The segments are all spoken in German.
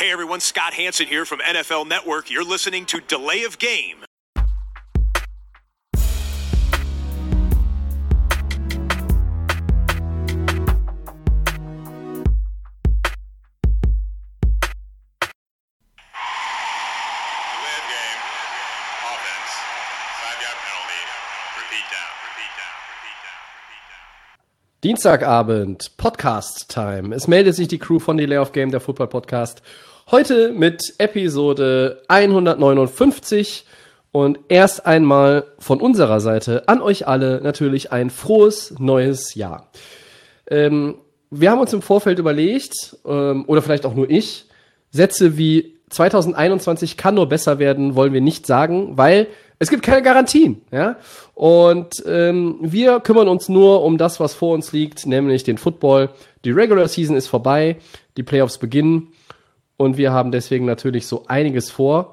Hey everyone, Scott Hanson here from NFL Network. You're listening to Delay of Game. Delay of game. Offense. Five yard penalty. Repeat down. Repeat down. Repeat down. Repeat down. Dienstagabend, Podcast-Time. Es meldet sich die Crew von Delay of Game, der Football-Podcast. Heute mit Episode 159 und erst einmal von unserer Seite an euch alle natürlich ein frohes neues Jahr. Ähm, wir haben uns im Vorfeld überlegt, ähm, oder vielleicht auch nur ich, Sätze wie 2021 kann nur besser werden, wollen wir nicht sagen, weil es gibt keine Garantien. Ja? Und ähm, wir kümmern uns nur um das, was vor uns liegt, nämlich den Football. Die Regular Season ist vorbei, die Playoffs beginnen und wir haben deswegen natürlich so einiges vor.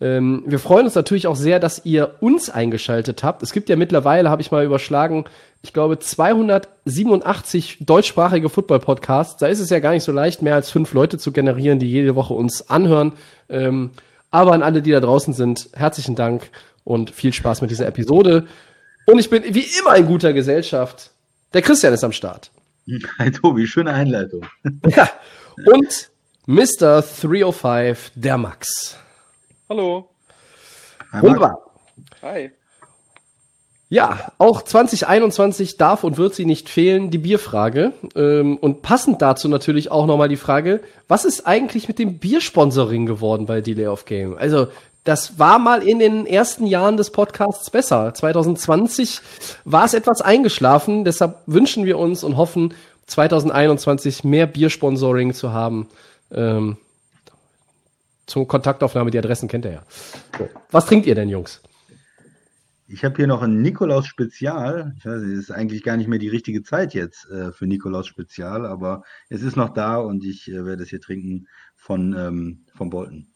Ähm, wir freuen uns natürlich auch sehr, dass ihr uns eingeschaltet habt. Es gibt ja mittlerweile, habe ich mal überschlagen, ich glaube 287 deutschsprachige Football-Podcasts. Da ist es ja gar nicht so leicht, mehr als fünf Leute zu generieren, die jede Woche uns anhören. Ähm, aber an alle, die da draußen sind, herzlichen Dank und viel Spaß mit dieser Episode. Und ich bin wie immer in guter Gesellschaft. Der Christian ist am Start. Hi Tobi, schöne Einleitung. Ja. Und Mr. 305, der Max. Hallo. Hi. Wunderbar. Hi. Ja, auch 2021 darf und wird sie nicht fehlen, die Bierfrage. Ähm, und passend dazu natürlich auch nochmal die Frage, was ist eigentlich mit dem Biersponsoring geworden bei Delay of Game? Also, das war mal in den ersten Jahren des Podcasts besser. 2020 war es etwas eingeschlafen, deshalb wünschen wir uns und hoffen, 2021 mehr Biersponsoring zu haben. Ähm, zur Kontaktaufnahme, die Adressen kennt ihr ja. So. Was trinkt ihr denn, Jungs? Ich habe hier noch ein Nikolaus Spezial. Ich weiß, es ist eigentlich gar nicht mehr die richtige Zeit jetzt äh, für Nikolaus Spezial, aber es ist noch da und ich äh, werde es hier trinken von, ähm, von Bolton.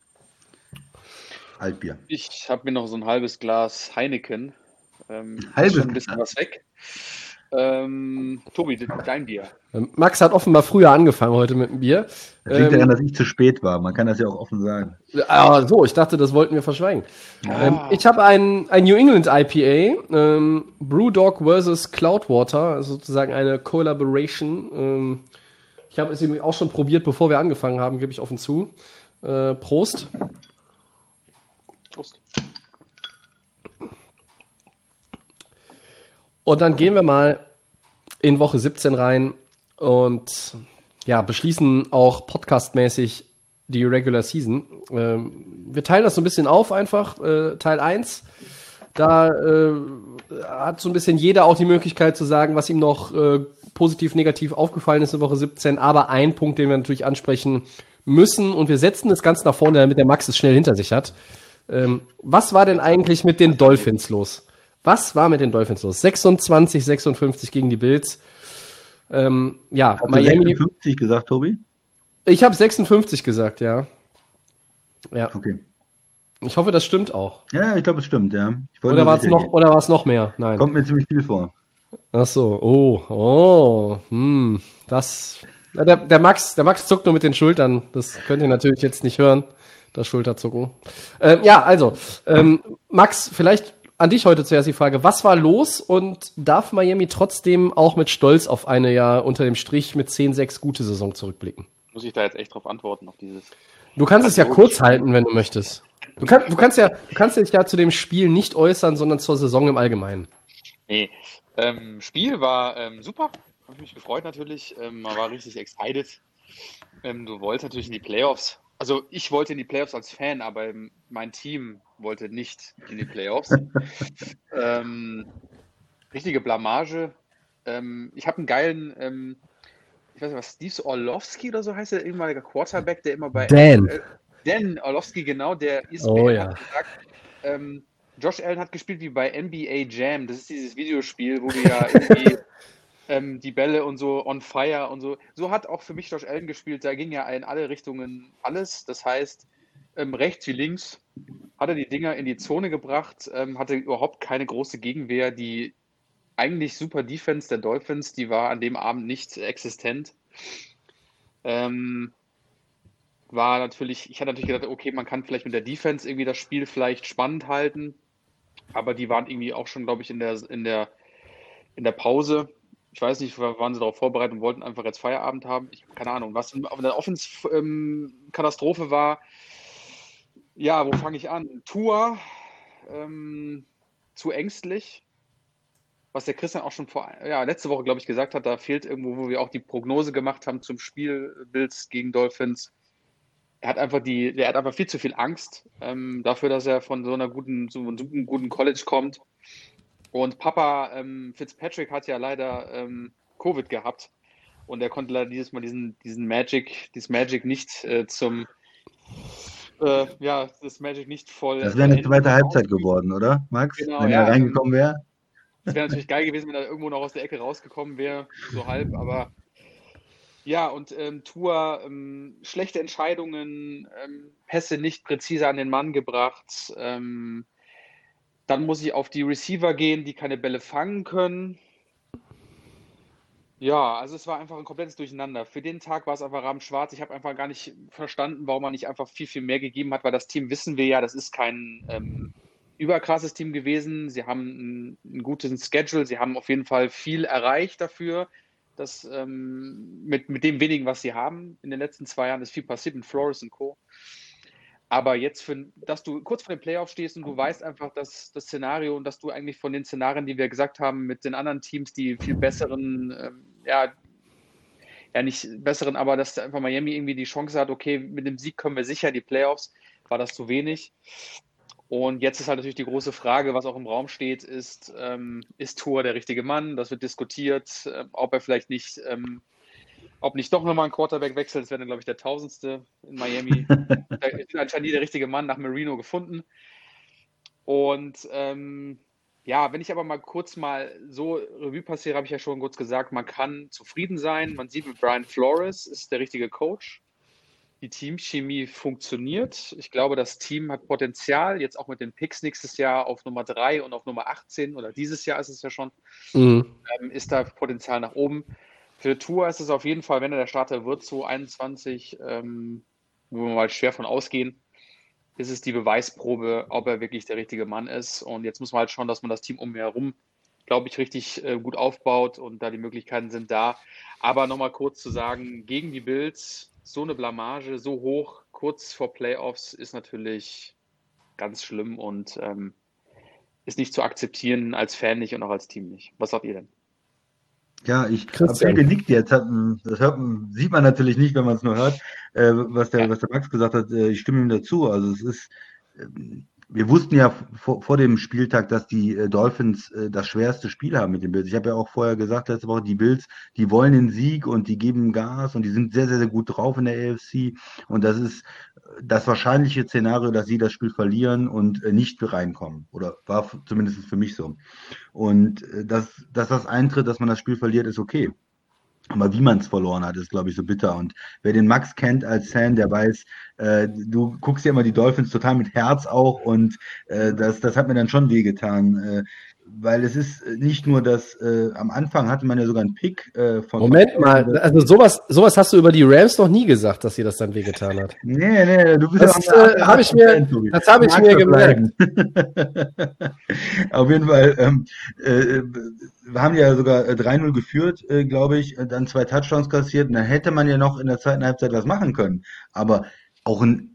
Altbier. Ich habe mir noch so ein halbes Glas Heineken. Ähm, ist Halbes schon ein bisschen Glas? was weg. Ähm, Tobi, dein Bier. Ähm, Max hat offenbar früher angefangen heute mit dem Bier. Das liegt Ähm, daran, dass ich zu spät war. Man kann das ja auch offen sagen. Ah, so, ich dachte, das wollten wir verschweigen. Ah. Ähm, ich habe ein, ein New England IPA, ähm, Brewdog versus Cloudwater, also sozusagen eine Collaboration. Ähm, ich habe es eben auch schon probiert, bevor wir angefangen haben, gebe ich offen zu. Äh, Prost. Prost. Und dann gehen wir mal in Woche 17 rein und ja, beschließen auch podcastmäßig die Regular Season. Ähm, wir teilen das so ein bisschen auf einfach. Äh, Teil 1, da äh, hat so ein bisschen jeder auch die Möglichkeit zu sagen, was ihm noch äh, positiv, negativ aufgefallen ist in Woche 17. Aber ein Punkt, den wir natürlich ansprechen müssen und wir setzen das Ganze nach vorne, damit der Max es schnell hinter sich hat. Ähm, was war denn eigentlich mit den Dolphins los? Was war mit den Dolphins los? 26, 56 gegen die Bills. Ähm, ja, Hast Miami. 56 gesagt, Tobi? Ich habe 56 gesagt, ja. Ja, Okay. ich hoffe, das stimmt auch. Ja, ich glaube, es stimmt, ja. Oder war es noch, oder war es noch mehr? Nein. Kommt mir ziemlich viel vor. Ach so. Oh, oh, hm, das. Der, der Max, der Max zuckt nur mit den Schultern. Das könnt ihr natürlich jetzt nicht hören. Das Schulterzucken. Ähm, ja, also ähm, Max, vielleicht an dich heute zuerst die Frage: Was war los und darf Miami trotzdem auch mit Stolz auf eine ja unter dem Strich mit 10-6 gute Saison zurückblicken? Muss ich da jetzt echt drauf antworten, auf dieses. Du kannst es ja kurz halten, wenn du möchtest. Du, kann, du kannst ja, du kannst dich ja zu dem Spiel nicht äußern, sondern zur Saison im Allgemeinen. Nee. Ähm, Spiel war ähm, super. Habe ich mich gefreut natürlich. Ähm, man war richtig excited. Ähm, du wolltest natürlich in die Playoffs. Also ich wollte in die Playoffs als Fan, aber mein Team wollte nicht in die Playoffs. ähm, richtige Blamage. Ähm, ich habe einen geilen, ähm, ich weiß nicht was, Steve Orlovsky oder so heißt der, ehemaliger Quarterback, der immer bei Dan. Äh, Dan Orlovsky, genau, der ist Oh ja. hat gesagt, ähm, Josh Allen hat gespielt wie bei NBA Jam. Das ist dieses Videospiel, wo du ja irgendwie ähm, die Bälle und so on fire und so. So hat auch für mich Josh Allen gespielt. Da ging ja in alle Richtungen alles. Das heißt, ähm, rechts wie links hat er die Dinger in die Zone gebracht, ähm, hatte überhaupt keine große Gegenwehr. Die eigentlich super Defense der Dolphins, die war an dem Abend nicht existent. Ähm, war natürlich, ich hatte natürlich gedacht, okay, man kann vielleicht mit der Defense irgendwie das Spiel vielleicht spannend halten, aber die waren irgendwie auch schon, glaube ich, in der, in der, in der Pause. Ich weiß nicht, waren sie darauf vorbereitet und wollten einfach jetzt Feierabend haben. Ich habe keine Ahnung, was in der Offense-Katastrophe ähm, war. Ja, wo fange ich an? Tour, ähm, zu ängstlich, was der Christian auch schon vor, ja, letzte Woche, glaube ich, gesagt hat, da fehlt irgendwo, wo wir auch die Prognose gemacht haben zum Spiel Bills gegen Dolphins. Er hat einfach die, der hat einfach viel zu viel Angst ähm, dafür, dass er von so einer guten, so einem guten College kommt. Und Papa ähm, Fitzpatrick hat ja leider ähm, Covid gehabt und er konnte leider dieses Mal diesen, diesen Magic, dieses Magic nicht äh, zum äh, ja, das Magic nicht voll. Das wäre eine zweite Halbzeit geworden, oder, Max? Genau, wenn ja, er reingekommen wäre. Es wäre natürlich geil gewesen, wenn er irgendwo noch aus der Ecke rausgekommen wäre, so halb, aber ja, und ähm, Tour, ähm, schlechte Entscheidungen, ähm, Pässe nicht präzise an den Mann gebracht. Ähm, dann muss ich auf die Receiver gehen, die keine Bälle fangen können. Ja, also es war einfach ein komplettes Durcheinander. Für den Tag war es einfach rabenschwarz. Ich habe einfach gar nicht verstanden, warum man nicht einfach viel, viel mehr gegeben hat, weil das Team wissen wir ja, das ist kein ähm, überkrasses Team gewesen. Sie haben ein, ein gutes Schedule, sie haben auf jeden Fall viel erreicht dafür. Das, ähm, mit, mit dem wenigen, was sie haben in den letzten zwei Jahren, ist viel passiert mit Flores und Co. Aber jetzt, für, dass du kurz vor dem Playoff stehst und du weißt einfach, dass das Szenario und dass du eigentlich von den Szenarien, die wir gesagt haben, mit den anderen Teams, die viel besseren, ähm, ja, ja nicht besseren, aber dass einfach Miami irgendwie die Chance hat, okay, mit dem Sieg kommen wir sicher in die Playoffs, war das zu wenig. Und jetzt ist halt natürlich die große Frage, was auch im Raum steht, ist, ähm, ist Tour der richtige Mann? Das wird diskutiert, äh, ob er vielleicht nicht ähm, ob nicht doch nochmal ein Quarterback wechselt, das wäre dann, glaube ich, der tausendste in Miami. da ist anscheinend nie der richtige Mann nach Marino gefunden. Und ähm, ja, wenn ich aber mal kurz mal so Revue passiere, habe ich ja schon kurz gesagt, man kann zufrieden sein. Man sieht mit Brian Flores ist der richtige Coach. Die Teamchemie funktioniert. Ich glaube, das Team hat Potenzial, jetzt auch mit den Picks nächstes Jahr auf Nummer 3 und auf Nummer 18 oder dieses Jahr ist es ja schon, mhm. ähm, ist da Potenzial nach oben. Für Tour ist es auf jeden Fall, wenn er der Starter wird, zu 21, ähm, wo wir mal schwer von ausgehen, ist es die Beweisprobe, ob er wirklich der richtige Mann ist. Und jetzt muss man halt schauen, dass man das Team um ihn herum, glaube ich, richtig äh, gut aufbaut und da die Möglichkeiten sind da. Aber nochmal kurz zu sagen, gegen die Bills so eine Blamage so hoch, kurz vor Playoffs, ist natürlich ganz schlimm und ähm, ist nicht zu akzeptieren als Fan nicht und auch als Team nicht. Was sagt ihr denn? Ja, ich habe viel genickt jetzt. Das hört, sieht man natürlich nicht, wenn man es nur hört, äh, was, der, was der Max gesagt hat. Äh, ich stimme ihm dazu. Also es ist, ähm, wir wussten ja vor, vor dem Spieltag, dass die äh, Dolphins äh, das schwerste Spiel haben mit den Bills. Ich habe ja auch vorher gesagt, letzte Woche, die Bills, die wollen den Sieg und die geben Gas und die sind sehr, sehr, sehr gut drauf in der AFC. Und das ist das wahrscheinliche Szenario, dass sie das Spiel verlieren und äh, nicht reinkommen. Oder war zumindest für mich so. Und äh, dass, dass das eintritt, dass man das Spiel verliert, ist okay. Aber wie man es verloren hat, ist, glaube ich, so bitter. Und wer den Max kennt als Fan, der weiß, äh, du guckst ja immer die Dolphins total mit Herz auch und äh, das, das hat mir dann schon wehgetan. Äh, weil es ist nicht nur das, äh, am Anfang hatte man ja sogar einen Pick äh, von. Moment mal, also sowas, sowas hast du über die Rams noch nie gesagt, dass sie das dann wehgetan hat. Nee, nee, du bist das äh, habe ich mir, das habe ich mir gemerkt. Auf jeden Fall, ähm, äh, wir haben ja sogar 3-0 äh, geführt, äh, glaube ich, dann zwei Touchdowns kassiert und dann hätte man ja noch in der zweiten Halbzeit was machen können. Aber auch ein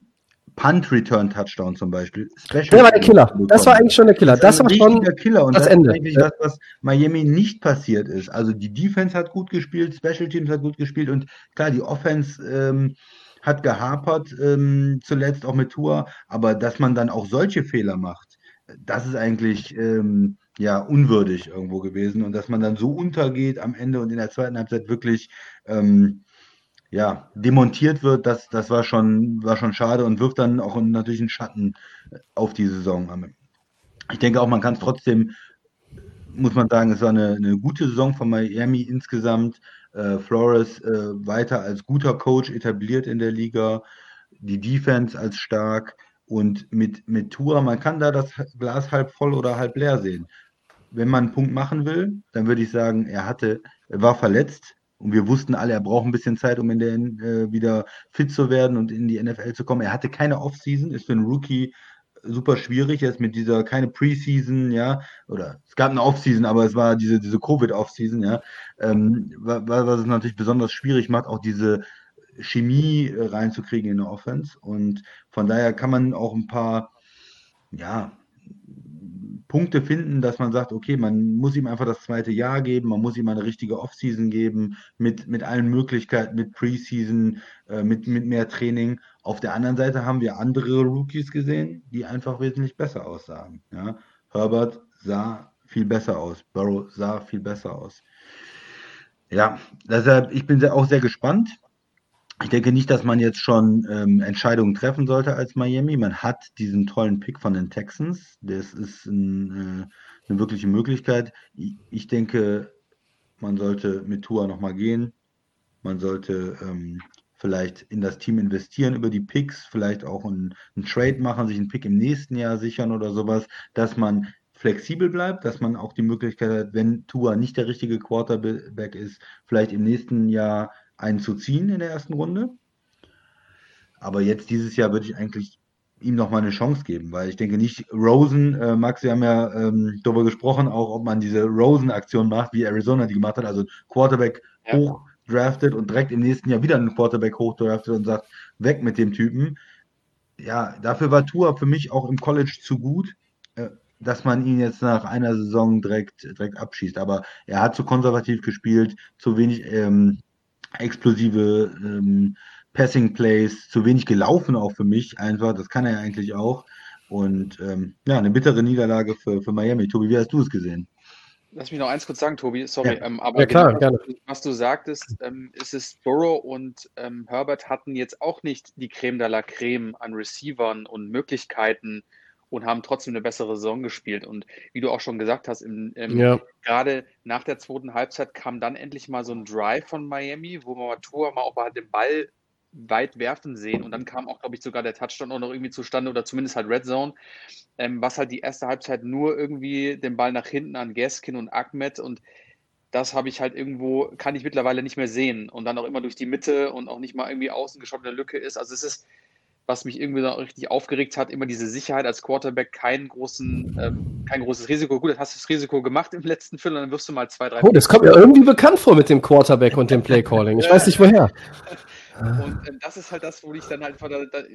Punt-Return-Touchdown zum Beispiel. Special der war der Killer. Das war eigentlich schon der Killer. Das, das war schon der Killer. Und das, das Ende. ist eigentlich das, was Miami nicht passiert ist. Also die Defense hat gut gespielt, Special Teams hat gut gespielt und klar, die Offense ähm, hat gehapert ähm, zuletzt auch mit Tour, aber dass man dann auch solche Fehler macht, das ist eigentlich ähm, ja unwürdig irgendwo gewesen und dass man dann so untergeht am Ende und in der zweiten Halbzeit wirklich ähm, ja, demontiert wird, das, das war, schon, war schon schade und wirft dann auch natürlich einen Schatten auf die Saison. Ich denke auch, man kann es trotzdem, muss man sagen, es war eine, eine gute Saison von Miami insgesamt. Äh, Flores äh, weiter als guter Coach etabliert in der Liga, die Defense als stark und mit, mit Tour, man kann da das Glas halb voll oder halb leer sehen. Wenn man einen Punkt machen will, dann würde ich sagen, er hatte, er war verletzt Und wir wussten alle, er braucht ein bisschen Zeit, um in der äh, wieder fit zu werden und in die NFL zu kommen. Er hatte keine Offseason, ist für einen Rookie super schwierig jetzt mit dieser keine Preseason, ja, oder es gab eine Offseason, aber es war diese, diese Covid-Offseason, ja, ähm, was es natürlich besonders schwierig macht, auch diese Chemie äh, reinzukriegen in der Offense. Und von daher kann man auch ein paar, ja, Punkte finden, dass man sagt, okay, man muss ihm einfach das zweite Jahr geben, man muss ihm eine richtige Offseason geben, mit, mit allen Möglichkeiten, mit Preseason, äh, mit, mit mehr Training. Auf der anderen Seite haben wir andere Rookies gesehen, die einfach wesentlich besser aussahen. Ja? Herbert sah viel besser aus, Burrow sah viel besser aus. Ja, deshalb, ich bin sehr, auch sehr gespannt. Ich denke nicht, dass man jetzt schon ähm, Entscheidungen treffen sollte als Miami. Man hat diesen tollen Pick von den Texans. Das ist ein, äh, eine wirkliche Möglichkeit. Ich, denke, man sollte mit Tua nochmal gehen. Man sollte ähm, vielleicht in das Team investieren über die Picks, vielleicht auch einen, einen Trade machen, sich einen Pick im nächsten Jahr sichern oder sowas, dass man flexibel bleibt, dass man auch die Möglichkeit hat, wenn Tua nicht der richtige Quarterback ist, vielleicht im nächsten Jahr einen zu ziehen in der ersten Runde. Aber jetzt dieses Jahr würde ich eigentlich ihm noch mal eine Chance geben, weil ich denke nicht, Rosen, äh, Max, wir haben ja ähm, darüber gesprochen, auch ob man diese Rosen-Aktion macht, wie Arizona die gemacht hat, also Quarterback ja. hoch draftet und direkt im nächsten Jahr wieder einen Quarterback hoch draftet und sagt, weg mit dem Typen. Ja, dafür war Tua für mich auch im College zu gut, äh, dass man ihn jetzt nach einer Saison direkt, direkt abschießt. Aber er hat zu konservativ gespielt, zu wenig ähm, explosive ähm, Passing Plays, zu wenig gelaufen auch für mich einfach. Das kann er ja eigentlich auch. Und ähm, ja, eine bittere Niederlage für, für Miami. Tobi, wie hast du es gesehen? Lass mich noch eins kurz sagen, Tobi, sorry, ja. ähm, aber ja, klar, genau, gerne. was du sagtest, ähm, ist es Burrow und ähm, Herbert hatten jetzt auch nicht die Creme de la Creme an Receivern und Möglichkeiten, und haben trotzdem eine bessere Saison gespielt. Und wie du auch schon gesagt hast, im, im, ja. gerade nach der zweiten Halbzeit kam dann endlich mal so ein Drive von Miami, wo man Tour mal auch mal den Ball weit werfen sehen. Und dann kam auch, glaube ich, sogar der Touchdown auch noch irgendwie zustande oder zumindest halt Red Zone, ähm, was halt die erste Halbzeit nur irgendwie den Ball nach hinten an Gaskin und Ahmed und das habe ich halt irgendwo, kann ich mittlerweile nicht mehr sehen. Und dann auch immer durch die Mitte und auch nicht mal irgendwie außen geschottene Lücke ist. Also es ist, was mich irgendwie noch richtig aufgeregt hat, immer diese Sicherheit als Quarterback, kein, großen, ähm, kein großes Risiko. Gut, dann hast du das Risiko gemacht im letzten Viertel, dann wirst du mal zwei, drei. Oh, das kommt mir irgendwie bekannt vor mit dem Quarterback und dem Playcalling. Ich weiß nicht woher. Und ähm, das ist halt das, wo ich dann halt,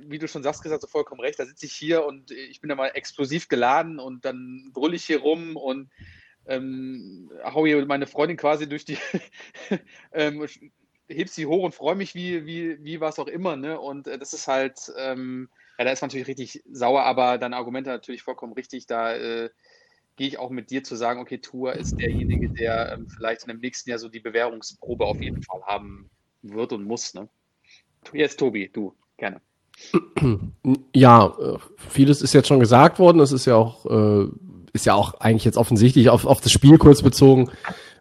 wie du schon sagst, gesagt, so vollkommen recht, da sitze ich hier und ich bin da mal explosiv geladen und dann brülle ich hier rum und ähm, hau hier meine Freundin quasi durch die, ähm, heb sie hoch und freue mich wie, wie, wie was auch immer. Ne? Und äh, das ist halt, ähm, ja, da ist man natürlich richtig sauer, aber deine Argumente natürlich vollkommen richtig. Da äh, gehe ich auch mit dir zu sagen, okay, Tour ist derjenige, der ähm, vielleicht in dem nächsten Jahr so die Bewährungsprobe auf jeden Fall haben wird und muss. Ne? Jetzt Tobi, du, gerne. Ja, äh, vieles ist jetzt schon gesagt worden. Es ist ja auch, äh, ist ja auch eigentlich jetzt offensichtlich auf, auf das Spiel kurz bezogen.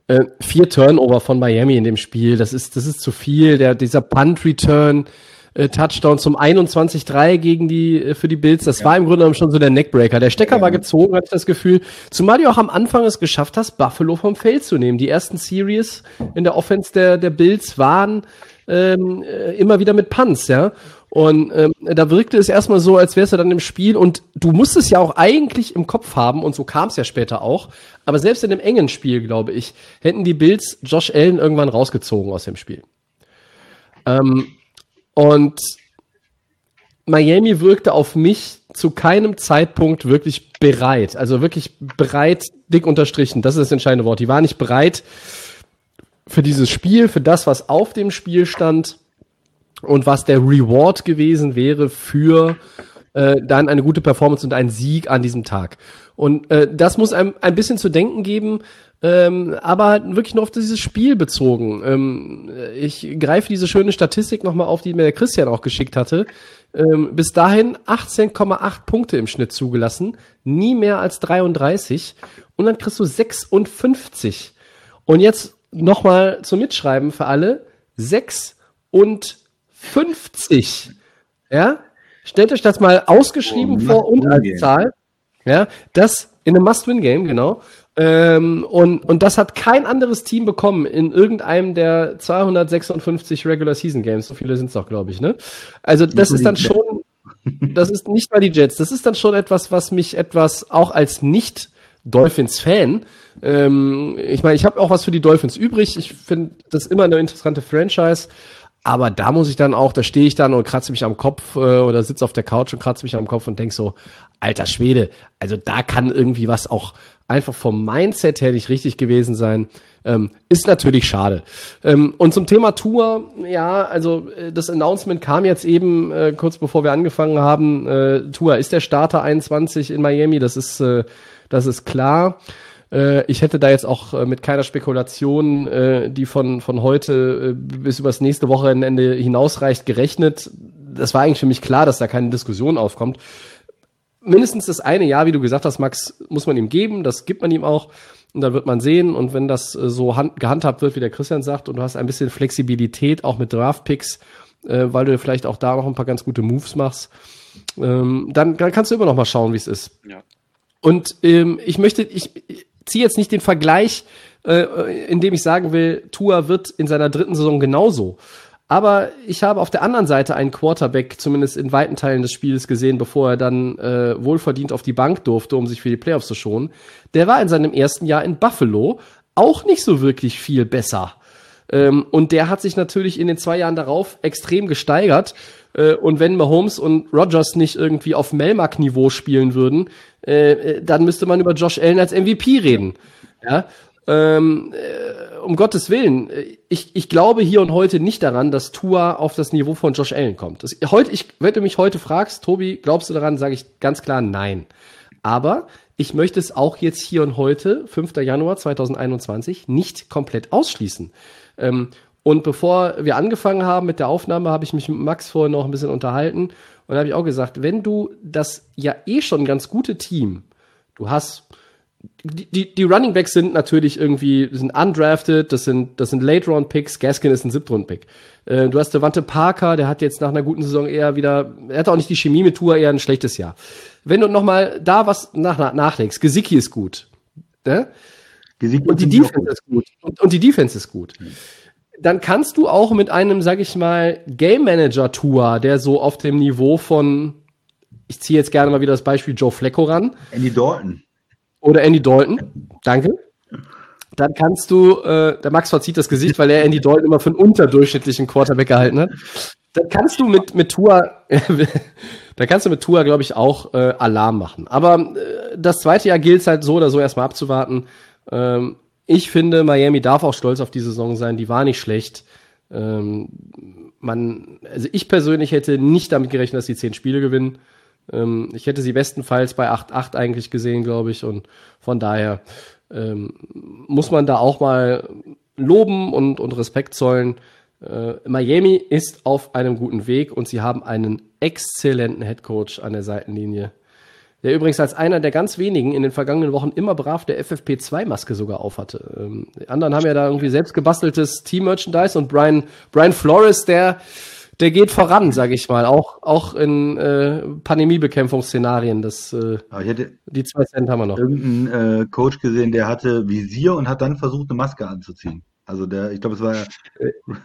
Äh, vier Turnover von Miami in dem Spiel, das ist, das ist zu viel. Der, dieser Punt-Return, äh, Touchdown zum 21-3 gegen die, äh, für die Bills, das ja. war im Grunde genommen schon so der Neckbreaker. Der Stecker ja. war gezogen, hatte ich das Gefühl. Zumal du auch am Anfang es geschafft hast, Buffalo vom Feld zu nehmen. Die ersten Series in der Offense der, der Bills waren ähm, äh, immer wieder mit Punts, ja. Und ähm, da wirkte es erstmal so, als wärst du dann im Spiel und du musstest ja auch eigentlich im Kopf haben, und so kam es ja später auch, aber selbst in einem engen Spiel, glaube ich, hätten die Bills Josh Allen irgendwann rausgezogen aus dem Spiel. Ähm, und Miami wirkte auf mich zu keinem Zeitpunkt wirklich bereit. Also wirklich bereit, dick unterstrichen. Das ist das entscheidende Wort. Die war nicht bereit für dieses Spiel, für das, was auf dem Spiel stand und was der Reward gewesen wäre für äh, dann eine gute Performance und einen Sieg an diesem Tag. Und äh, das muss einem ein bisschen zu denken geben, ähm, aber wirklich nur auf dieses Spiel bezogen. Ähm, ich greife diese schöne Statistik nochmal auf, die mir der Christian auch geschickt hatte. Ähm, bis dahin 18,8 Punkte im Schnitt zugelassen, nie mehr als 33 und dann kriegst du 56. Und jetzt nochmal zum Mitschreiben für alle, 6 und 50. Ja? Stellt euch das mal ausgeschrieben oh, vor und als Zahl. Ja, das in einem Must-Win-Game, genau. Ähm, und, und das hat kein anderes Team bekommen in irgendeinem der 256 Regular Season Games. So viele sind es doch, glaube ich, ne? Also das ist dann schon, das ist nicht mal die Jets. Das ist dann schon etwas, was mich etwas auch als nicht Dolphins-Fan, ähm, ich meine, ich habe auch was für die Dolphins übrig. Ich finde das immer eine interessante Franchise. Aber da muss ich dann auch, da stehe ich dann und kratze mich am Kopf äh, oder sitze auf der Couch und kratze mich am Kopf und denk so, alter Schwede, also da kann irgendwie was auch einfach vom Mindset her nicht richtig gewesen sein. Ähm, ist natürlich schade. Ähm, und zum Thema Tour, ja, also äh, das Announcement kam jetzt eben äh, kurz bevor wir angefangen haben. Äh, Tour ist der Starter 21 in Miami, das ist, äh, das ist klar. Äh, ich hätte da jetzt auch äh, mit keiner Spekulation, äh, die von, von heute bis übers nächste Wochenende hinausreicht, gerechnet. Das war eigentlich für mich klar, dass da keine Diskussion aufkommt. Mindestens das eine Jahr, wie du gesagt hast, Max, muss man ihm geben. Das gibt man ihm auch. Und dann wird man sehen. Und wenn das so hand, gehandhabt wird, wie der Christian sagt, und du hast ein bisschen Flexibilität auch mit Draftpicks, äh, weil du vielleicht auch da noch ein paar ganz gute Moves machst, ähm, dann, dann kannst du immer noch mal schauen, wie es ist. Ja. Und ähm, ich möchte, ich, ziehe jetzt nicht den Vergleich, äh, indem ich sagen will, Tua wird in seiner dritten Saison genauso. Aber ich habe auf der anderen Seite einen Quarterback, zumindest in weiten Teilen des Spiels gesehen, bevor er dann äh, wohlverdient auf die Bank durfte, um sich für die Playoffs zu schonen. Der war in seinem ersten Jahr in Buffalo auch nicht so wirklich viel besser. Ähm, und der hat sich natürlich in den zwei Jahren darauf extrem gesteigert. Äh, und wenn Mahomes und Rogers nicht irgendwie auf Melmark-Niveau spielen würden, äh, äh, dann müsste man über Josh Allen als MVP reden. Ja. Ähm, äh, um Gottes Willen, äh, ich, ich glaube hier und heute nicht daran, dass Tua auf das Niveau von Josh Allen kommt. Das, heute, ich, wenn du mich heute fragst, Tobi, glaubst du daran, sage ich ganz klar nein. Aber ich möchte es auch jetzt hier und heute, 5. Januar 2021, nicht komplett ausschließen. Ähm, und bevor wir angefangen haben mit der Aufnahme, habe ich mich mit Max vorher noch ein bisschen unterhalten und habe ich auch gesagt, wenn du das ja eh schon ganz gute Team, du hast die, die, die Running Backs sind natürlich irgendwie sind undrafted, das sind das sind Late Round Picks, Gaskin ist ein Siebtrunden Pick. Äh, du hast Devante Parker, der hat jetzt nach einer guten Saison eher wieder, er hat auch nicht die Chemie mit Tour, eher ein schlechtes Jahr. Wenn du noch mal da was nach, nach, nachdenkst, Gesicki ist gut, ne? Gesicki und die Defense ist gut und, und die Defense ist gut. Mhm dann kannst du auch mit einem, sag ich mal, Game Manager Tour, der so auf dem Niveau von, ich ziehe jetzt gerne mal wieder das Beispiel Joe Flecko ran. Andy Dalton. Oder Andy Dalton. Danke. Dann kannst du, äh, der Max verzieht das Gesicht, weil er Andy Dalton immer für einen unterdurchschnittlichen Quarterback gehalten hat. Dann kannst du mit, mit Tour, da kannst du mit Tour, glaube ich, auch äh, Alarm machen. Aber äh, das zweite Jahr gilt es halt so oder so erstmal abzuwarten. Ähm, ich finde, Miami darf auch stolz auf die Saison sein. Die war nicht schlecht. Ähm, man, also ich persönlich hätte nicht damit gerechnet, dass sie zehn Spiele gewinnen. Ähm, ich hätte sie bestenfalls bei 8-8 eigentlich gesehen, glaube ich. Und von daher ähm, muss man da auch mal loben und, und Respekt zollen. Äh, Miami ist auf einem guten Weg und sie haben einen exzellenten Headcoach an der Seitenlinie der übrigens als einer der ganz wenigen in den vergangenen Wochen immer brav der FFP2-Maske sogar aufhatte. Ähm, die anderen haben ja da irgendwie selbst gebasteltes Team-Merchandise und Brian, Brian Flores, der, der geht voran, sage ich mal, auch, auch in äh, Pandemiebekämpfungsszenarien. Das, äh, hätte die zwei Cent haben wir noch. Irgendeinen äh, Coach gesehen, der hatte Visier und hat dann versucht, eine Maske anzuziehen. Also der, ich glaube, es war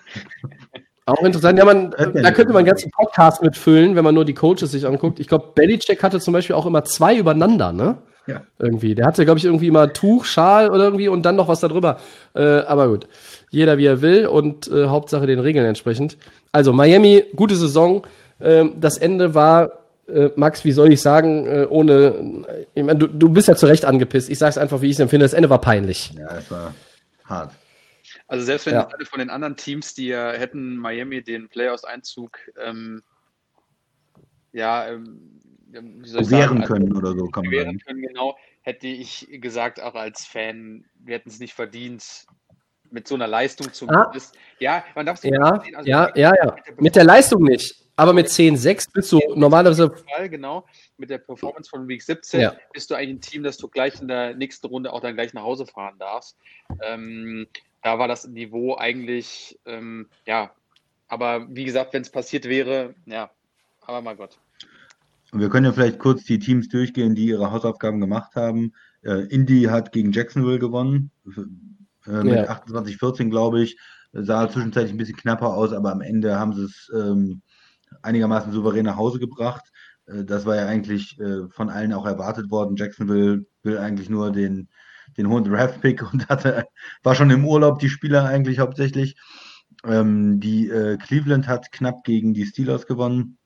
Auch interessant. Ja, man, da könnte man einen ganzen Podcast mitfüllen, wenn man nur die Coaches sich anguckt. Ich glaube, Belichick hatte zum Beispiel auch immer zwei übereinander, ne? Ja. Irgendwie. Der hatte, glaube ich, irgendwie immer Tuch, Schal oder irgendwie und dann noch was darüber. Äh, aber gut. Jeder wie er will und äh, Hauptsache den Regeln entsprechend. Also Miami, gute Saison. Ähm, das Ende war, äh, Max, wie soll ich sagen, äh, ohne. Ich mein, du, du bist ja zu Recht angepisst. Ich sag's einfach, wie ich es empfinde. Das Ende war peinlich. Ja, es war hart. Also selbst wenn ja. alle von den anderen Teams, die ja hätten Miami den Playoffs-Einzug ähm, ja, ähm, wie soll ich wehren sagen, also, können oder so, kann man wehren können, genau, hätte ich gesagt, auch als Fan, wir hätten es nicht verdient, mit so einer Leistung zu ah. Ja, man darf es ja, sehen. Also ja, ja, ja. Mit der Leistung nicht. Aber mit 10-6 bist du normalerweise. Fall, genau. Mit der Performance von Week 17 ja. bist du eigentlich ein Team, dass du gleich in der nächsten Runde auch dann gleich nach Hause fahren darfst. Ähm, da war das Niveau eigentlich, ähm, ja, aber wie gesagt, wenn es passiert wäre, ja, aber mein Gott. Wir können ja vielleicht kurz die Teams durchgehen, die ihre Hausaufgaben gemacht haben. Äh, Indy hat gegen Jacksonville gewonnen, äh, mit Ja. 28-14, glaube ich. Sah zwischenzeitlich ein bisschen knapper aus, aber am Ende haben sie es ähm, einigermaßen souverän nach Hause gebracht. Äh, das war ja eigentlich äh, von allen auch erwartet worden. Jacksonville will eigentlich nur den, den hohen Draft-Pick und hatte, war schon im Urlaub die Spieler eigentlich hauptsächlich. Ähm, die äh, Cleveland hat knapp gegen die Steelers gewonnen.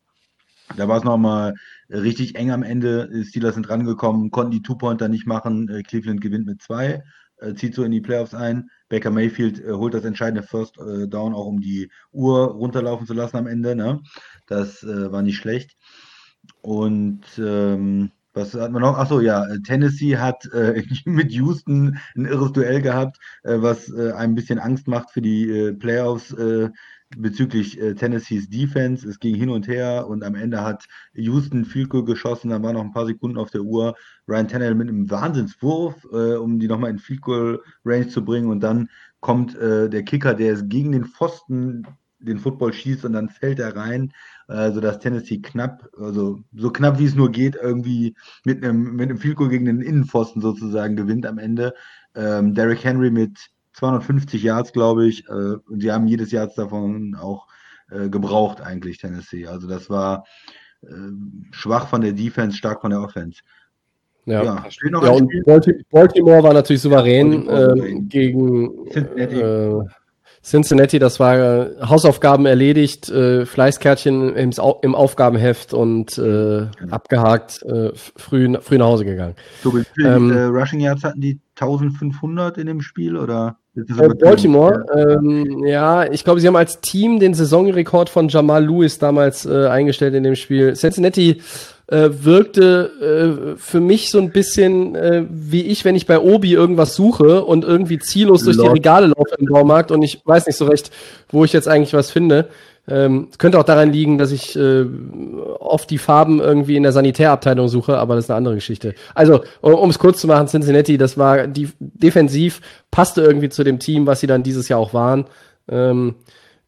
Da war es nochmal richtig eng am Ende. Die Steelers sind rangekommen, konnten die Two-Pointer nicht machen. Äh, Cleveland gewinnt mit zwei, äh, zieht so in die Playoffs ein. Baker Mayfield äh, holt das entscheidende First äh, Down auch, um die Uhr runterlaufen zu lassen am Ende. Ne? Das äh, war nicht schlecht. Und ähm, was hatten wir noch? Achso, ja, äh, Tennessee hat äh, mit Houston ein irres Duell gehabt, äh, was äh, ein bisschen Angst macht für die äh, Playoffs äh, bezüglich Tennessees Defense. Es ging hin und her und am Ende hat Houston viel Goal geschossen, dann waren noch ein paar Sekunden auf der Uhr. Ryan Tannehill mit einem Wahnsinnswurf, um die nochmal in Field Goal Range zu bringen und dann kommt der Kicker, der ist gegen den Pfosten den Football schießt und dann fällt er rein, äh, sodass Tennessee knapp, also so knapp wie es nur geht, irgendwie mit einem, mit einem Field Goal gegen den Innenpfosten sozusagen gewinnt am Ende. Ähm, Derrick Henry mit 250 Yards, glaube ich, äh, und sie haben jedes Jahr davon auch äh, gebraucht eigentlich, Tennessee. Also das war äh, schwach von der Defense, stark von der Offense. Ja. Ja, Ja, und Baltimore war natürlich souverän Baltimore ähm, souverän. gegen Cincinnati. äh, Cincinnati. Das war äh, Hausaufgaben erledigt, äh, Fleißkärtchen im, im Aufgabenheft und äh, abgehakt, äh, früh, früh nach Hause gegangen. So, Ähm, äh, Rushing Yards hatten die 1500 in dem Spiel oder? Äh? Baltimore, ähm, ja, ich glaube, sie haben als Team den Saisonrekord von Jamal Lewis damals äh, eingestellt in dem Spiel. Cincinnati äh, wirkte äh, für mich so ein bisschen äh, wie ich, wenn ich bei Obi irgendwas suche und irgendwie ziellos durch die. Regale laufe im Baumarkt und ich weiß nicht so recht, wo ich jetzt eigentlich was finde. Ähm, könnte auch daran liegen, dass ich äh, oft die Farben irgendwie in der Sanitärabteilung suche, aber das ist eine andere Geschichte. Also, um es kurz zu machen, Cincinnati, das war die defensiv, passte irgendwie zu dem Team, was sie dann dieses Jahr auch waren. Ähm,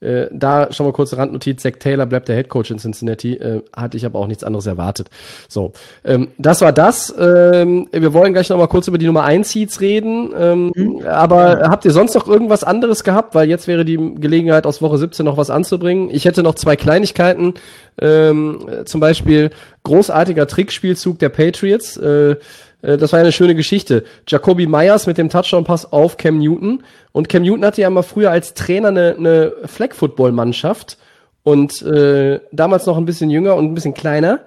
äh, da schon mal kurze Randnotiz, Zach Taylor bleibt der Head Coach in Cincinnati, äh, hatte ich aber auch nichts anderes erwartet. So, ähm, das war das. Ähm, wir wollen gleich noch mal kurz über die Nummer 1 Seeds reden, ähm, aber habt ihr sonst noch irgendwas anderes gehabt? Weil jetzt wäre die Gelegenheit, aus Woche 17 noch was anzubringen. Ich hätte noch zwei Kleinigkeiten, ähm, äh, zum Beispiel großartiger Trickspielzug der Patriots, äh, das war ja eine schöne Geschichte. Jacoby Myers mit dem Touchdown-Pass auf Cam Newton. Und Cam Newton hatte ja mal früher als Trainer eine, eine Flag-Football-Mannschaft und äh, damals noch ein bisschen jünger und ein bisschen kleiner.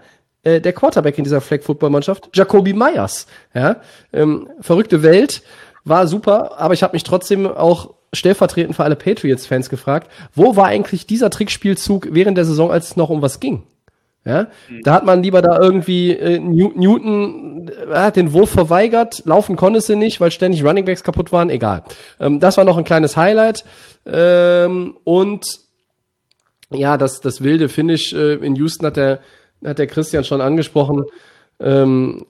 Äh, der Quarterback in dieser Flag-Football-Mannschaft, Jacoby Myers. Ja, ähm, verrückte Welt, war super, aber ich habe mich trotzdem auch stellvertretend für alle Patriots-Fans gefragt, wo war eigentlich dieser Trickspielzug während der Saison, als es noch um was ging? Ja, da hat man lieber da irgendwie äh, New Newton äh, hat den Wurf verweigert, laufen konnte sie nicht, weil ständig Runningbacks kaputt waren, egal. Ähm, das war noch ein kleines Highlight. Ähm, und ja, das, das wilde Finish äh, in Houston hat der, hat der Christian schon angesprochen. Ähm,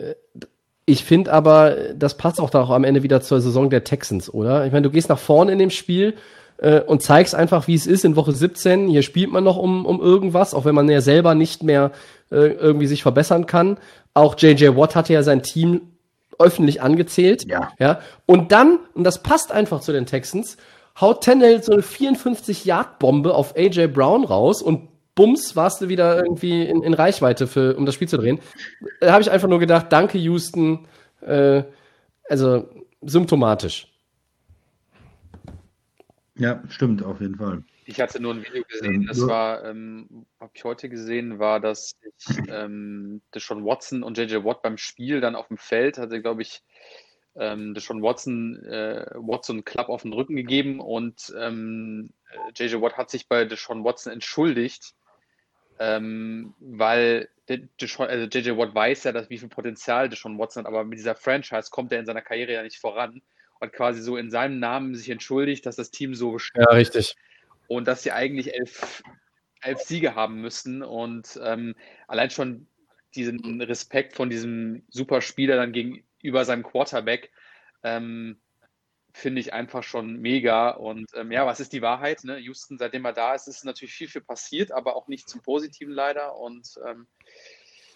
ich finde aber, das passt auch da auch am Ende wieder zur Saison der Texans, oder? Ich meine, du gehst nach vorne in dem Spiel äh, und zeigst einfach, wie es ist in Woche 17. Hier spielt man noch um, um irgendwas, auch wenn man ja selber nicht mehr äh, irgendwie sich verbessern kann. Auch JJ Watt hatte ja sein Team öffentlich angezählt. Ja. ja. Und dann, und das passt einfach zu den Texans, haut Tennell so eine 54-Yard-Bombe auf AJ Brown raus und bums, warst du wieder irgendwie in, in Reichweite, für, um das Spiel zu drehen. Da habe ich einfach nur gedacht, danke Houston. Äh, also symptomatisch. Ja, stimmt, auf jeden Fall. Ich hatte nur ein Video gesehen, Ähm, das war, ähm, habe ich heute gesehen, war, dass ich ähm, Deshaun Watson und JJ Watt beim Spiel dann auf dem Feld hatte, glaube ich, ähm, Deshaun Watson, äh, Watson Klapp auf den Rücken gegeben und ähm, äh, JJ Watt hat sich bei Deshaun Watson entschuldigt, ähm, weil Deshaun, also JJ Watt weiß ja, dass, wie viel Potenzial Deshaun Watson hat, aber mit dieser Franchise kommt er in seiner Karriere ja nicht voran und hat quasi so in seinem Namen sich entschuldigt, dass das Team so Ja, richtig. und dass sie eigentlich elf, elf Siege haben müssten. Und ähm, allein schon diesen Respekt von diesem Superspieler dann gegenüber seinem Quarterback ähm, finde ich einfach schon mega. Und ähm, ja, was ist die Wahrheit? Ne? Houston, seitdem er da ist, ist natürlich viel, viel passiert, aber auch nicht zum Positiven leider. Und ähm,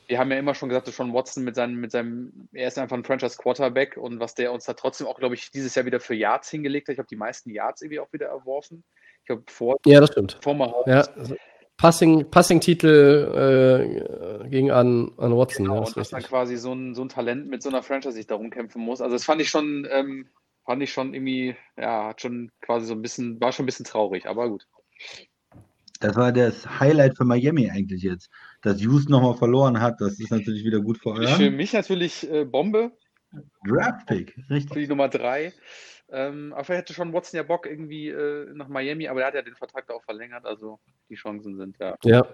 wir haben ja immer schon gesagt, dass Sean Watson mit seinem, mit seinem, er ist einfach ein Franchise Quarterback und was der uns da trotzdem auch, glaube ich, dieses Jahr wieder für Yards hingelegt hat. Ich habe die meisten Yards irgendwie auch wieder erworfen. Ich glaube, vor, Ja, das stimmt. vor Mahomes. Ja, also Passing, Passing-Titel äh, ging an, an Watson. Genau, ja, und ist dass dann quasi so ein, so ein Talent mit so einer Franchise sich darum kämpfen muss. Also das fand ich schon, ähm, fand ich schon irgendwie, ja, hat schon quasi so ein bisschen, war schon ein bisschen traurig, aber gut. Das war das Highlight für Miami eigentlich jetzt. Dass Houston nochmal verloren hat, das ist natürlich wieder gut für Für euren mich natürlich äh, Bombe Draft-Pick. für Richtig. die Nummer drei. Ähm, aber vielleicht hätte schon Watson ja Bock irgendwie äh, nach Miami, aber er hat ja den Vertrag da auch verlängert, also die Chancen sind ja. Ja.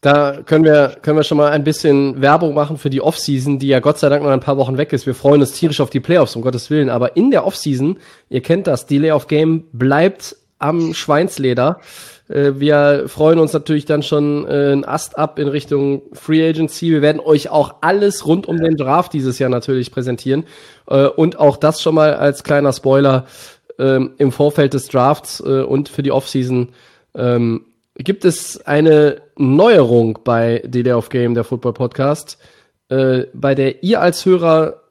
Da können wir, können wir schon mal ein bisschen Werbung machen für die Offseason, die ja Gott sei Dank noch ein paar Wochen weg ist. Wir freuen uns tierisch auf die Playoffs, um Gottes Willen. Aber in der Offseason, ihr kennt das, Delay of Game bleibt am Schweinsleder. Äh, Wir freuen uns natürlich dann schon äh, ein Ast ab in Richtung Free Agency. Wir werden euch auch alles rund um den Draft dieses Jahr natürlich präsentieren. Äh, Und auch das schon mal als kleiner Spoiler ähm, im Vorfeld des Drafts äh, und für die Offseason ähm, gibt es eine Neuerung bei Delay of Game, der Football Podcast, äh, bei der ihr als Hörer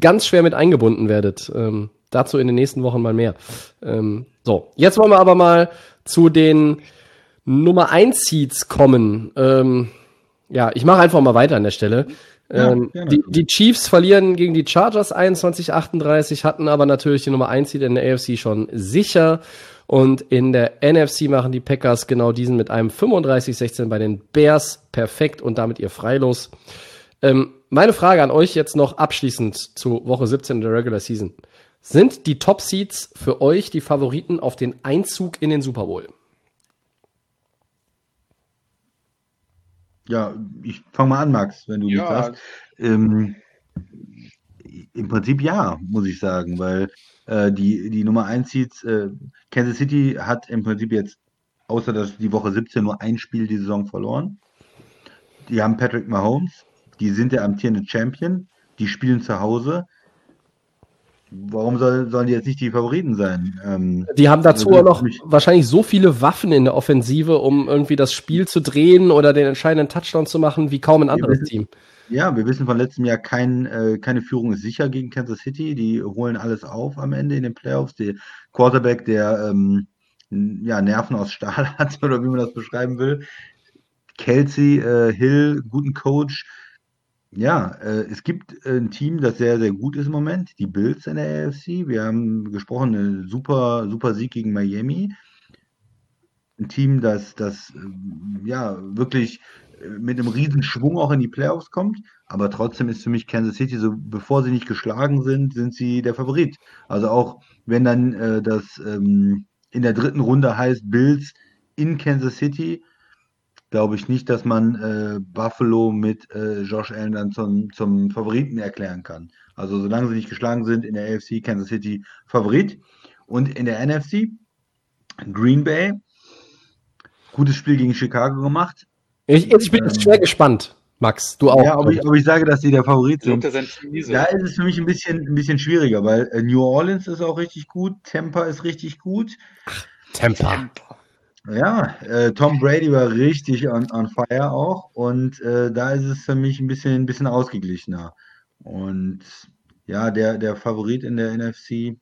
ganz schwer mit eingebunden werdet. Ähm, dazu in den nächsten Wochen mal mehr. Ähm, so, jetzt wollen wir aber mal zu den Nummer 1 Seeds kommen. Ähm, ja, ich mache einfach mal weiter an der Stelle. Ja, ähm, gerne. die, die Chiefs verlieren gegen die Chargers 21-38, hatten aber natürlich die Nummer 1 Seed in der AFC schon sicher. Und in der NFC machen die Packers genau diesen mit einem 35-16 bei den Bears perfekt und damit ihr Freilos. Ähm, meine Frage an euch jetzt noch abschließend zu Woche 17 der Regular Season. Sind die Top Seeds für euch die Favoriten auf den Einzug in den Super Bowl? Ja, ich fange mal an, Max, wenn du Ja. nichts hast. Ähm, Im Prinzip ja, muss ich sagen, weil äh, die, die Nummer 1 Seeds, äh, Kansas City hat im Prinzip jetzt, außer dass die Woche 17 nur ein Spiel die Saison verloren. Die haben Patrick Mahomes, die sind der amtierende Champion, die spielen zu Hause. Warum soll, sollen die jetzt nicht die Favoriten sein? Ähm, Die haben dazu Also auch noch wahrscheinlich so viele Waffen in der Offensive, um irgendwie das Spiel zu drehen oder den entscheidenden Touchdown zu machen, wie kaum ein anderes wissen- Team. Ja, wir wissen von letztem Jahr, kein, äh, keine Führung ist sicher gegen Kansas City. Die holen alles auf am Ende in den Playoffs. Der Quarterback, der ähm, ja, Nerven aus Stahl hat, oder wie man das beschreiben will. Kelsey, äh, Hill, guten Coach. Ja, äh, es gibt äh, ein Team, das sehr, sehr gut ist im Moment, die Bills in der AFC. Wir haben gesprochen, eine super, super Sieg gegen Miami. Ein Team, das, das ähm, ja wirklich äh, mit einem riesen Schwung auch in die Playoffs kommt. Aber trotzdem ist für mich Kansas City so, bevor sie nicht geschlagen sind, sind sie der Favorit. Also auch wenn dann äh, das ähm, in der dritten Runde heißt Bills in Kansas City, glaube ich nicht, dass man äh, Buffalo mit äh, Josh Allen dann zum, zum Favoriten erklären kann. Also solange sie nicht geschlagen sind in der AFC, Kansas City Favorit. Und in der NFC Green Bay, gutes Spiel gegen Chicago gemacht. Ich, ich bin jetzt Ähm, schwer gespannt, Max. Du auch. Ja, ob ich, ob ich sage, dass sie der Favorit sind. Da ist es für mich ein bisschen, ein bisschen schwieriger, weil äh, New Orleans ist auch richtig gut, Tampa ist richtig gut. Temper. Ja, äh, Tom Brady war richtig on, on fire auch und äh, da ist es für mich ein bisschen, ein bisschen ausgeglichener. Und ja, der, der Favorit in der NFC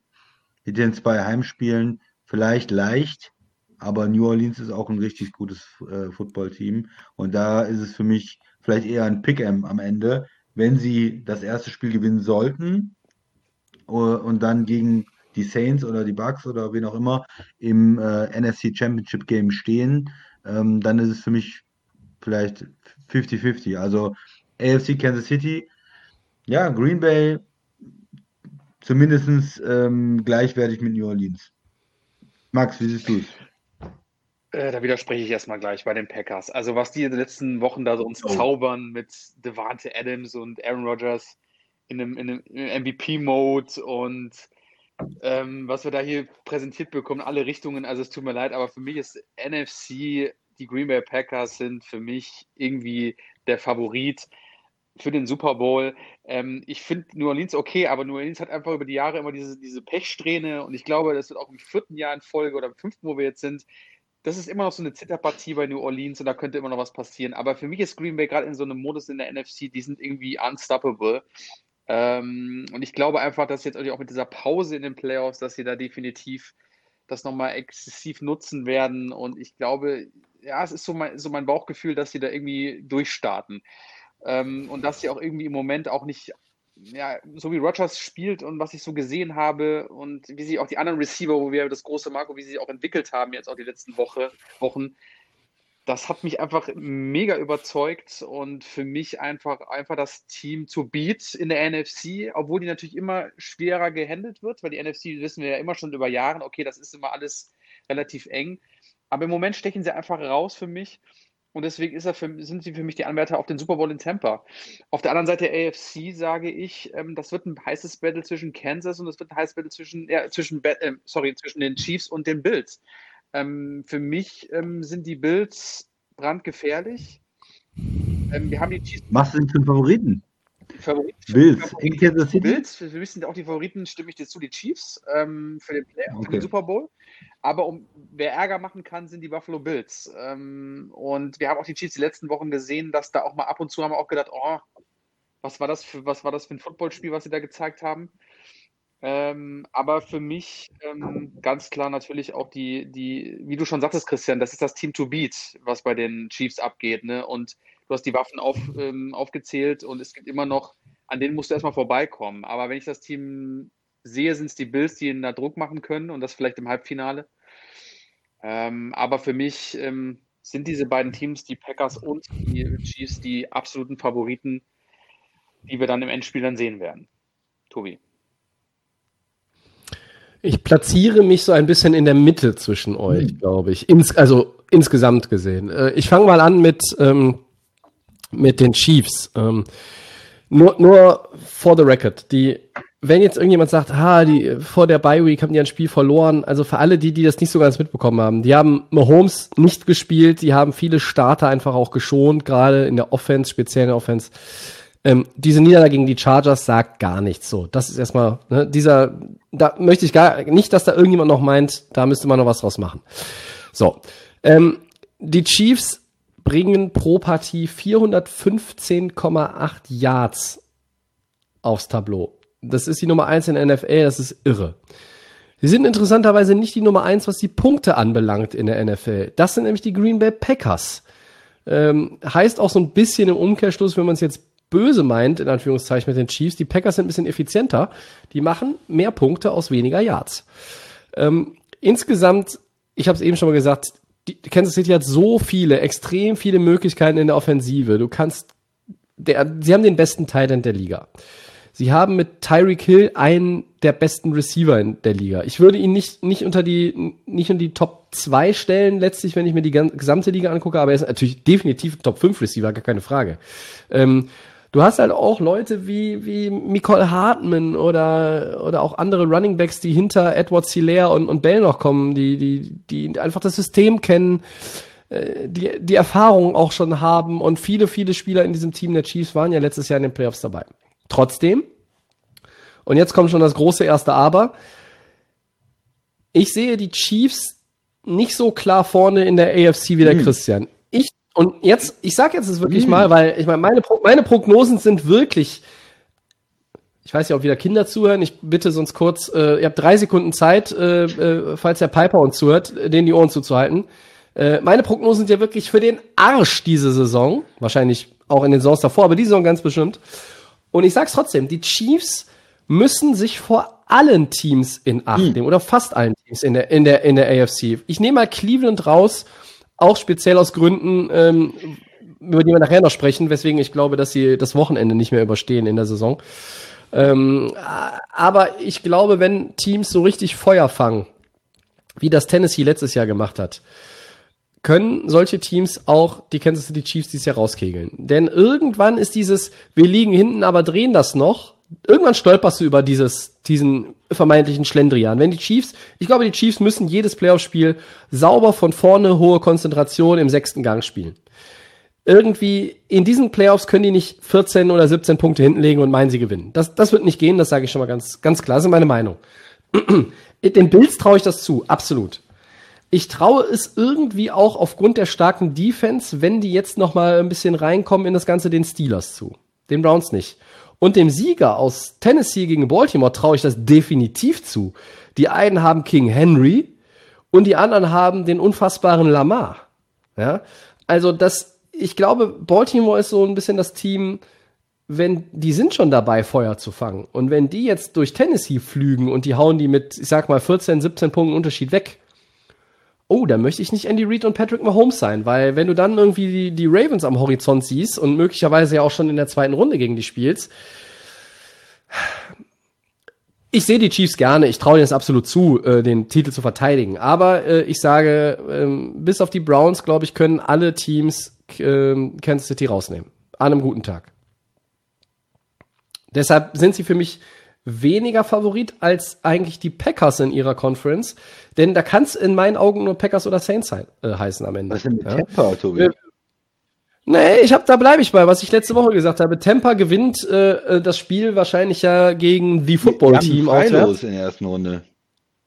mit den zwei Heimspielen vielleicht leicht, aber New Orleans ist auch ein richtig gutes äh, Footballteam und da ist es für mich vielleicht eher ein Pick-em am Ende, wenn sie das erste Spiel gewinnen sollten äh, und dann gegen die Saints oder die Bucks oder wen auch immer im äh, NFC Championship Game stehen, ähm, dann ist es für mich vielleicht 50-50. Also AFC Kansas City, ja, Green Bay zumindest ähm, gleichwertig mit New Orleans. Max, wie siehst du es? Äh, da widerspreche ich erstmal gleich bei den Packers. Also, was die in den letzten Wochen da so uns Oh. zaubern mit Devante Adams und Aaron Rodgers in einem, in einem MVP-Mode und ähm, was wir da hier präsentiert bekommen, alle Richtungen. Also, es tut mir leid, aber für mich ist NFC, die Green Bay Packers sind für mich irgendwie der Favorit für den Super Bowl. Ähm, ich finde New Orleans okay, aber New Orleans hat einfach über die Jahre immer diese, diese Pechsträhne und ich glaube, das wird auch im vierten Jahr in Folge oder im fünften, wo wir jetzt sind, das ist immer noch so eine Zitterpartie bei New Orleans und da könnte immer noch was passieren. Aber für mich ist Green Bay gerade in so einem Modus in der NFC, die sind irgendwie unstoppable. Ähm, und ich glaube einfach, dass jetzt auch mit dieser Pause in den Playoffs, dass sie da definitiv das nochmal exzessiv nutzen werden. Und ich glaube, ja, es ist so mein, so mein Bauchgefühl, dass sie da irgendwie durchstarten. Ähm, und dass sie auch irgendwie im Moment auch nicht ja, so wie Rogers spielt und was ich so gesehen habe und wie sich auch die anderen Receiver, wo wir das große Marco, wie sie sich auch entwickelt haben, jetzt auch die letzten Woche, Wochen, das hat mich einfach mega überzeugt und für mich einfach, einfach das Team zu beat in der NFC, obwohl die natürlich immer schwerer gehandelt wird, weil die NFC wissen wir ja immer schon über Jahre, okay, das ist immer alles relativ eng. Aber im Moment stechen sie einfach raus für mich. Und deswegen für, sind sie für mich die Anwärter auf den Super Bowl in Tampa. Auf der anderen Seite der AFC sage ich, ähm, das wird ein heißes Battle zwischen Kansas und das wird ein heißes Battle zwischen, ja, zwischen, äh, sorry, zwischen den Chiefs und den Bills. Ähm, für mich ähm, sind die Bills brandgefährlich. Ähm, wir haben die Chiefs. Du den zum Favoriten? Favoriten Bills in Kansas City? Bills, für mich sind auch die Favoriten, stimme ich dir zu, die Chiefs ähm, für, den Play okay. für den Super Bowl. Aber um, wer Ärger machen kann, sind die Buffalo Bills. Ähm, und wir haben auch die Chiefs die letzten Wochen gesehen, dass da auch mal ab und zu haben wir auch gedacht, oh, was war das für, was war das für ein Footballspiel, was sie da gezeigt haben? Ähm, aber für mich ähm, ganz klar natürlich auch die, die, wie du schon sagtest, Christian, das ist das Team to beat, was bei den Chiefs abgeht. Ne? Und du hast die Waffen auf, ähm, aufgezählt und es gibt immer noch, an denen musst du erstmal vorbeikommen. Aber wenn ich das Team sehe, sind es die Bills, die ihnen da Druck machen können und das vielleicht im Halbfinale. Ähm, aber für mich ähm, sind diese beiden Teams, die Packers und die Chiefs, die absoluten Favoriten, die wir dann im Endspiel dann sehen werden. Tobi. Ich platziere mich so ein bisschen in der Mitte zwischen euch, mhm. glaube ich. Ins, also insgesamt gesehen. Äh, ich fange mal an mit, ähm, mit den Chiefs. Ähm, nur, nur for the record. Die, wenn jetzt irgendjemand sagt, ha, die, vor der Bye Week haben die ein Spiel verloren, also für alle die, die das nicht so ganz mitbekommen haben, die haben Mahomes nicht gespielt, die haben viele Starter einfach auch geschont, gerade in der Offense, speziell in der Offense. Ähm, diese Niederlage gegen die Chargers sagt gar nichts. So, das ist erstmal ne, dieser. Da möchte ich gar nicht, dass da irgendjemand noch meint, da müsste man noch was draus machen. So, ähm, die Chiefs bringen pro Partie 415,8 Yards aufs Tableau. Das ist die Nummer eins in der NFL, das ist irre. Sie sind interessanterweise nicht die Nummer eins, was die Punkte anbelangt in der NFL. Das sind nämlich die Green Bay Packers. Ähm, heißt auch so ein bisschen im Umkehrschluss, wenn man es jetzt böse meint, in Anführungszeichen mit den Chiefs, die Packers sind ein bisschen effizienter. Die machen mehr Punkte aus weniger Yards. Ähm, insgesamt, ich habe es eben schon mal gesagt, die, Kansas City hat so viele, extrem viele Möglichkeiten in der Offensive. Du kannst, der, sie haben den besten Titan der Liga. Sie haben mit Tyreek Hill einen der besten Receiver in der Liga. Ich würde ihn nicht, nicht unter die, nicht in die Top 2 stellen, letztlich, wenn ich mir die gesamte Liga angucke, aber er ist natürlich definitiv Top 5 Receiver, gar keine Frage. Ähm, du hast halt auch Leute wie, wie Nicole Hartman oder, oder auch andere Running Backs, die hinter Edward Silaire und, und Bell noch kommen, die, die, die einfach das System kennen, äh, die, die Erfahrung auch schon haben und viele, viele Spieler in diesem Team der Chiefs waren ja letztes Jahr in den Playoffs dabei. Trotzdem, und jetzt kommt schon das große erste Aber, ich sehe die Chiefs nicht so klar vorne in der AFC wie der hm. Christian. Ich und jetzt, ich sag jetzt es wirklich mhm. mal, weil ich meine, meine, meine Prognosen sind wirklich. Ich weiß ja, ob wieder Kinder zuhören. Ich bitte sonst kurz, äh, ihr habt drei Sekunden Zeit, äh, äh, falls der Piper uns zuhört, denen die Ohren zuzuhalten. Äh, meine Prognosen sind ja wirklich für den Arsch diese Saison. Wahrscheinlich auch in den Saisons davor, aber diese Saison ganz bestimmt. Und ich sag's trotzdem, die Chiefs müssen sich vor allen Teams in Acht hm. nehmen oder fast allen Teams in der, in der, in der AFC. Ich nehme mal Cleveland raus, auch speziell aus Gründen, ähm, über die wir nachher noch sprechen, weswegen ich glaube, dass sie das Wochenende nicht mehr überstehen in der Saison. Ähm, aber ich glaube, wenn Teams so richtig Feuer fangen, wie das Tennessee letztes Jahr gemacht hat, können solche Teams auch die Kansas City Chiefs dieses Jahr rauskegeln. Denn irgendwann ist dieses, wir liegen hinten, aber drehen das noch. Irgendwann stolperst du über dieses, diesen vermeintlichen Schlendrian. Wenn die Chiefs, ich glaube, die Chiefs müssen jedes Playoff-Spiel sauber von vorne, hohe Konzentration im sechsten Gang spielen. Irgendwie in diesen Playoffs können die nicht 14 oder 17 Punkte hintenlegen und meinen, sie gewinnen. Das, das wird nicht gehen, das sage ich schon mal ganz, ganz klar. Das ist meine Meinung. Den Bills traue ich das zu, absolut. ich traue es irgendwie auch aufgrund der starken Defense, wenn die jetzt noch mal ein bisschen reinkommen in das Ganze, den Steelers zu. Den Browns nicht. Und dem Sieger aus Tennessee gegen Baltimore traue ich das definitiv zu. Die einen haben King Henry und die anderen haben den unfassbaren Lamar. Ja, also das, ich glaube, Baltimore ist so ein bisschen das Team, wenn die sind schon dabei, Feuer zu fangen. Und wenn die jetzt durch Tennessee flügen und die hauen die mit, ich sag mal, 14, 17 Punkten Unterschied weg, oh, da möchte ich nicht Andy Reid und Patrick Mahomes sein, weil wenn du dann irgendwie die, die Ravens am Horizont siehst und möglicherweise ja auch schon in der zweiten Runde gegen die spielst, ich sehe die Chiefs gerne, ich traue ihnen es absolut zu, äh, den Titel zu verteidigen. Aber äh, ich sage, ähm, bis auf die Browns, glaube ich, können alle Teams äh, Kansas City rausnehmen. An einem guten Tag. Deshalb sind sie für mich weniger Favorit als eigentlich die Packers in ihrer Conference. Denn da kann es in meinen Augen nur Packers oder Saints he äh, heißen am Ende. Was ist denn mit ja? Tampa, Tobi? Äh, Nee, ich hab, da bleibe ich bei, was ich letzte Woche gesagt habe. Tampa gewinnt äh, äh das Spiel wahrscheinlich ja gegen die Football-Team. Freilos in der ersten Runde.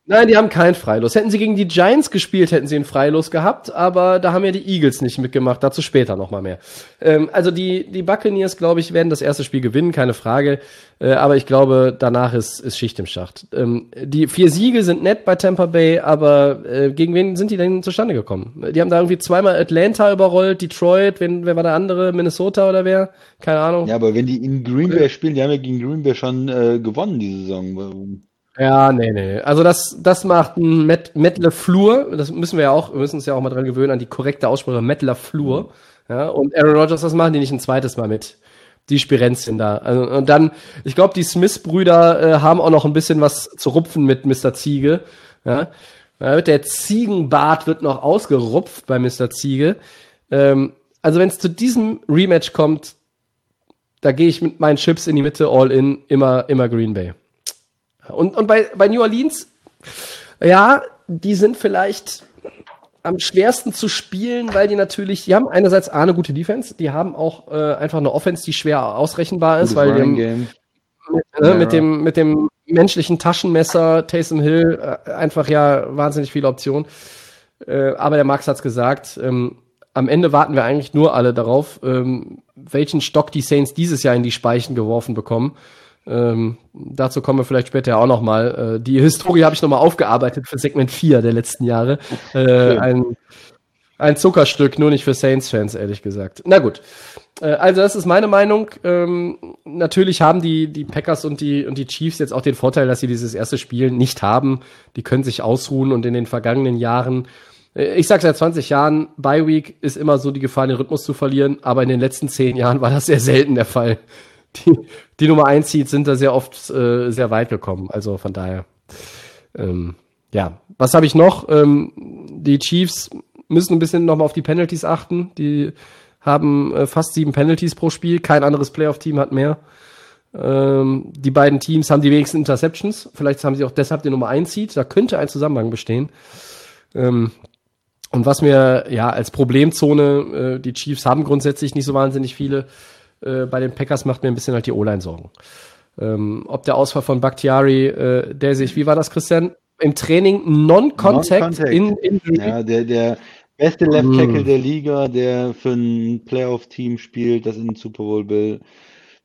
Nein, die haben kein Freilos. Hätten sie gegen die Giants gespielt, hätten sie ein Freilos gehabt, aber da haben ja die Eagles nicht mitgemacht. Dazu später nochmal mehr. Ähm, also die, die Buccaneers, glaube ich, werden das erste Spiel gewinnen, keine Frage. Äh, aber ich glaube, danach ist, ist Schicht im Schacht. Ähm, die vier Siege sind nett bei Tampa Bay, aber äh, gegen wen sind die denn zustande gekommen? Die haben da irgendwie zweimal Atlanta überrollt, Detroit, wen, wer war der andere? Minnesota oder wer? Keine Ahnung. Ja, aber wenn die in Green Bay spielen, die haben ja gegen Green Bay schon äh, gewonnen diese Saison. Ja, nee, nee. Also das, das macht ein Matt, Matt LeFleur, das müssen wir ja auch, wir müssen uns ja auch mal dran gewöhnen, an die korrekte Aussprache, Matt LeFleur. Ja, und Aaron Rodgers, das machen die nicht ein zweites Mal mit. Die Spirenzchen da. Also, und dann, ich glaube, die Smith-Brüder äh, haben auch noch ein bisschen was zu rupfen mit Mr. Ziege. Ja, der Ziegenbart wird noch ausgerupft bei Mr. Ziege. Ähm, also wenn es zu diesem Rematch kommt, da gehe ich mit meinen Chips in die Mitte, all in, immer, immer Green Bay. Und, und bei, bei New Orleans, ja, die sind vielleicht am schwersten zu spielen, weil die natürlich, die haben einerseits A, eine gute Defense, die haben auch äh, einfach eine Offense, die schwer ausrechenbar ist, Gutes weil die haben, mit, ne, mit dem mit dem menschlichen Taschenmesser Taysom Hill äh, einfach ja wahnsinnig viele Optionen. Äh, aber der Max hat's gesagt. Ähm, am Ende warten wir eigentlich nur alle darauf, ähm, welchen Stock die Saints dieses Jahr in die Speichen geworfen bekommen. Ähm, dazu kommen wir vielleicht später auch noch mal. Äh, die Historie habe ich noch mal aufgearbeitet für Segment 4 der letzten Jahre. Äh, ein, ein Zuckerstück, nur nicht für Saints-Fans, ehrlich gesagt. Na gut. Äh, also, das ist meine Meinung. Ähm, natürlich haben die, die Packers und die, und die Chiefs jetzt auch den Vorteil, dass sie dieses erste Spiel nicht haben. Die können sich ausruhen und in den vergangenen Jahren, äh, ich sag seit 20 Jahren, Bye Week ist immer so die Gefahr, den Rhythmus zu verlieren, aber in den letzten 10 Jahren war das sehr selten der Fall. Die, die Nummer 1 Seeds sind da sehr oft äh, sehr weit gekommen. Also von daher. Ähm, ja, was habe ich noch? Ähm, die Chiefs müssen ein bisschen nochmal auf die Penalties achten. Die haben äh, fast sieben Penalties pro Spiel. Kein anderes Playoff-Team hat mehr. Ähm, die beiden Teams haben die wenigsten Interceptions. Vielleicht haben sie auch deshalb die Nummer 1 Seed. Da könnte ein Zusammenhang bestehen. Ähm, und was mir ja als Problemzone, äh, die Chiefs haben grundsätzlich nicht so wahnsinnig viele. Äh, bei den Packers macht mir ein bisschen halt die O-Line Sorgen. Ähm, ob der Ausfall von Bakhtiari, äh, der sich, wie war das, Christian? Im Training Non-Contact Non-Contact. in, in Ja, der, der beste Left Mm. Tackle der Liga, der für ein Playoff-Team spielt, das in den Super Bowl will,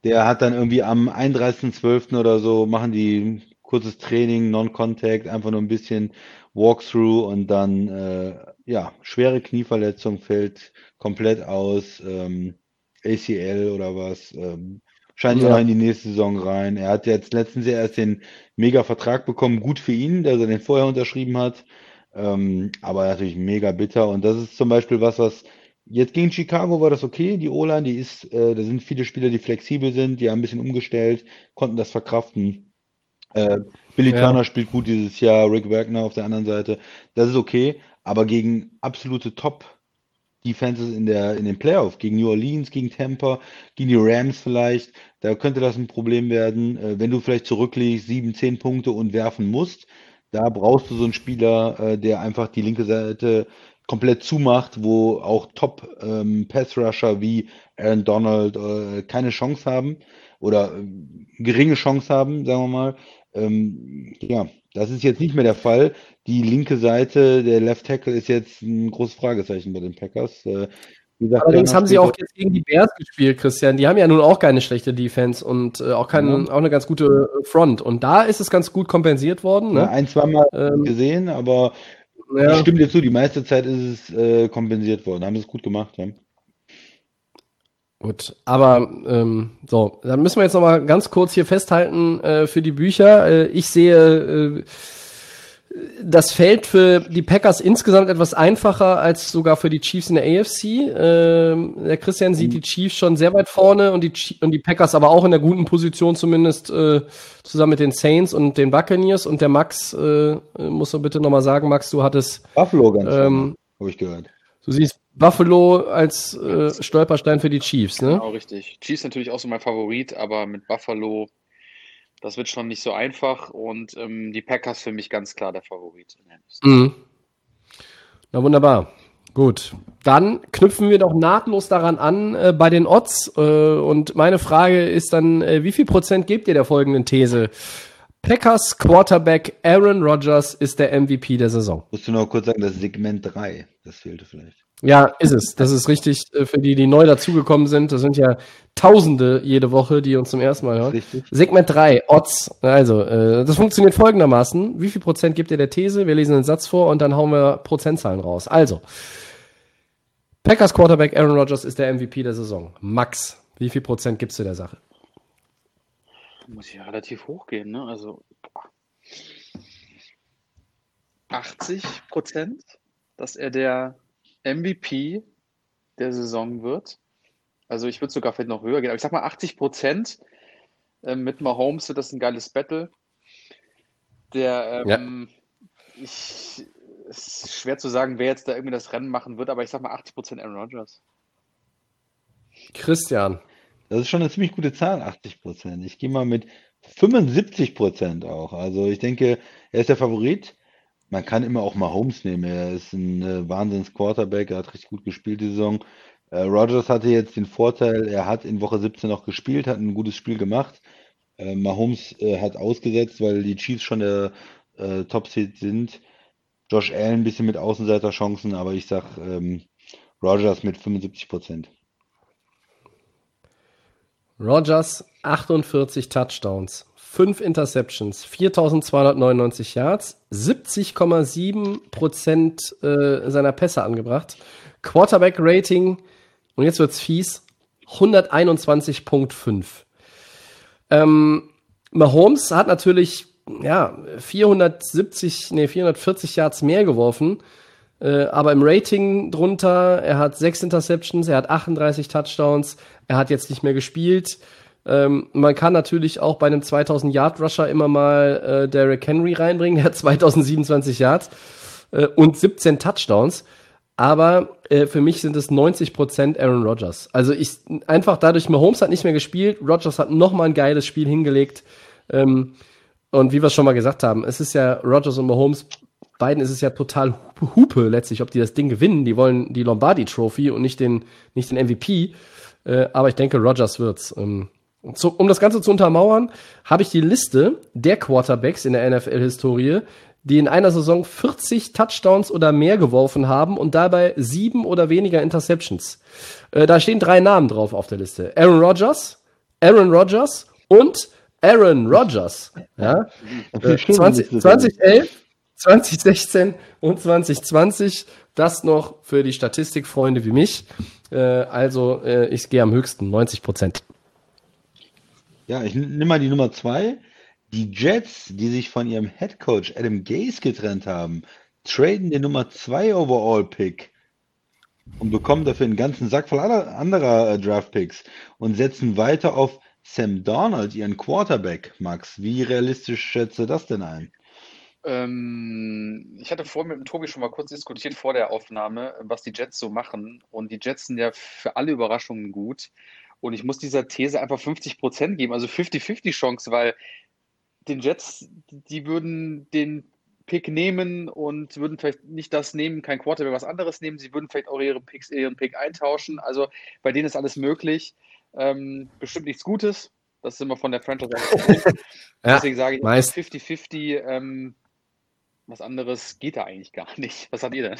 der hat dann irgendwie am 31.12. oder so, machen die kurzes Training, Non-Contact, einfach nur ein bisschen Walkthrough und dann, äh, ja, schwere Knieverletzung fällt komplett aus, ähm, ACL oder was, ähm, scheint Ja. auch in die nächste Saison rein. Er hat jetzt letztens ja erst den Mega-Vertrag bekommen, gut für ihn, dass er den vorher unterschrieben hat. Ähm, aber natürlich mega bitter. Und das ist zum Beispiel was, was jetzt gegen Chicago war das okay. Die O-Line, die ist, äh, da sind viele Spieler, die flexibel sind, die haben ein bisschen umgestellt, konnten das verkraften. Äh, Billy Ja. Turner spielt gut dieses Jahr, Rick Wagner auf der anderen Seite. Das ist okay. Aber gegen absolute Top Defenses in der, in den Playoff, gegen New Orleans, gegen Tampa, gegen die Rams vielleicht, da könnte das ein Problem werden, äh, wenn du vielleicht zurückliegst, sieben, zehn Punkte und werfen musst. Da brauchst du so einen Spieler, äh, der einfach die linke Seite komplett zumacht, wo auch Top ähm, wie Aaron Donald äh, keine Chance haben oder äh, geringe Chance haben, sagen wir mal. Ähm, ja, das ist jetzt nicht mehr der Fall. Die linke Seite, der Left Tackle, ist jetzt ein großes Fragezeichen bei den Packers. Äh, gesagt, Allerdings haben sie auch jetzt gegen die Bears gespielt, Christian. Die haben ja nun auch keine schlechte Defense und äh, auch, keine, ja. auch eine ganz gute Front. Und da ist es ganz gut kompensiert worden. Ne? Ja, ein, zweimal ähm, gesehen, aber ja. ich stimme dir zu, die meiste Zeit ist es äh, kompensiert worden. Haben sie es gut gemacht, ja. Gut, aber ähm, so, dann müssen wir jetzt noch mal ganz kurz hier festhalten äh, für die Bücher. Äh, ich sehe äh, das Feld für die Packers insgesamt etwas einfacher als sogar für die Chiefs in der AFC. Ähm, der Christian sieht die Chiefs schon sehr weit vorne und die, und die Packers aber auch in der guten Position zumindest äh, zusammen mit den Saints und den Buccaneers. Und der Max, äh, muss du bitte nochmal sagen, Max, du hattest Buffalo ganz ähm, habe ich gehört. Du siehst Buffalo als äh, Stolperstein für die Chiefs, ne? Genau, richtig. Chiefs natürlich auch so mein Favorit, aber mit Buffalo das wird schon nicht so einfach und ähm, die Packers für mich ganz klar der Favorit. Mhm. Na wunderbar. Gut, dann knüpfen wir doch nahtlos daran an äh, bei den Odds. Äh, und meine Frage ist dann, äh, wie viel Prozent gebt ihr der folgenden These? Packers Quarterback Aaron Rodgers ist der MVP der Saison. Musst du noch kurz sagen, das Segment 3, das fehlte vielleicht. Ja, ist es. Das ist richtig äh, für die, die neu dazugekommen sind. Das sind ja Tausende jede Woche, die uns zum ersten Mal hören. Richtig. Segment 3, Odds. Also, äh, das funktioniert folgendermaßen. Wie viel Prozent gibt ihr der These? Wir lesen den Satz vor und dann hauen wir Prozentzahlen raus. Also, Packers Quarterback Aaron Rodgers ist der MVP der Saison. Max, wie viel Prozent gibst du der Sache? Muss ja relativ hoch gehen, ne? Also 80 Prozent, dass er der MVP der Saison wird. Also ich würde sogar vielleicht noch höher gehen, aber ich sag mal 80 Prozent. Ähm, mit Mahomes wird das ein geiles Battle. Der, ähm, ja. ich, es ist schwer zu sagen, wer jetzt da irgendwie das Rennen machen wird, aber ich sag mal 80 Prozent Aaron Rodgers. Christian. Das ist schon eine ziemlich gute Zahl, 80 Prozent. Ich gehe mal mit 75 Prozent auch. Also ich denke, er ist der Favorit. Man kann immer auch mal Holmes nehmen. Er ist ein äh, Wahnsinns-Quarterback. Er hat richtig gut gespielt die Saison. Äh, Rodgers hatte jetzt den Vorteil, er hat in Woche 17 noch gespielt, hat ein gutes Spiel gemacht. Äh, Mahomes äh, hat ausgesetzt, weil die Chiefs schon der äh, Top-Seed sind. Josh Allen ein bisschen mit Außenseiterchancen, aber ich sag ähm, Rodgers mit 75 Prozent. Rodgers 48 Touchdowns, 5 Interceptions, 4299 Yards, 70,7 Prozent äh, seiner Pässe angebracht. Quarterback Rating, und jetzt wird's fies, 121,5. Ähm, Mahomes hat natürlich, ja, 470, nee, 440 Yards mehr geworfen, äh, aber im Rating drunter, er hat 6 Interceptions, er hat 38 Touchdowns, er hat jetzt nicht mehr gespielt. Ähm, man kann natürlich auch bei einem 2000 Yard Rusher immer mal äh, Derrick Henry reinbringen, der hat 2027 Yards äh, und 17 Touchdowns. Aber äh, für mich sind es 90% Aaron Rodgers. Also ich einfach dadurch, Mahomes hat nicht mehr gespielt, Rodgers hat noch mal ein geiles Spiel hingelegt. Ähm, und wie wir es schon mal gesagt haben, es ist ja Rodgers und Mahomes, beiden ist es ja total Hupe letztlich, ob die das Ding gewinnen. Die wollen die Lombardi Trophy und nicht den, nicht den MVP. Äh, aber ich denke, Rodgers wird's. Ähm, so, um das Ganze zu untermauern, habe ich die Liste der Quarterbacks in der NFL-Historie, die in einer Saison 40 Touchdowns oder mehr geworfen haben und dabei sieben oder weniger Interceptions. Äh, da stehen drei Namen drauf auf der Liste. Aaron Rodgers, Aaron Rodgers und Aaron Rodgers. Ja? Äh, 20, 2011, 2016 und 2020. Das noch für die Statistikfreunde wie mich. Äh, also äh, ich gehe am höchsten, 90 Prozent. Ja, ich nehme mal die Nummer zwei. Die Jets, die sich von ihrem Head Coach Adam Gase getrennt haben, traden den Nummer 2 Overall Pick und bekommen dafür einen ganzen Sack voll anderer äh, Draft Picks und setzen weiter auf Sam Donald, ihren Quarterback. Max, wie realistisch schätze das denn ein? Ähm, ich hatte vorhin mit dem Tobi schon mal kurz diskutiert vor der Aufnahme, was die Jets so machen. Und die Jets sind ja für alle Überraschungen gut. Und ich muss dieser These einfach 50 Prozent geben, also 50-50 Chance, weil den Jets, die würden den Pick nehmen und würden vielleicht nicht das nehmen, kein Quarterback, was anderes nehmen. Sie würden vielleicht auch ihre Picks, ihren Pick eintauschen. Also bei denen ist alles möglich. Ähm, bestimmt nichts Gutes. Das ist immer von der Franchise. Ja, Deswegen sage ich meist. 50-50. Ähm, was anderes geht da eigentlich gar nicht. Was habt ihr denn?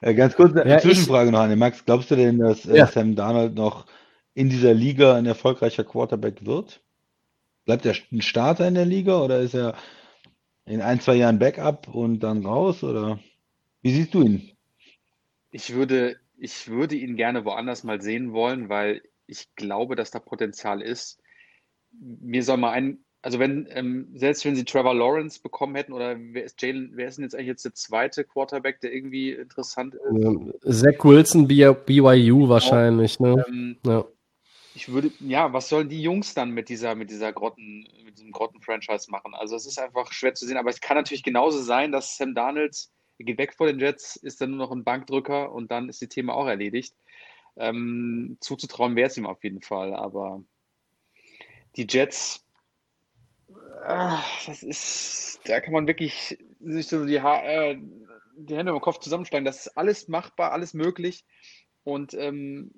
Äh, ganz kurz eine Ja, ich- Zwischenfrage noch an den Max. Glaubst du denn, dass äh, Ja. Sam Darnold noch in dieser Liga ein erfolgreicher Quarterback wird? Bleibt er ein Starter in der Liga oder ist er in ein, zwei Jahren Backup und dann raus? Oder wie siehst du ihn? Ich würde, ich würde ihn gerne woanders mal sehen wollen, weil ich glaube, dass da Potenzial ist. Mir soll mal ein, also wenn, ähm, selbst wenn sie Trevor Lawrence bekommen hätten, oder wer ist Jalen, wer ist denn jetzt eigentlich jetzt der zweite Quarterback, der irgendwie interessant ist? Zach Wilson, BYU wahrscheinlich, ne? Ähm, Ja. Ich würde, ja, was sollen die Jungs dann mit dieser, mit dieser Grotten, mit diesem Grotten-Franchise machen? Also es ist einfach schwer zu sehen, aber es kann natürlich genauso sein, dass Sam Darnolds er geht weg vor den Jets, ist dann nur noch ein Bankdrücker und dann ist die Thema auch erledigt. Ähm, zuzutrauen wäre es ihm auf jeden Fall, aber die Jets, ah, das ist, da kann man wirklich sich so die, ha äh, die Hände im Kopf zusammenschlagen. Das ist alles machbar, alles möglich und ähm,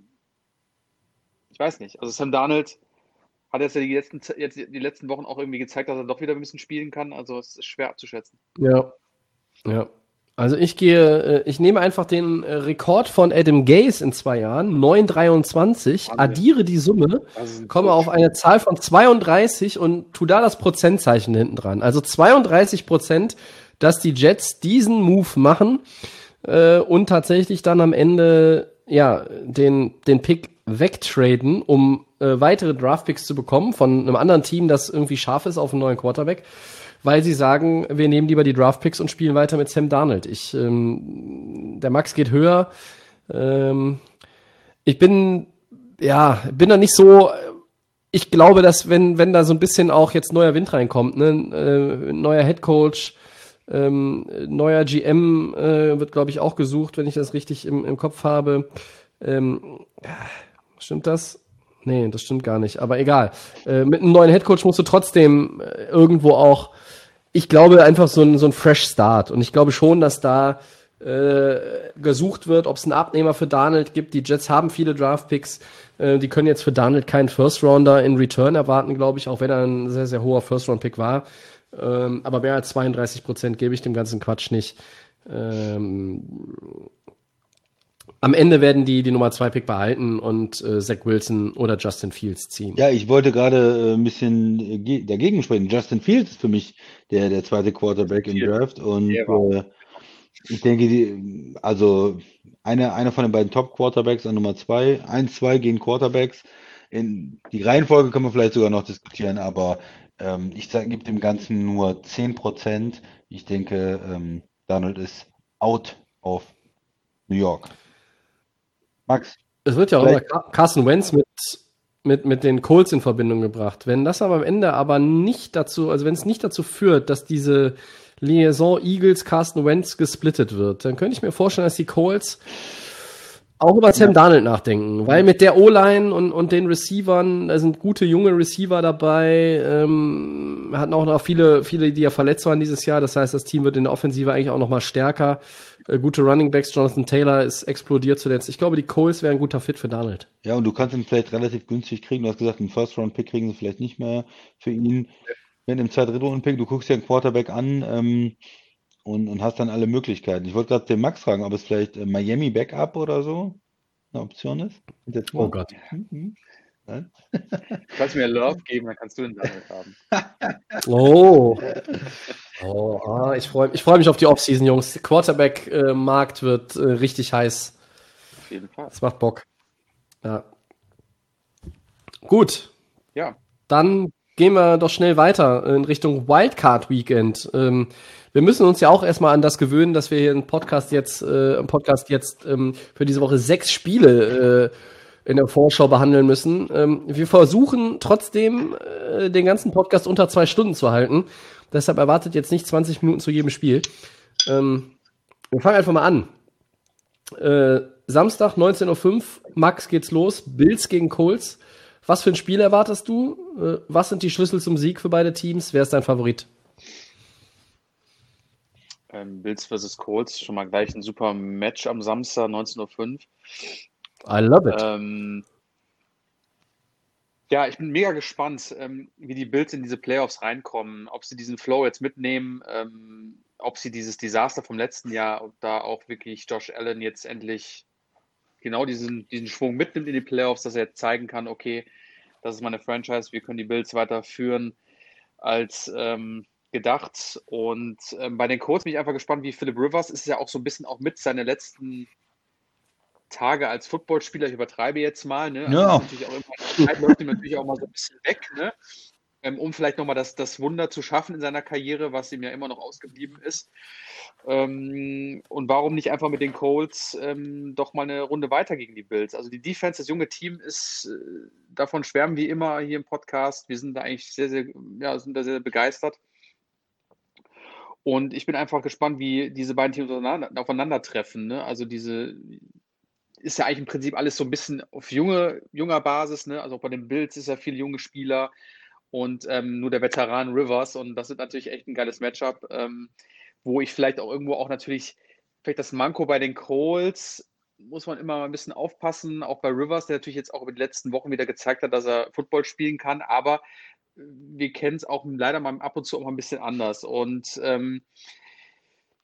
ich weiß nicht. Also Sam Darnold hat jetzt ja die letzten, jetzt die letzten Wochen auch irgendwie gezeigt, dass er doch wieder ein bisschen spielen kann. Also es ist schwer abzuschätzen. Ja. Ja. Also ich gehe, äh, ich nehme einfach den äh, Rekord von Adam Gase in zwei Jahren, 9,23, Wahnsinn. addiere die Summe, komme auf eine Zahl von 32 und tu da das Prozentzeichen hinten dran. Also 32 Prozent, dass die Jets diesen Move machen äh, und tatsächlich dann am Ende ja den den Pick wegtraden, um äh, weitere Draftpicks zu bekommen von einem anderen Team, das irgendwie scharf ist auf einen neuen Quarterback, weil sie sagen, wir nehmen lieber die Draftpicks und spielen weiter mit Sam Darnold. Ich ähm, der Max geht höher. Ähm, ich bin ja bin da nicht so ich glaube, dass wenn, wenn da so ein bisschen auch jetzt neuer Wind reinkommt, ne, äh, neuer Headcoach, ähm, neuer GM äh, wird, glaube ich, auch gesucht, wenn ich das richtig im, im Kopf habe. Ähm, stimmt das? Nee, das stimmt gar nicht. Aber egal. Äh, mit einem neuen Headcoach musst du trotzdem äh, irgendwo auch, ich glaube, einfach so ein, so ein Fresh Start. Und ich glaube schon, dass da äh, gesucht wird, ob es einen Abnehmer für Darnold gibt. Die Jets haben viele Draftpicks. Äh, die können jetzt für Darnold keinen First Rounder in Return erwarten, glaube ich, auch wenn er ein sehr, sehr hoher First Round Pick war. Ähm, aber mehr als 32 Prozent gebe ich dem ganzen Quatsch nicht. Ähm, am Ende werden die die Nummer zwei Pick behalten und äh, Zach Wilson oder Justin Fields ziehen. Ja, ich wollte gerade äh, ein bisschen äh, ge- dagegen sprechen. Justin Fields ist für mich der, der zweite Quarterback im Draft und äh, ich denke, die, also einer einer von den beiden Top-Quarterbacks an Nummer zwei, eins, zwei gehen Quarterbacks. In die Reihenfolge können wir vielleicht sogar noch diskutieren, aber ähm, ich gebe dem Ganzen nur 10 Prozent. Ich denke, ähm, Donald ist out auf New York. Max, Es wird ja auch immer Carson Wentz mit, mit, mit den Colts in Verbindung gebracht. Wenn das aber am Ende aber nicht dazu, also wenn es nicht dazu führt, dass diese Liaison Eagles Carson Wentz gesplittet wird, dann könnte ich mir vorstellen, dass die Colts auch über Sam Darnold nachdenken, weil mit der O-Line und, und den Receivern, da sind gute junge Receiver dabei, ähm, hatten auch noch viele, viele, die ja verletzt waren dieses Jahr, das heißt, das Team wird in der Offensive eigentlich auch noch mal stärker. Äh, gute Running Backs, Jonathan Taylor ist explodiert zuletzt. Ich glaube, die Colts wären ein guter Fit für Darnold. Ja, und du kannst ihn vielleicht relativ günstig kriegen. Du hast gesagt, einen First-Round-Pick kriegen sie vielleicht nicht mehr für ihn. Wenn im Zweit-Dritt-Runden-Pick, du guckst dir einen Quarterback an ähm, und, und hast dann alle Möglichkeiten. Ich wollte gerade den Max fragen, ob es vielleicht äh, Miami Backup oder so eine Option ist. Jetzt Oh Gott. Mhm. Nein? Du kannst mir Love geben, dann kannst du den Donald haben. Oh. oh ah, ich freue ich freu mich auf die Offseason, Jungs. Quarterback-Markt wird äh, richtig heiß. Auf jeden Fall. Das macht Bock. Ja. Gut, Ja, dann gehen wir doch schnell weiter in Richtung Wildcard Weekend. Ähm, wir müssen uns ja auch erstmal an das gewöhnen, dass wir hier im Podcast jetzt, äh, im Podcast jetzt ähm, für diese Woche sechs Spiele äh, in der Vorschau behandeln müssen. Ähm, wir versuchen trotzdem äh, den ganzen Podcast unter zwei Stunden zu halten. Deshalb erwartet jetzt nicht 20 Minuten zu jedem Spiel. Ähm, wir fangen einfach mal an. Äh, Samstag 19.05 Uhr, Max geht's los. Bills gegen Colts. Was für ein Spiel erwartest du? Äh, was sind die Schlüssel zum Sieg für beide Teams? Wer ist dein Favorit? Ähm, Bills vs. Colts, schon mal gleich ein super Match am Samstag, 19.05 Uhr. I love it. Ähm, ja, ich bin mega gespannt, ähm, wie die Bills in diese Playoffs reinkommen, ob sie diesen Flow jetzt mitnehmen, ähm, ob sie dieses Desaster vom letzten Jahr, ob da auch wirklich Josh Allen jetzt endlich genau diesen, diesen Schwung mitnimmt in die Playoffs, dass er jetzt zeigen kann, okay, das ist meine Franchise, wir können die Bills weiter führen als ähm, gedacht. Und ähm, bei den Colts bin ich einfach gespannt, wie Philip Rivers ist ja auch so ein bisschen auch mit seine letzten Tage als Footballspieler, ich übertreibe jetzt mal, ne? Also Ja. natürlich auch immer, Zeit läuft ihm natürlich auch mal so ein bisschen weg, ne? Ähm, um vielleicht nochmal das, das Wunder zu schaffen in seiner Karriere, was ihm ja immer noch ausgeblieben ist. Ähm, und warum nicht einfach mit den Colts ähm, doch mal eine Runde weiter gegen die Bills? Also die Defense, das junge Team ist, äh, davon schwärmen wir immer hier im Podcast. Wir sind da eigentlich sehr, sehr, ja, sind da sehr begeistert. Und ich bin einfach gespannt, wie diese beiden Teams aufeinander, aufeinandertreffen. Ne? Also diese ist ja eigentlich im Prinzip alles so ein bisschen auf junge, junger Basis. Ne? Also auch bei den Bills ist ja viel junge Spieler und ähm, nur der Veteran Rivers. Und das ist natürlich echt ein geiles Matchup, ähm, wo ich vielleicht auch irgendwo auch natürlich, vielleicht das Manko bei den Colts muss man immer mal ein bisschen aufpassen, auch bei Rivers, der natürlich jetzt auch über die letzten Wochen wieder gezeigt hat, dass er Football spielen kann, aber wir kennen es auch leider mal ab und zu auch mal ein bisschen anders. Und ähm,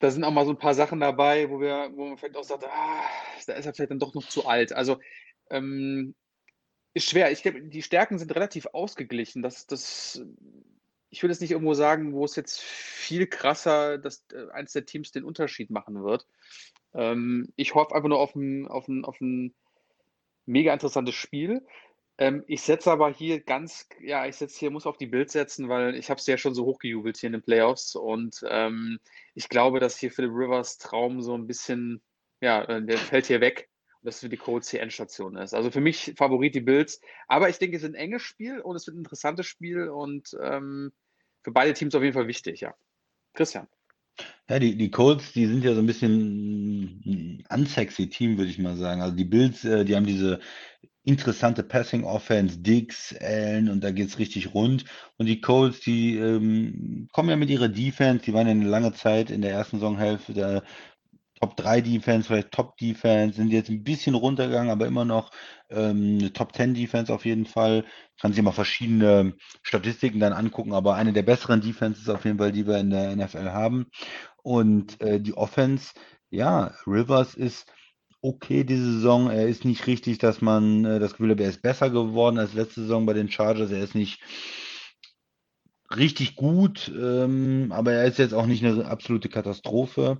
da sind auch mal so ein paar Sachen dabei, wo wir, wo man vielleicht auch sagt, ah, da ist er vielleicht dann doch noch zu alt. Also ähm, ist schwer. Ich glaube, die Stärken sind relativ ausgeglichen. Das, das, ich würde jetzt nicht irgendwo sagen, wo es jetzt viel krasser, dass äh, eins der Teams den Unterschied machen wird. Ähm, ich hoffe einfach nur auf ein, auf ein, auf ein mega interessantes Spiel. Ähm, ich setze aber hier ganz, ja, ich setze hier, muss auf die Bild setzen, weil ich habe es ja schon so hochgejubelt hier in den Playoffs und ähm, ich glaube, dass hier Philip Rivers Traum so ein bisschen, ja, äh, der fällt hier weg dass für die Colts die Endstation ist. Also für mich Favorit die Bills, aber ich denke, es ist ein enges Spiel und es wird ein interessantes Spiel und ähm, für beide Teams auf jeden Fall wichtig, ja. Christian. Ja, die, die Colts, die sind ja so ein bisschen ein unsexy Team, würde ich mal sagen. Also die Bills, äh, die haben diese interessante Passing Offense, Diggs, Allen und da geht's richtig rund. Und die Colts, die ähm, kommen ja mit ihrer Defense, die waren ja eine lange Zeit in der ersten Saisonhälfte der Top 3 Defense, vielleicht Top Defense, sind jetzt ein bisschen runtergegangen, aber immer noch ähm, eine Top 10 Defense auf jeden Fall. Kann sich mal verschiedene Statistiken dann angucken, aber eine der besseren Defenses auf jeden Fall, die wir in der NFL haben. Und äh, die Offense, ja, Rivers ist okay diese Saison. Er ist nicht richtig, dass man äh, das Gefühl hat, er ist besser geworden als letzte Saison bei den Chargers. Er ist nicht richtig gut, ähm, aber er ist jetzt auch nicht eine absolute Katastrophe.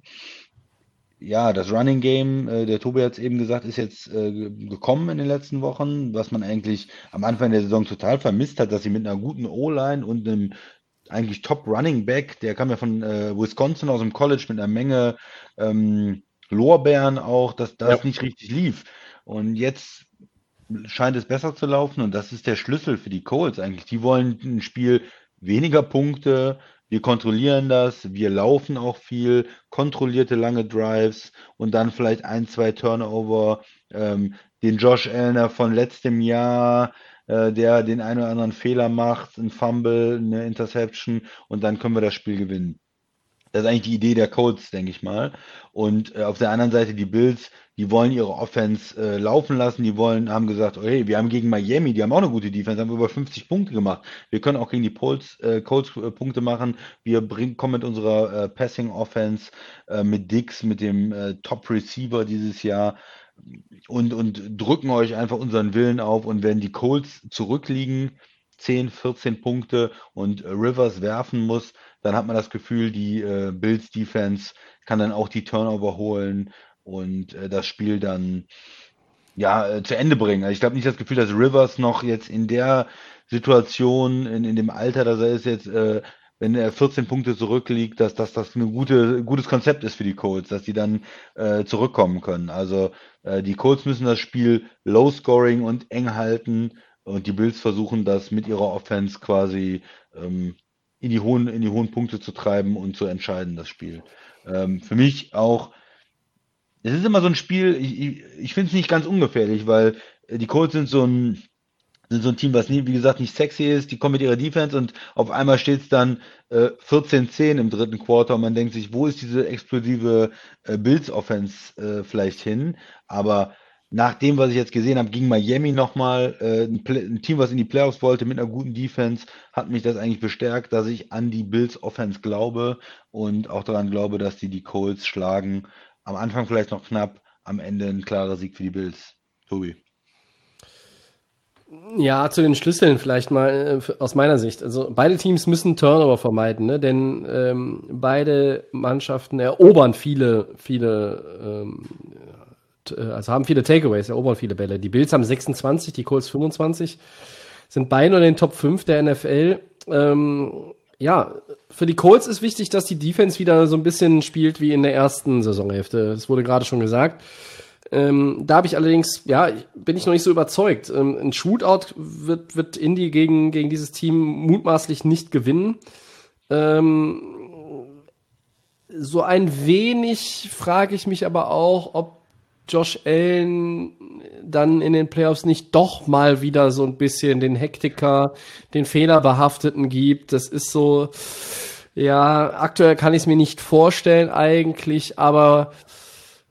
Ja, das Running Game, äh, der Tobi hat es eben gesagt, ist jetzt äh, ge- gekommen in den letzten Wochen, was man eigentlich am Anfang der Saison total vermisst hat, dass sie mit einer guten O-Line und einem eigentlich Top Running Back, der kam ja von äh, Wisconsin aus dem College mit einer Menge ähm, Lorbeeren auch, dass das Ja. nicht richtig lief. Und jetzt scheint es besser zu laufen und das ist der Schlüssel für die Colts eigentlich. Die wollen ein Spiel weniger Punkte, wir kontrollieren das, wir laufen auch viel, kontrollierte lange Drives und dann vielleicht ein, zwei Turnover, ähm, den Josh Elner von letztem Jahr, äh, der den einen oder anderen Fehler macht, ein Fumble, eine Interception und dann können wir das Spiel gewinnen. Das ist eigentlich die Idee der Colts, denke ich mal. Und äh, auf der anderen Seite die Bills, die wollen ihre Offense äh, laufen lassen, die wollen, haben gesagt, oh, hey, wir haben gegen Miami, die haben auch eine gute Defense, haben über 50 Punkte gemacht. Wir können auch gegen die Colts, äh, Colts äh, Punkte machen. Wir bringen, kommen mit unserer äh, Passing Offense, äh, mit Dix, mit dem äh, Top Receiver dieses Jahr und, und drücken euch einfach unseren Willen auf. Und wenn die Colts zurückliegen, 10, 14 Punkte und äh, Rivers werfen muss, dann hat man das Gefühl, die äh, Bills Defense kann dann auch die Turnover holen und äh, das Spiel dann ja äh, zu Ende bringen. Also ich glaube nicht das Gefühl, dass Rivers noch jetzt in der Situation, in, in dem Alter, dass er ist jetzt, äh, wenn er 14 Punkte zurückliegt, dass, dass das ein gute, gutes Konzept ist für die Colts, dass die dann äh, zurückkommen können. Also äh, die Colts müssen das Spiel low scoring und eng halten und die Bills versuchen das mit ihrer Offense quasi ähm, in die hohen, in die hohen Punkte zu treiben und zu entscheiden, das Spiel. Ähm, für mich auch, es ist immer so ein Spiel, ich, ich, ich finde es nicht ganz ungefährlich, weil äh, die Colts sind so ein sind so ein Team, was nie, wie gesagt, nicht sexy ist. Die kommen mit ihrer Defense und auf einmal steht es dann äh, 14-10 im dritten Quarter und man denkt sich, wo ist diese explosive äh, Bills-Offense äh, vielleicht hin? Aber nach dem, was ich jetzt gesehen habe, ging Miami nochmal, äh, ein, ein Team, was in die Playoffs wollte mit einer guten Defense, hat mich das eigentlich bestärkt, dass ich an die Bills Offense glaube und auch daran glaube, dass die die Colts schlagen. Am Anfang vielleicht noch knapp, am Ende ein klarer Sieg für die Bills. Tobi. Ja, zu den Schlüsseln vielleicht mal äh, aus meiner Sicht. Also beide Teams müssen Turnover vermeiden, ne? denn ähm, beide Mannschaften erobern viele, viele, ähm, äh, also haben viele Takeaways, erobern viele Bälle. Die Bills haben 26, die Colts 25, sind beide in den Top 5 der NFL. Ähm, ja, für die Colts ist wichtig, dass die Defense wieder so ein bisschen spielt wie in der ersten Saisonhälfte. Das wurde gerade schon gesagt. Ähm, da habe ich allerdings, ja, bin ich noch nicht so überzeugt. Ähm, ein Shootout wird, wird Indy gegen, gegen dieses Team mutmaßlich nicht gewinnen. Ähm, so ein wenig frage ich mich aber auch, ob Josh Allen dann in den Playoffs nicht doch mal wieder so ein bisschen den Hektiker, den Fehlerbehafteten gibt. Das ist so, ja, aktuell kann ich es mir nicht vorstellen eigentlich, aber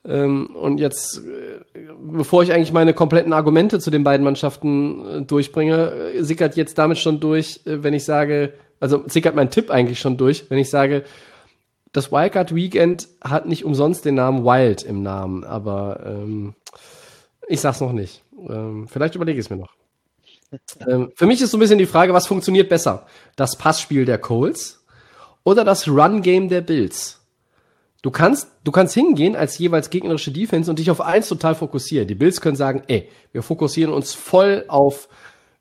ähm, und jetzt, äh, bevor ich eigentlich meine kompletten Argumente zu den beiden Mannschaften äh, durchbringe, äh, sickert jetzt damit schon durch, wenn ich sage, also sickert mein Tipp eigentlich schon durch, wenn ich sage, das Wildcard Weekend hat nicht umsonst den Namen Wild im Namen, aber ähm, ich sag's noch nicht. Ähm, vielleicht überlege ich es mir noch. Ähm, für mich ist so ein bisschen die Frage, was funktioniert besser? Das Passspiel der Coles oder das Run-Game der Bills? Du kannst, du kannst hingehen als jeweils gegnerische Defense und dich auf eins total fokussieren. Die Bills können sagen, ey, wir fokussieren uns voll auf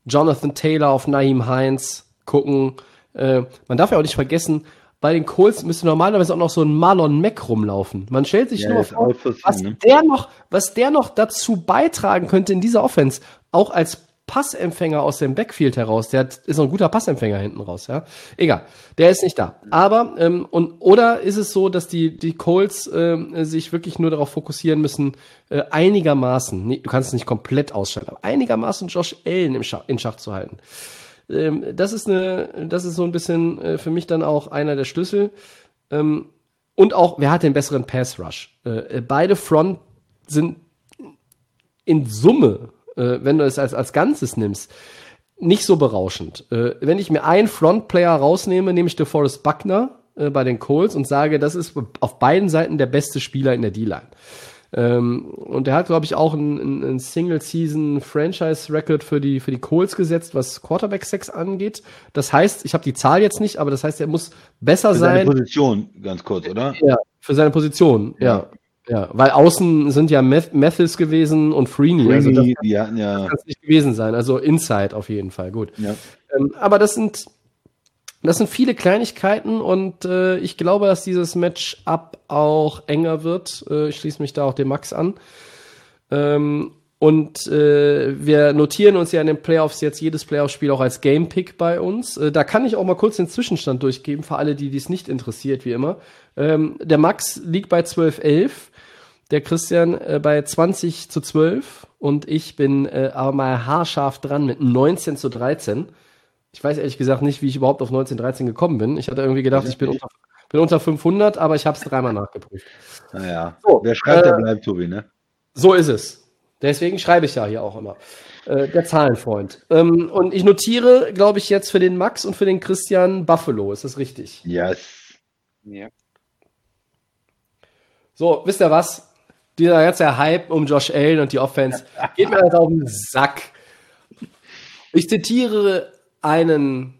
Jonathan Taylor, auf Naheem Heinz, gucken. Äh, man darf ja auch nicht vergessen, bei den Colts müsste normalerweise auch noch so ein Marlon Mack rumlaufen. Man stellt sich ja, nur vor, was ne? der noch, was der noch dazu beitragen könnte in dieser Offense, auch als Passempfänger aus dem Backfield heraus. Der hat, ist ein guter Passempfänger hinten raus, ja. Egal, der ist nicht da. Aber ähm, und oder ist es so, dass die die Colts ähm, sich wirklich nur darauf fokussieren müssen, äh, einigermaßen, nee, du kannst es nicht komplett ausschalten, aber einigermaßen Josh Allen im Schach, in Schach zu halten. Ähm, das ist eine, das ist so ein bisschen äh, für mich dann auch einer der Schlüssel. Ähm, und auch, wer hat den besseren Pass Rush? Äh, beide Front sind in Summe äh, wenn du es als, als Ganzes nimmst, nicht so berauschend. Äh, wenn ich mir einen Frontplayer rausnehme, nehme ich DeForest Buckner äh, bei den Colts und sage, das ist auf beiden Seiten der beste Spieler in der D-Line. Ähm, und er hat, glaube ich, auch ein, ein Single-Season-Franchise-Record für die, für die Colts gesetzt, was Quarterback-Sex angeht. Das heißt, ich habe die Zahl jetzt nicht, aber das heißt, er muss besser für sein. Für seine Position, ganz kurz, oder? Ja, für seine Position, ja. ja. Ja, weil außen sind ja Meth Mathis gewesen und Freeney. Freeney also das, die hatten ja. kann es nicht gewesen sein. Also Inside auf jeden Fall, gut. Ja. Ähm, aber das sind, das sind viele Kleinigkeiten und äh, ich glaube, dass dieses Match-up auch enger wird. Äh, ich schließe mich da auch dem Max an. Ähm, und äh, wir notieren uns ja in den Playoffs jetzt jedes Playoff-Spiel auch als Game-Pick bei uns. Äh, da kann ich auch mal kurz den Zwischenstand durchgeben für alle, die dies nicht interessiert, wie immer. Ähm, der Max liegt bei 12-11 der Christian äh, bei 20 zu 12 und ich bin äh, aber mal haarscharf dran mit 19 zu 13. Ich weiß ehrlich gesagt nicht, wie ich überhaupt auf 19 13 gekommen bin. Ich hatte irgendwie gedacht, ich bin unter, bin unter 500, aber ich habe es dreimal nachgeprüft. Naja, so, wer schreibt, äh, der bleibt, Tobi, ne? So ist es. Deswegen schreibe ich ja hier auch immer. Äh, der Zahlenfreund. Ähm, und ich notiere, glaube ich, jetzt für den Max und für den Christian Buffalo. Ist das richtig? Yes. Ja. So, wisst ihr was? dieser ganze Hype um Josh Allen und die Offense geht mir halt auf den Sack. Ich zitiere einen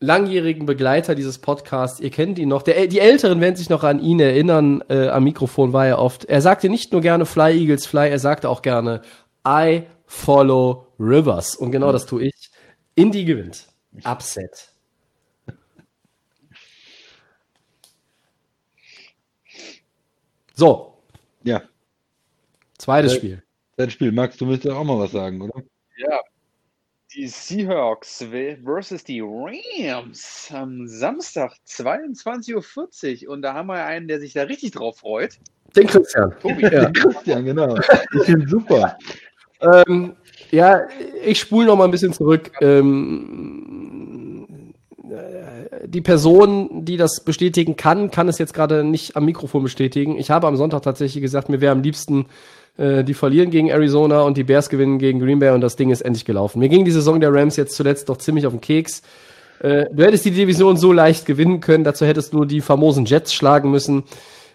langjährigen Begleiter dieses Podcasts. Ihr kennt ihn noch. Der, die Älteren werden sich noch an ihn erinnern. Äh, am Mikrofon war er oft. Er sagte nicht nur gerne Fly Eagles Fly, er sagte auch gerne I follow Rivers. Und genau das tue ich. Indy gewinnt. Upset. So, ja. Zweites Spiel. Zweites Spiel. Max, du willst ja auch mal was sagen, oder? Ja. Die Seahawks versus die Rams am Samstag 22.40 Uhr. Und da haben wir einen, der sich da richtig drauf freut. Den Christian. Tobi. Ja. Den Christian, genau. Ich bin super. Ähm, Ja, ich spule noch mal ein bisschen zurück. Ähm, äh, die Person, die das bestätigen kann, kann es jetzt gerade nicht am Mikrofon bestätigen. Ich habe am Sonntag tatsächlich gesagt, mir wäre am liebsten, äh, die verlieren gegen Arizona und die Bears gewinnen gegen Green Bay und das Ding ist endlich gelaufen. Mir ging die Saison der Rams jetzt zuletzt doch ziemlich auf den Keks. Äh, du hättest die Division so leicht gewinnen können, dazu hättest du die famosen Jets schlagen müssen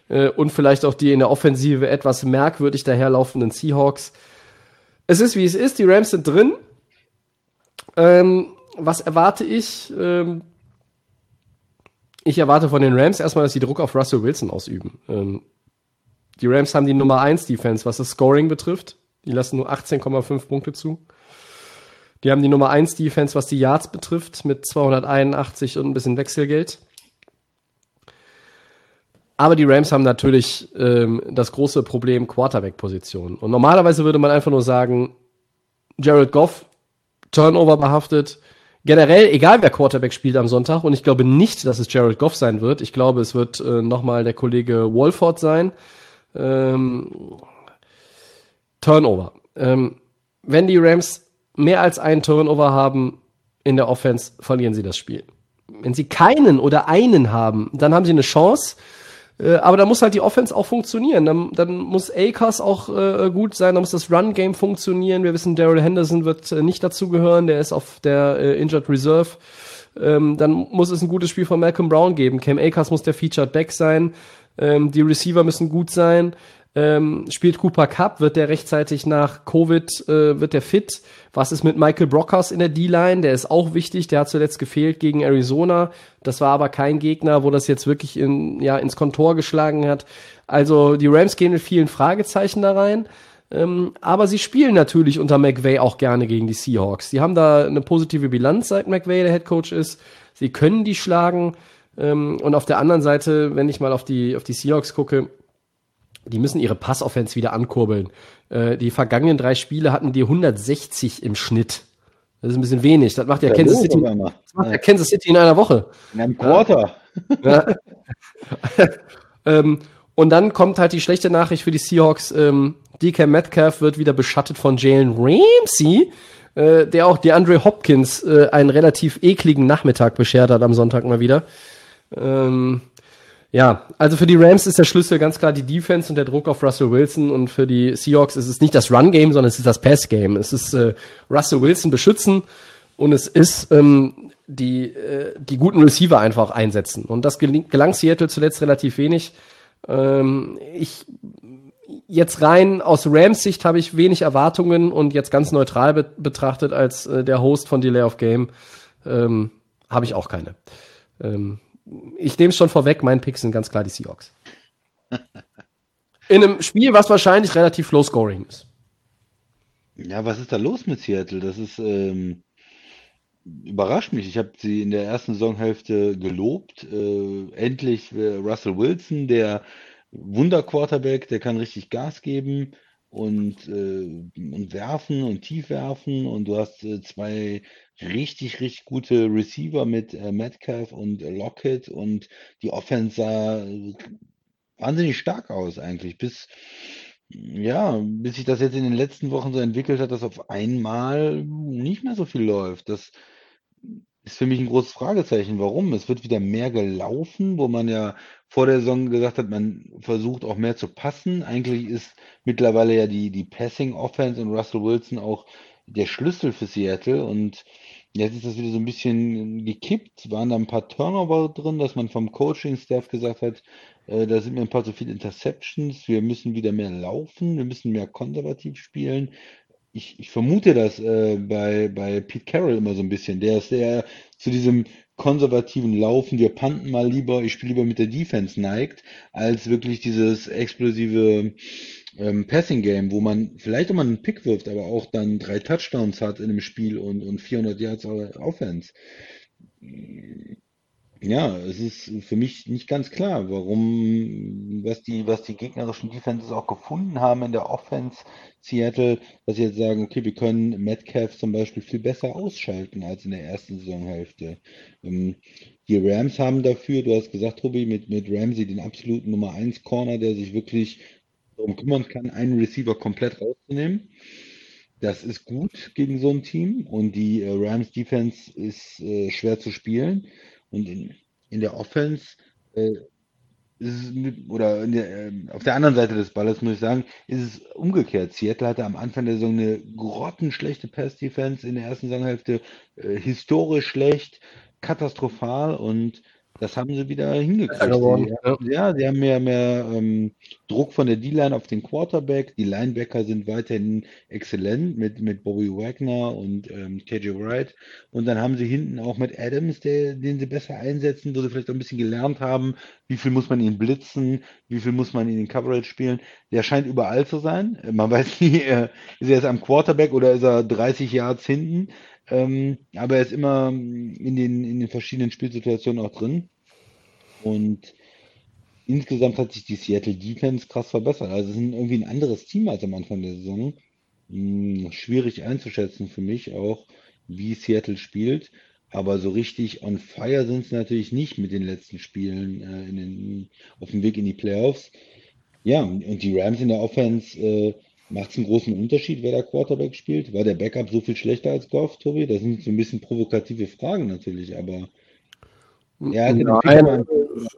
äh, und vielleicht auch die in der Offensive etwas merkwürdig daherlaufenden Seahawks. Es ist wie es ist, die Rams sind drin. Ähm, was erwarte ich? Ähm, ich erwarte von den Rams erstmal, dass sie Druck auf Russell Wilson ausüben. Ähm, die Rams haben die Nummer 1 Defense, was das Scoring betrifft. Die lassen nur 18,5 Punkte zu. Die haben die Nummer 1 Defense, was die Yards betrifft, mit 281 und ein bisschen Wechselgeld. Aber die Rams haben natürlich ähm, das große Problem Quarterback-Position. Und normalerweise würde man einfach nur sagen, Jared Goff, Turnover behaftet, generell, egal wer Quarterback spielt am Sonntag, und ich glaube nicht, dass es Jared Goff sein wird. Ich glaube, es wird äh, nochmal der Kollege Wolford sein. Ähm, Turnover. Ähm, wenn die Rams mehr als einen Turnover haben in der Offense, verlieren sie das Spiel. Wenn sie keinen oder einen haben, dann haben sie eine Chance. Äh, aber da muss halt die Offense auch funktionieren. Dann, dann muss Akers auch äh, gut sein, dann muss das Run-Game funktionieren. Wir wissen, Daryl Henderson wird äh, nicht dazugehören, der ist auf der äh, Injured Reserve. Ähm, dann muss es ein gutes Spiel von Malcolm Brown geben. Cam Akers muss der Featured Back sein. Ähm, die Receiver müssen gut sein. Ähm, spielt Cooper Cup, wird der rechtzeitig nach Covid, äh, wird der fit? Was ist mit Michael Brockhaus in der D-Line? Der ist auch wichtig, der hat zuletzt gefehlt gegen Arizona. Das war aber kein Gegner, wo das jetzt wirklich in, ja, ins Kontor geschlagen hat. Also die Rams gehen mit vielen Fragezeichen da rein. Ähm, aber sie spielen natürlich unter McVay auch gerne gegen die Seahawks. Sie haben da eine positive Bilanz, seit McVay der Head Coach ist. Sie können die schlagen. Ähm, und auf der anderen Seite, wenn ich mal auf die, auf die Seahawks gucke, die müssen ihre Passoffense wieder ankurbeln. Äh, die vergangenen drei Spiele hatten die 160 im Schnitt. Das ist ein bisschen wenig. Das macht ja, Kansas City, das macht ja Kansas City in einer Woche. In einem Quarter. Ja. ähm, und dann kommt halt die schlechte Nachricht für die Seahawks. Ähm, DK Metcalf wird wieder beschattet von Jalen Ramsey, äh, der auch DeAndre Hopkins äh, einen relativ ekligen Nachmittag beschert hat am Sonntag mal wieder. Ähm, ja, also für die Rams ist der Schlüssel ganz klar die Defense und der Druck auf Russell Wilson und für die Seahawks ist es nicht das Run-Game, sondern es ist das Pass-Game. Es ist äh, Russell Wilson beschützen und es ist ähm, die, äh, die guten Receiver einfach einsetzen. Und das gelang, Seattle zuletzt relativ wenig. Ähm, ich jetzt rein aus Rams Sicht habe ich wenig Erwartungen und jetzt ganz neutral be betrachtet als äh, der Host von Delay of Game ähm, habe ich auch keine. Ähm, ich nehme es schon vorweg, mein Pick sind ganz klar die Seahawks. In einem Spiel, was wahrscheinlich relativ low scoring ist. Ja, was ist da los mit Seattle? Das ist ähm, überrascht mich. Ich habe sie in der ersten Saisonhälfte gelobt. Äh, endlich äh, Russell Wilson, der Wunder-Quarterback, der kann richtig Gas geben und, äh, und werfen und tief werfen. Und du hast äh, zwei richtig, richtig gute Receiver mit äh, Metcalf und äh, Lockett und die Offense sah äh, wahnsinnig stark aus eigentlich, bis ja, bis sich das jetzt in den letzten Wochen so entwickelt hat, dass auf einmal nicht mehr so viel läuft. Das ist für mich ein großes Fragezeichen. Warum? Es wird wieder mehr gelaufen, wo man ja vor der Saison gesagt hat, man versucht auch mehr zu passen. Eigentlich ist mittlerweile ja die, die Passing Offense und Russell Wilson auch der Schlüssel für Seattle und jetzt ist das wieder so ein bisschen gekippt. Waren da ein paar Turnover drin, dass man vom Coaching-Staff gesagt hat, äh, da sind mir ein paar zu viele Interceptions, wir müssen wieder mehr laufen, wir müssen mehr konservativ spielen ich, ich vermute das äh, bei, bei Pete Carroll immer so ein bisschen. Der ist sehr zu diesem konservativen Laufen, wir panten mal lieber, ich spiele lieber mit der Defense neigt, als wirklich dieses explosive ähm, Passing Game, wo man vielleicht mal einen Pick wirft, aber auch dann drei Touchdowns hat in einem Spiel und, und 400 Yards Offense. Ja, es ist für mich nicht ganz klar, warum, was die, was die gegnerischen Defenses auch gefunden haben in der Offense Seattle, dass sie jetzt sagen, okay, wir können Metcalf zum Beispiel viel besser ausschalten als in der ersten Saisonhälfte. Ähm, die Rams haben dafür, du hast gesagt, Tobi, mit, mit Ramsey den absoluten Nummer 1 Corner, der sich wirklich darum kümmern kann, einen Receiver komplett rauszunehmen. das ist gut gegen so ein Team und die äh, Rams Defense ist äh, schwer zu spielen. Und in, in der Offense äh, mit, oder der, äh, auf der anderen Seite des Balles muss ich sagen, ist es umgekehrt. Seattle hatte am Anfang der Saison eine grottenschlechte Pass-Defense in der ersten Saisonhälfte, äh, historisch schlecht, katastrophal und das haben sie wieder hingekriegt. geworden, Sie, ja, sie haben mehr, mehr ähm, Druck von der D-Line auf den Quarterback. Die Linebacker sind weiterhin exzellent mit, mit Bobby Wagner und ähm, KJ Wright. Und dann haben sie hinten auch mit Adams, der, den sie besser einsetzen, wo sie vielleicht auch ein bisschen gelernt haben, wie viel muss man ihn blitzen, wie viel muss man ihn in Coverage spielen. Der scheint überall zu sein. Man weiß nie, äh, ist er jetzt am Quarterback oder ist er 30 Yards hinten. Ähm, aber er ist immer in den, in den verschiedenen Spielsituationen auch drin. Und insgesamt hat sich die Seattle Defense krass verbessert. Also es ist irgendwie ein anderes Team als am Anfang der Saison. Hm, schwierig einzuschätzen für mich auch, wie Seattle spielt. Aber so richtig on fire sind sie natürlich nicht mit den letzten Spielen äh, den, auf dem Weg in die Playoffs. Ja, und und die Rams in der Offense äh, macht es einen großen Unterschied, wer der Quarterback spielt? War der Backup so viel schlechter als Goff, Tobi? Das sind so ein bisschen provokative Fragen natürlich, aber hatte den Nein.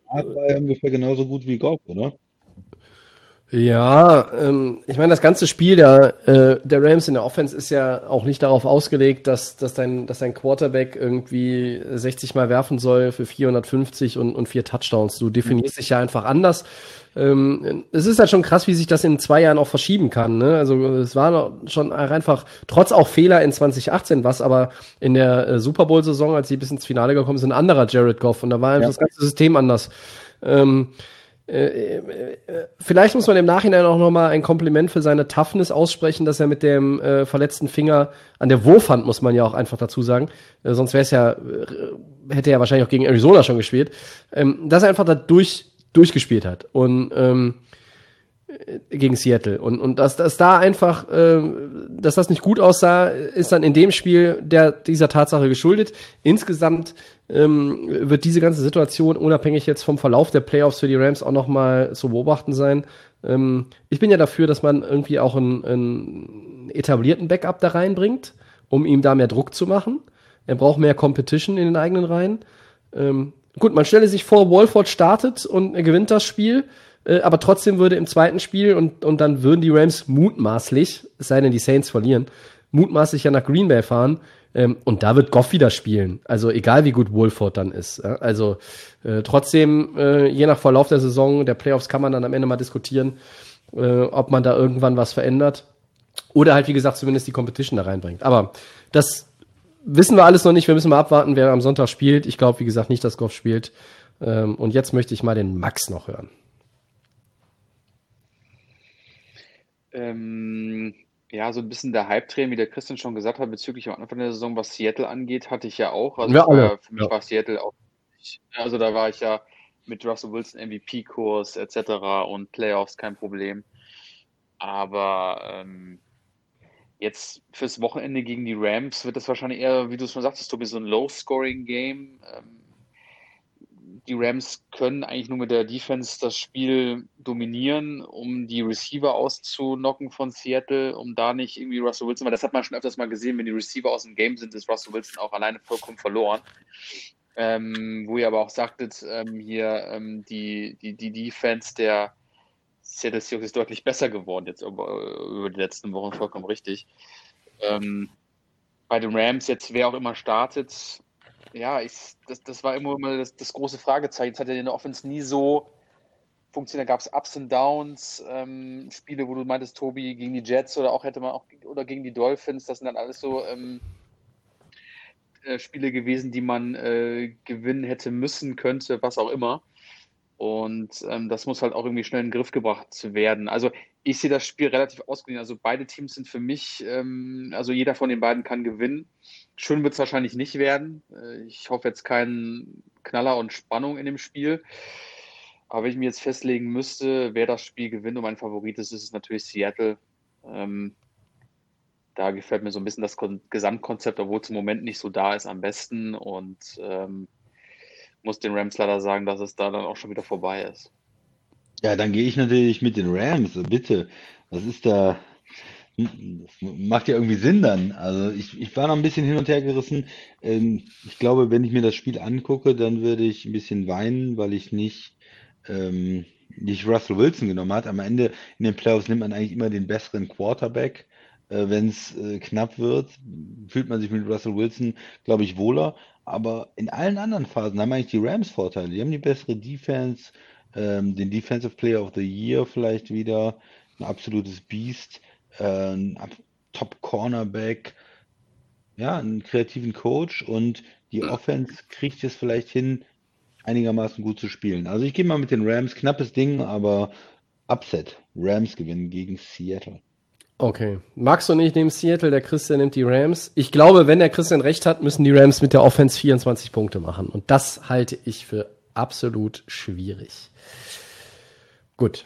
Rad, war er ungefähr genauso gut wie Goff, oder? Ja, ähm, ich meine, das ganze Spiel der, äh, der Rams in der Offense ist ja auch nicht darauf ausgelegt, dass, dass, dein, dass dein Quarterback irgendwie 60 Mal werfen soll für 450 und, und vier Touchdowns. Du definierst dich ja einfach anders. Ähm, es ist halt schon krass, wie sich das in zwei Jahren auch verschieben kann. Ne? Also es war noch schon einfach, trotz auch Fehler in 2018 was, aber in der äh, Super Bowl-Saison, als sie bis ins Finale gekommen sind, ein anderer Jared Goff und da war einfach Ja. das ganze System anders. Ähm, äh, äh, vielleicht muss man im Nachhinein auch nochmal ein Kompliment für seine Toughness aussprechen, dass er mit dem äh, verletzten Finger an der Wurfhand, muss man ja auch einfach dazu sagen, äh, sonst wäre es ja, äh, hätte er ja wahrscheinlich auch gegen Arizona schon gespielt, ähm, dass er einfach da durch, durchgespielt hat und ähm, äh, gegen Seattle. Und und dass dass da einfach dass das nicht gut aussah ist dann in dem Spiel der dieser Tatsache geschuldet. Insgesamt ähm, wird diese ganze Situation unabhängig jetzt vom Verlauf der Playoffs für die Rams auch noch mal zu beobachten sein. Ähm, ich bin ja dafür dass man irgendwie auch einen, einen etablierten Backup da reinbringt um ihm da mehr Druck zu machen. Er braucht mehr Competition in den eigenen Reihen. Ähm, gut, man stelle sich vor, Wolford startet und gewinnt das Spiel, äh, aber trotzdem würde im zweiten Spiel und, und dann würden die Rams mutmaßlich, es sei denn, die Saints verlieren, mutmaßlich ja nach Green Bay fahren. Ähm, und da wird Goff wieder spielen. Also egal wie gut Wolford dann ist. Ja? Also äh, trotzdem, äh, je nach Verlauf der Saison, der Playoffs kann man dann am Ende mal diskutieren, äh, ob man da irgendwann was verändert. Oder halt, wie gesagt, zumindest die Competition da reinbringt. Aber das wissen wir alles noch nicht. Wir müssen mal abwarten, wer am Sonntag spielt. Ich glaube, wie gesagt, nicht, dass Goff spielt. Ähm, und jetzt möchte ich mal den Max noch hören. Ähm, ja, so ein bisschen der Hype-Train, wie der Christian schon gesagt hat, bezüglich am Anfang der Saison, was Seattle angeht, hatte ich ja auch. Also war, alle, ja- für mich ja. war Seattle auch, also da war ich ja mit Russell Wilson MVP-Kurs etc. und Playoffs kein Problem. Aber ähm, jetzt fürs Wochenende gegen die Rams wird das wahrscheinlich eher, wie du es schon sagtest, Tobi, so ein Low-Scoring-Game. Ähm, die Rams können eigentlich nur mit der Defense das Spiel dominieren, um die Receiver auszunocken von Seattle, um da nicht irgendwie Russell Wilson, weil das hat man schon öfters mal gesehen, wenn die Receiver aus dem Game sind, ist Russell Wilson auch alleine vollkommen verloren. Ähm, wo ihr aber auch sagtet, ähm, hier ähm, die, die, die Defense der Seattle Seahawks ist deutlich besser geworden jetzt über, über die letzten Wochen, vollkommen richtig. Ähm, bei den Rams jetzt, wer auch immer startet, ja, ich, das, das war immer mal das, das große Fragezeichen. Es hat ja in der Offense nie so funktioniert. Da gab es Ups und Downs, ähm, Spiele, wo du meintest, Tobi, gegen die Jets oder auch hätte man auch oder gegen die Dolphins. Das sind dann alles so ähm, äh, Spiele gewesen, die man äh, gewinnen hätte müssen, könnte, was auch immer. Und ähm, das muss halt auch irgendwie schnell in den Griff gebracht werden. Also ich sehe das Spiel relativ ausgeglichen. Also beide Teams sind für mich, ähm, also jeder von den beiden kann gewinnen. Schön wird es wahrscheinlich nicht werden. Äh, Ich hoffe jetzt keinen Knaller und Spannung in dem Spiel. Aber wenn ich mir jetzt festlegen müsste, wer das Spiel gewinnt und mein Favorit ist, ist es natürlich Seattle. Ähm, da gefällt mir so ein bisschen das Kon Gesamtkonzept, obwohl es im Moment nicht so da ist, am besten. Und ähm, muss den Rams leider sagen, dass es da dann auch schon wieder vorbei ist. Ja, dann gehe ich natürlich mit den Rams, bitte. Was ist da? Macht ja irgendwie Sinn dann. Also ich, ich war noch ein bisschen hin und her gerissen. Ähm, ich glaube, wenn ich mir das Spiel angucke, dann würde ich ein bisschen weinen, weil ich nicht, ähm, nicht Russell Wilson genommen hat. Am Ende in den Playoffs nimmt man eigentlich immer den besseren Quarterback. Äh, wenn es äh, knapp wird, fühlt man sich mit Russell Wilson, glaube ich, wohler. Aber in allen anderen Phasen haben eigentlich die Rams Vorteile. Die haben die bessere Defense, ähm, den Defensive Player of the Year vielleicht wieder, ein absolutes Beast, äh, ein Top Cornerback, ja, einen kreativen Coach und die Offense kriegt es vielleicht hin, einigermaßen gut zu spielen. Also ich gehe mal mit den Rams, knappes Ding, aber Upset. Rams gewinnen gegen Seattle. Okay. Max und ich nehmen Seattle, der Christian nimmt die Rams. Ich glaube, wenn der Christian recht hat, müssen die Rams mit der Offense 24 Punkte machen. Und das halte ich für absolut schwierig. Gut.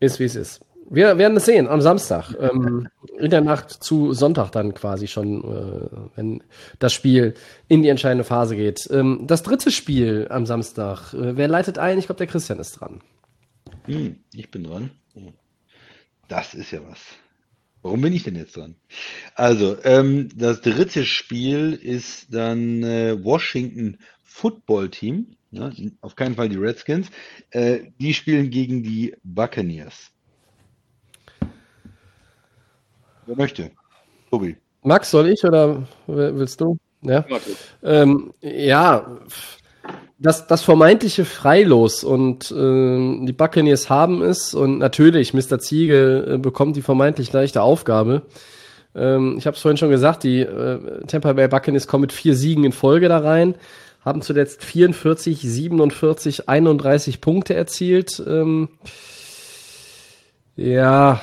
Ist wie es ist. Wir werden es sehen am Samstag. Ähm, in der Nacht zu Sonntag dann quasi schon, äh, wenn das Spiel in die entscheidende Phase geht. Ähm, das dritte Spiel am Samstag. Äh, wer leitet ein? Ich glaube, der Christian ist dran. Hm, ich bin dran. Das ist ja was. Warum bin ich denn jetzt dran? Also, ähm, das dritte Spiel ist dann äh, Washington Football Team. Ja, auf keinen Fall die Redskins. Äh, die spielen gegen die Buccaneers. Wer möchte? Tobi. Max, soll ich oder willst du? Ja, ähm, ja das, das vermeintliche Freilos und äh, die Buccaneers haben es und natürlich, Mr. Ziege äh, bekommt die vermeintlich leichte Aufgabe. Ähm, ich habe es vorhin schon gesagt, die äh, Tampa Bay Buccaneers kommen mit vier Siegen in Folge da rein, haben zuletzt 44, 47, 31 Punkte erzielt. Ähm, ja,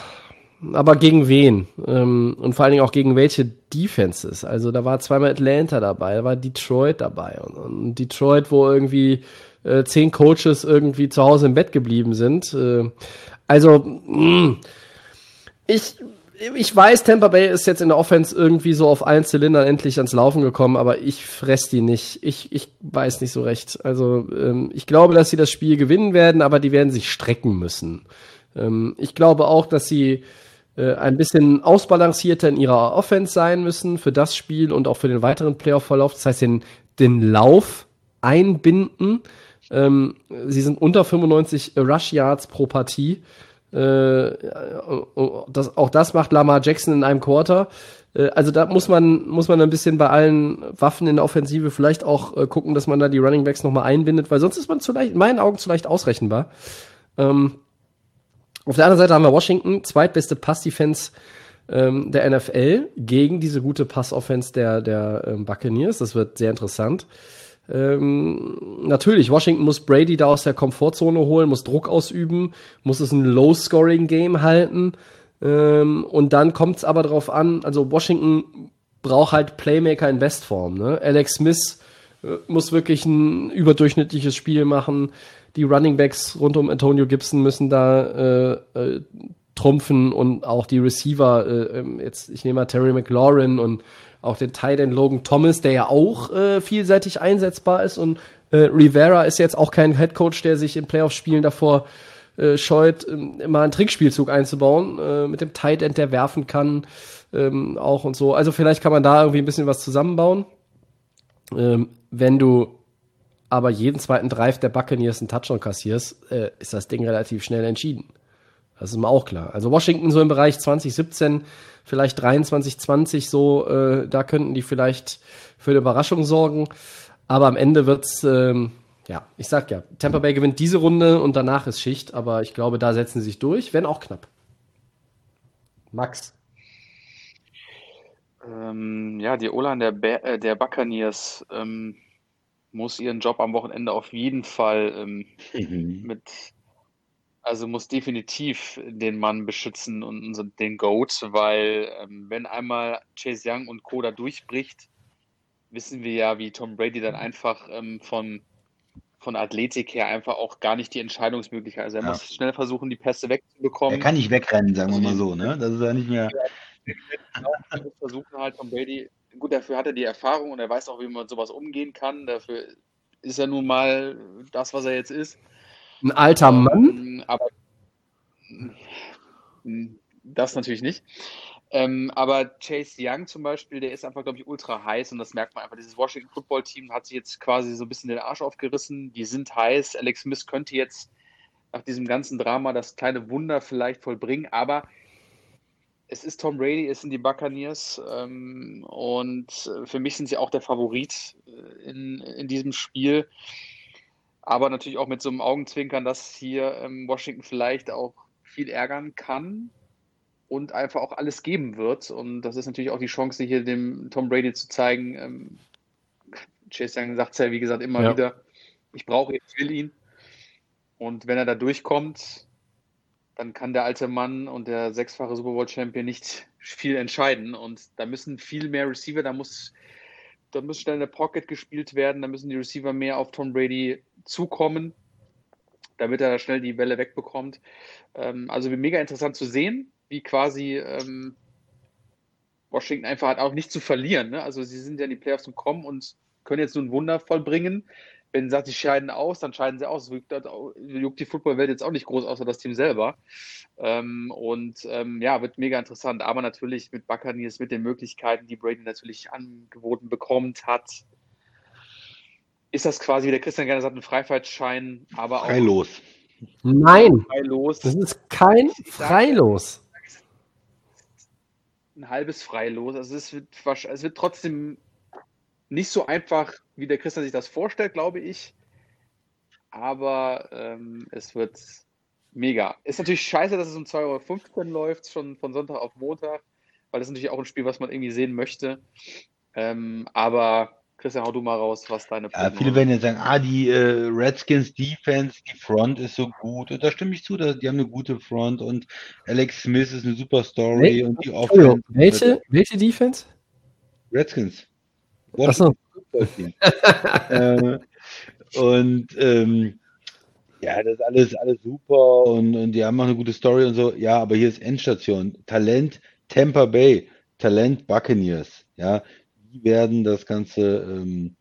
aber gegen wen? Ähm, und vor allen Dingen auch gegen welche Defenses? Also da war zweimal Atlanta dabei, da war Detroit dabei. Und, Detroit, wo irgendwie äh, zehn Coaches irgendwie zu Hause im Bett geblieben sind. Äh, also, mh, mm, ich, ich weiß, Tampa Bay ist jetzt in der Offense irgendwie so auf allen Zylindern endlich ans Laufen gekommen, aber ich fress die nicht. Ich, ich weiß nicht so recht. Also ähm, ich glaube, dass sie das Spiel gewinnen werden, aber die werden sich strecken müssen. Ähm, ich glaube auch, dass sie äh, ein bisschen ausbalancierter in ihrer Offense sein müssen für das Spiel und auch für den weiteren Playoff-Verlauf. Das heißt, den, den Lauf einbinden. Ähm, sie sind unter 95 Rush Yards pro Partie. Äh, das, auch das macht Lamar Jackson in einem Quarter. Äh, also da muss man, muss man ein bisschen bei allen Waffen in der Offensive vielleicht auch äh, gucken, dass man da die Running Backs nochmal einbindet, weil sonst ist man zu leicht, in meinen Augen zu leicht ausrechenbar. Ähm, auf der anderen Seite haben wir Washington, zweitbeste Pass-Defense ähm, der NFL gegen diese gute Pass-Offense der, der ähm, Buccaneers. Das wird sehr interessant. Ähm, natürlich, Washington muss Brady da aus der Komfortzone holen, muss Druck ausüben, muss es ein Low-Scoring-Game halten. Ähm, und dann kommt es aber darauf an, also Washington braucht halt Playmaker in Bestform. Ne? Alex Smith äh, muss wirklich ein überdurchschnittliches Spiel machen die Running Backs rund um Antonio Gibson müssen da äh, äh, trumpfen und auch die Receiver, äh, ähm, jetzt ich nehme mal Terry McLaurin und auch den Tight End Logan Thomas, der ja auch äh, vielseitig einsetzbar ist und äh, Rivera ist jetzt auch kein Head Coach, der sich in Playoff-Spielen davor äh, scheut, äh, mal einen Trickspielzug einzubauen äh, mit dem Tight End, der werfen kann, ähm, auch und so. Also vielleicht kann man da irgendwie ein bisschen was zusammenbauen. Ähm, wenn du aber jeden zweiten Drive der Buccaneers einen Touchdown kassierst, äh, ist das Ding relativ schnell entschieden. Das ist mir auch klar. Also Washington so im Bereich 2017, vielleicht 23, 20 so, äh, da könnten die vielleicht für eine Überraschung sorgen. Aber am Ende wird's, ähm, ja, ich sag ja, Tampa Bay gewinnt diese Runde und danach ist Schicht, aber ich glaube, da setzen sie sich durch, wenn auch knapp. Max. Ähm, ja, die Ola der, äh, der Buccaneers, ähm, muss ihren Job am Wochenende auf jeden Fall ähm, mhm. mit, also muss definitiv den Mann beschützen und den Goat, weil ähm, wenn einmal Chase Young und Co. da durchbricht, wissen wir ja, wie Tom Brady dann einfach ähm, von, von Athletik her einfach auch gar nicht die Entscheidungsmöglichkeit. Also er ja. muss schnell versuchen, die Pässe wegzubekommen. Er kann nicht wegrennen, sagen wir mal so, ne? Das ist ja nicht mehr. Ja, versuchen halt Tom Brady gut, dafür hat er die Erfahrung und er weiß auch, wie man mit sowas umgehen kann. Dafür ist er nun mal das, was er jetzt ist. Ein alter ähm, Mann? Aber das natürlich nicht. Ähm, aber Chase Young zum Beispiel, der ist einfach, glaube ich, ultra heiß und das merkt man einfach. Dieses Washington Football Team hat sich jetzt quasi so ein bisschen den Arsch aufgerissen. Die sind heiß. Alex Smith könnte jetzt nach diesem ganzen Drama das kleine Wunder vielleicht vollbringen, aber es ist Tom Brady, es sind die Buccaneers ähm, und für mich sind sie auch der Favorit äh, in, in diesem Spiel. Aber natürlich auch mit so einem Augenzwinkern, dass hier ähm, Washington vielleicht auch viel ärgern kann und einfach auch alles geben wird. Und das ist natürlich auch die Chance, hier dem Tom Brady zu zeigen. Ähm, Chase Young sagt es ja, wie gesagt, immer Ja. wieder, ich brauche ihn, ich will ihn. Und wenn er da durchkommt, dann kann der alte Mann und der sechsfache Super Bowl Champion nicht viel entscheiden. Und da müssen viel mehr Receiver, da muss, da muss schnell eine Pocket gespielt werden, da müssen die Receiver mehr auf Tom Brady zukommen, damit er da schnell die Bälle wegbekommt. Ähm, also mega interessant zu sehen, wie quasi ähm, Washington einfach hat auch nicht zu verlieren. Ne? Also sie sind ja in die Playoffs gekommen und können jetzt nur ein Wunder vollbringen. Wenn sie sagt, sie scheiden aus, dann scheiden sie aus. Juckt das Juckt die Footballwelt jetzt auch nicht groß, außer das Team selber. Ähm, und ähm, ja, wird mega interessant. Aber natürlich mit Buccaneers, mit den Möglichkeiten, die Brady natürlich angeboten bekommt, hat, ist das quasi, wie der Christian gerne sagt, ein Freifahrtschein, aber auch Freilos. Nein, freilos. das ist kein Freilos. ein halbes Freilos. Also es wird, es wird trotzdem nicht so einfach, wie der Christian sich das vorstellt, glaube ich. Aber ähm, es wird mega. Ist natürlich scheiße, dass es um 2,15 Euro läuft, schon von Sonntag auf Montag, weil das ist natürlich auch ein Spiel, was man irgendwie sehen möchte. Ähm, aber Christian, hau du mal raus, was deine Ja, viele werden jetzt sagen, ah, die äh, Redskins Defense, die Front ist so gut. Und da stimme ich zu, da, die haben eine gute Front und Alex Smith ist eine super Story Wel- und die Entschuldigung, Offense. welche, welche Defense? Redskins. Achso, Football Team. äh, und ähm, ja, das ist alles, alles super und, und die haben auch eine gute Story und so. Ja, aber hier ist Endstation. Talent Tampa Bay, Talent Buccaneers. Ja, die werden das ganze ähm,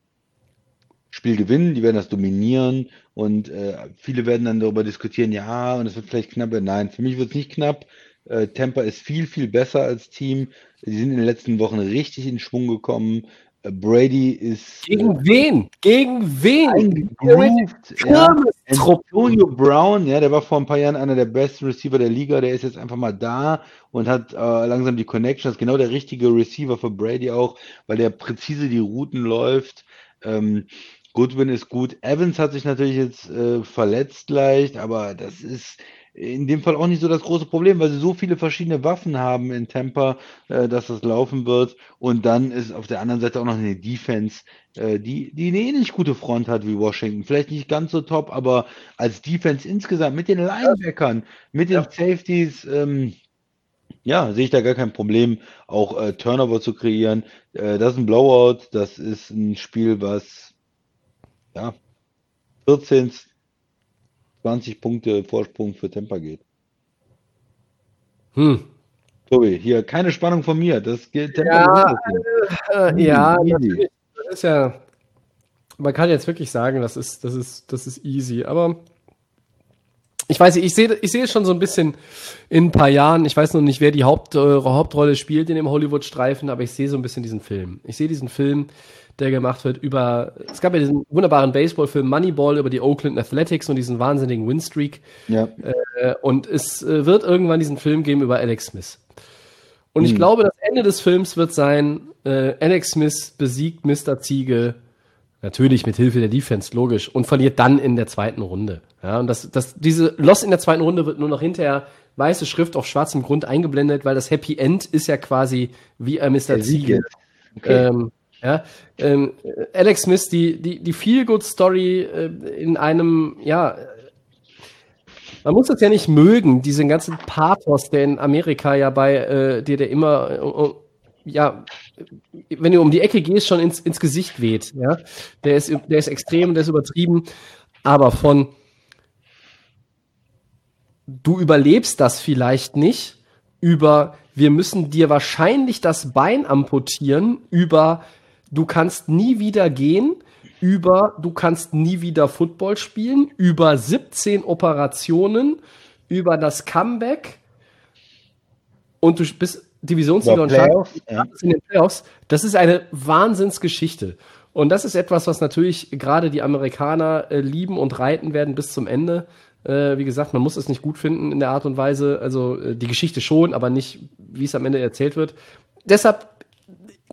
Spiel gewinnen, die werden das dominieren und äh, viele werden dann darüber diskutieren, ja, und es wird vielleicht knapp. Nein, für mich wird es nicht knapp. Äh, Tampa ist viel, viel besser als Team. Die sind in den letzten Wochen richtig in Schwung gekommen. Äh, Brady ist äh, gegen wen? Gegen wen? eingegroovt. Ja. Antonio Brown, ja, der war vor ein paar Jahren einer der besten Receiver der Liga, der ist jetzt einfach mal da und hat äh, langsam die Connection. Das ist genau der richtige Receiver für Brady auch, weil der präzise die Routen läuft. Ähm, Goodwin ist gut. Evans hat sich natürlich jetzt äh, verletzt leicht, aber das ist in dem Fall auch nicht so das große Problem, weil sie so viele verschiedene Waffen haben in Tampa, äh, dass das laufen wird. Und dann ist auf der anderen Seite auch noch eine Defense, äh, die, die eine ähnlich gute Front hat wie Washington. Vielleicht nicht ganz so top, aber als Defense insgesamt mit den Linebackern, mit den Safeties, ähm, ja, sehe ich da gar kein Problem, auch äh, Turnover zu kreieren. Äh, das ist ein Blowout, das ist ein Spiel, was ja 14, 20 Punkte Vorsprung für Tampa geht. Hm. Tobi, hier keine Spannung von mir. Das geht Ja, Ding. Äh, ja. Das ist ja. Man kann jetzt wirklich sagen, das ist, das ist, das ist easy. Aber ich weiß nicht, ich sehe, ich sehe es schon so ein bisschen in ein paar Jahren. Ich weiß noch nicht, wer die Haupt, äh, Hauptrolle spielt in dem Hollywood-Streifen, aber ich sehe so ein bisschen diesen Film. Ich sehe diesen Film, der gemacht wird über. Es gab ja diesen wunderbaren Baseballfilm Moneyball über die Oakland Athletics und diesen wahnsinnigen Winstreak. Ja. Äh, und es äh, wird irgendwann diesen Film geben über Alex Smith. Und ich Hm. glaube, das Ende des Films wird sein, äh, Alex Smith besiegt Mr. Ziege, natürlich mit Hilfe der Defense, logisch, und verliert dann in der zweiten Runde. Ja, und das, das, diese Loss in der zweiten Runde wird nur noch hinterher weiße Schrift auf schwarzem Grund eingeblendet, weil das Happy End ist ja quasi wie ein Mr. Der Sieg Ziege. jetzt. Okay. Ähm, ja, ähm, Alex Smith, die, die, die Feel-Good-Story äh, in einem, ja, man muss das ja nicht mögen, diesen ganzen Pathos, der in Amerika ja bei äh, dir, der immer, äh, äh, ja, wenn du um die Ecke gehst, schon ins, ins Gesicht weht. Ja? Der, ist, der ist extrem, der ist übertrieben, aber von du überlebst das vielleicht nicht, über wir müssen dir wahrscheinlich das Bein amputieren, über du kannst nie wieder gehen, über du kannst nie wieder Football spielen, über 17 Operationen, über das Comeback und du bist Divisionssieger und Playoffs, starten in den Playoffs, das ist eine Wahnsinnsgeschichte. Und das ist etwas, was natürlich gerade die Amerikaner äh, lieben und reiten werden bis zum Ende. Äh, wie gesagt, man muss es nicht gut finden in der Art und Weise. Also äh, die Geschichte schon, aber nicht, wie es am Ende erzählt wird. Deshalb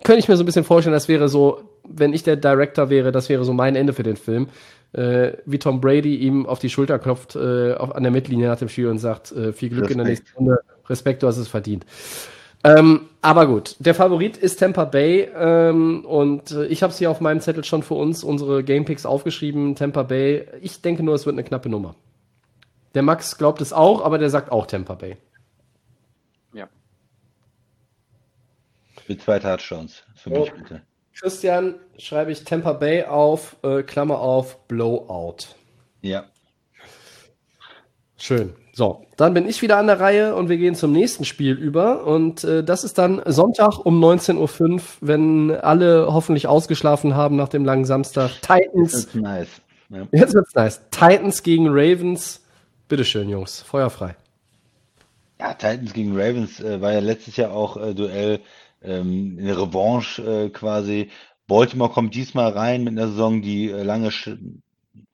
könnte ich mir so ein bisschen vorstellen, das wäre so, wenn ich der Director wäre, das wäre so mein Ende für den Film. Äh, wie Tom Brady ihm auf die Schulter klopft äh, auf, an der Mittellinie nach dem Spiel und sagt, äh, viel Glück in der Respekt. nächsten Runde. Respekt, du hast es verdient. Ähm, aber gut, der Favorit ist Tampa Bay ähm, und äh, ich habe es hier auf meinem Zettel schon für uns, unsere Gamepicks aufgeschrieben, Tampa Bay. Ich denke nur, es wird eine knappe Nummer. Der Max glaubt es auch, aber der sagt auch Tampa Bay. Ja. Mit zwei Touchdowns. Für mich bitte. Christian schreibe ich Tampa Bay auf, äh, Klammer auf, Blowout. Ja. Schön. So, dann bin ich wieder an der Reihe und wir gehen zum nächsten Spiel über. Und äh, das ist dann Sonntag um 19.05 Uhr, wenn alle hoffentlich ausgeschlafen haben nach dem langen Samstag. Titans, ist nice. Ja. jetzt wird's nice. Titans gegen Ravens. Bitteschön, Jungs, feuerfrei. Ja, Titans gegen Ravens äh, war ja letztes Jahr auch äh, Duell, ähm, eine Revanche äh, quasi. Baltimore kommt diesmal rein mit einer Saison, die äh, lange sch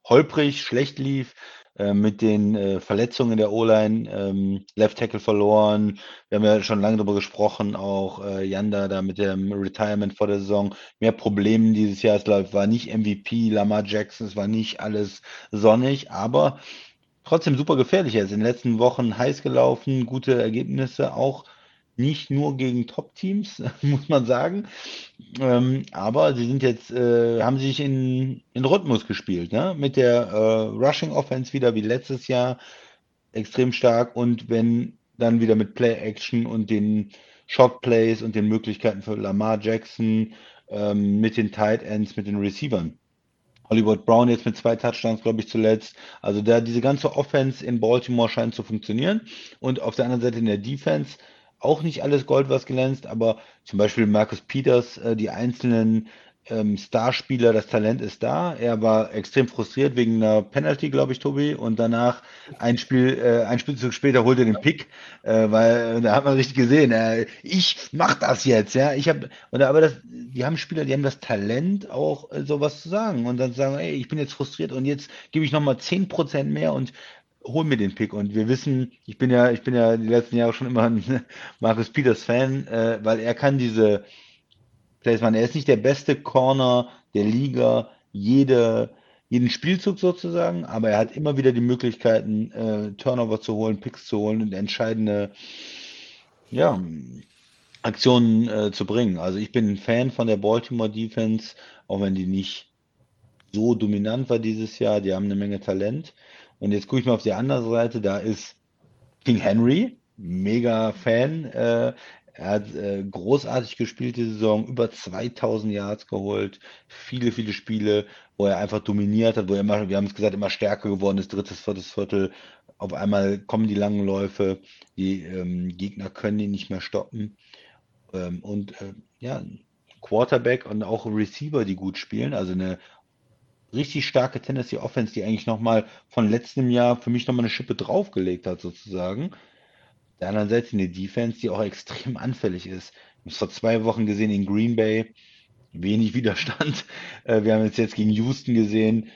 holprig, schlecht lief, äh, mit den äh, Verletzungen der O-Line, ähm, Left Tackle verloren. Wir haben ja schon lange darüber gesprochen, auch äh, Yanda da mit dem Retirement vor der Saison. Mehr Probleme dieses Jahr. Es war nicht MVP, Lamar Jackson, es war nicht alles sonnig, aber trotzdem super gefährlich. Er ist in den letzten Wochen heiß gelaufen, gute Ergebnisse, auch nicht nur gegen Top-Teams, muss man sagen. Ähm, aber sie sind jetzt, äh, haben sich in, in Rhythmus gespielt, ne? Mit der äh, Rushing Offense wieder wie letztes Jahr extrem stark und wenn dann wieder mit Play-Action und den Shot-Plays und den Möglichkeiten für Lamar Jackson ähm, mit den Tight Ends, mit den Receivern. Hollywood Brown jetzt mit zwei Touchdowns, glaube ich, zuletzt. Also da diese ganze Offense in Baltimore scheint zu funktionieren. Und auf der anderen Seite in der Defense auch nicht alles Gold, was glänzt, aber zum Beispiel Marcus Peters, äh, die einzelnen ähm, Starspieler, das Talent ist da. Er war extrem frustriert wegen einer Penalty, glaube ich, Tobi. Und danach ein Spiel, äh, ein Spielzug später holt er den Pick, äh, weil äh, da hat man richtig gesehen, äh, ich mach das jetzt, ja. Ich habe, aber das, die haben Spieler, die haben das Talent, auch äh, sowas zu sagen und dann sagen, ey, ich bin jetzt frustriert und jetzt gebe ich nochmal 10% mehr und hol mir den Pick. Und wir wissen, ich bin ja, ich bin ja die letzten Jahre schon immer ein Marcus Peters Fan, äh, weil er kann diese Plays machen. Er ist nicht der beste Corner der Liga, jede, jeden Spielzug sozusagen, aber er hat immer wieder die Möglichkeiten, äh, Turnover zu holen, Picks zu holen und entscheidende, ja, Aktionen äh, zu bringen. Also ich bin ein Fan von der Baltimore Defense, auch wenn die nicht so dominant war dieses Jahr. Die haben eine Menge Talent. Und jetzt gucke ich mal auf die andere Seite, da ist King Henry, mega Fan. Äh, er hat äh, großartig gespielt die Saison, über 2000 Yards geholt, viele, viele Spiele, wo er einfach dominiert hat, wo er immer, wir haben es gesagt, immer stärker geworden ist, drittes, viertes Viertel. Auf einmal kommen die langen Läufe, die ähm, Gegner können ihn nicht mehr stoppen. Ähm, und äh, ja, Quarterback und auch Receiver, die gut spielen, also eine richtig starke Tennessee Offense, die eigentlich nochmal von letztem Jahr für mich nochmal eine Schippe draufgelegt hat, sozusagen. Der anderen Seite eine Defense, die auch extrem anfällig ist. Ich habe es vor zwei Wochen gesehen in Green Bay, wenig Widerstand. Äh, wir haben es jetzt gegen Houston gesehen.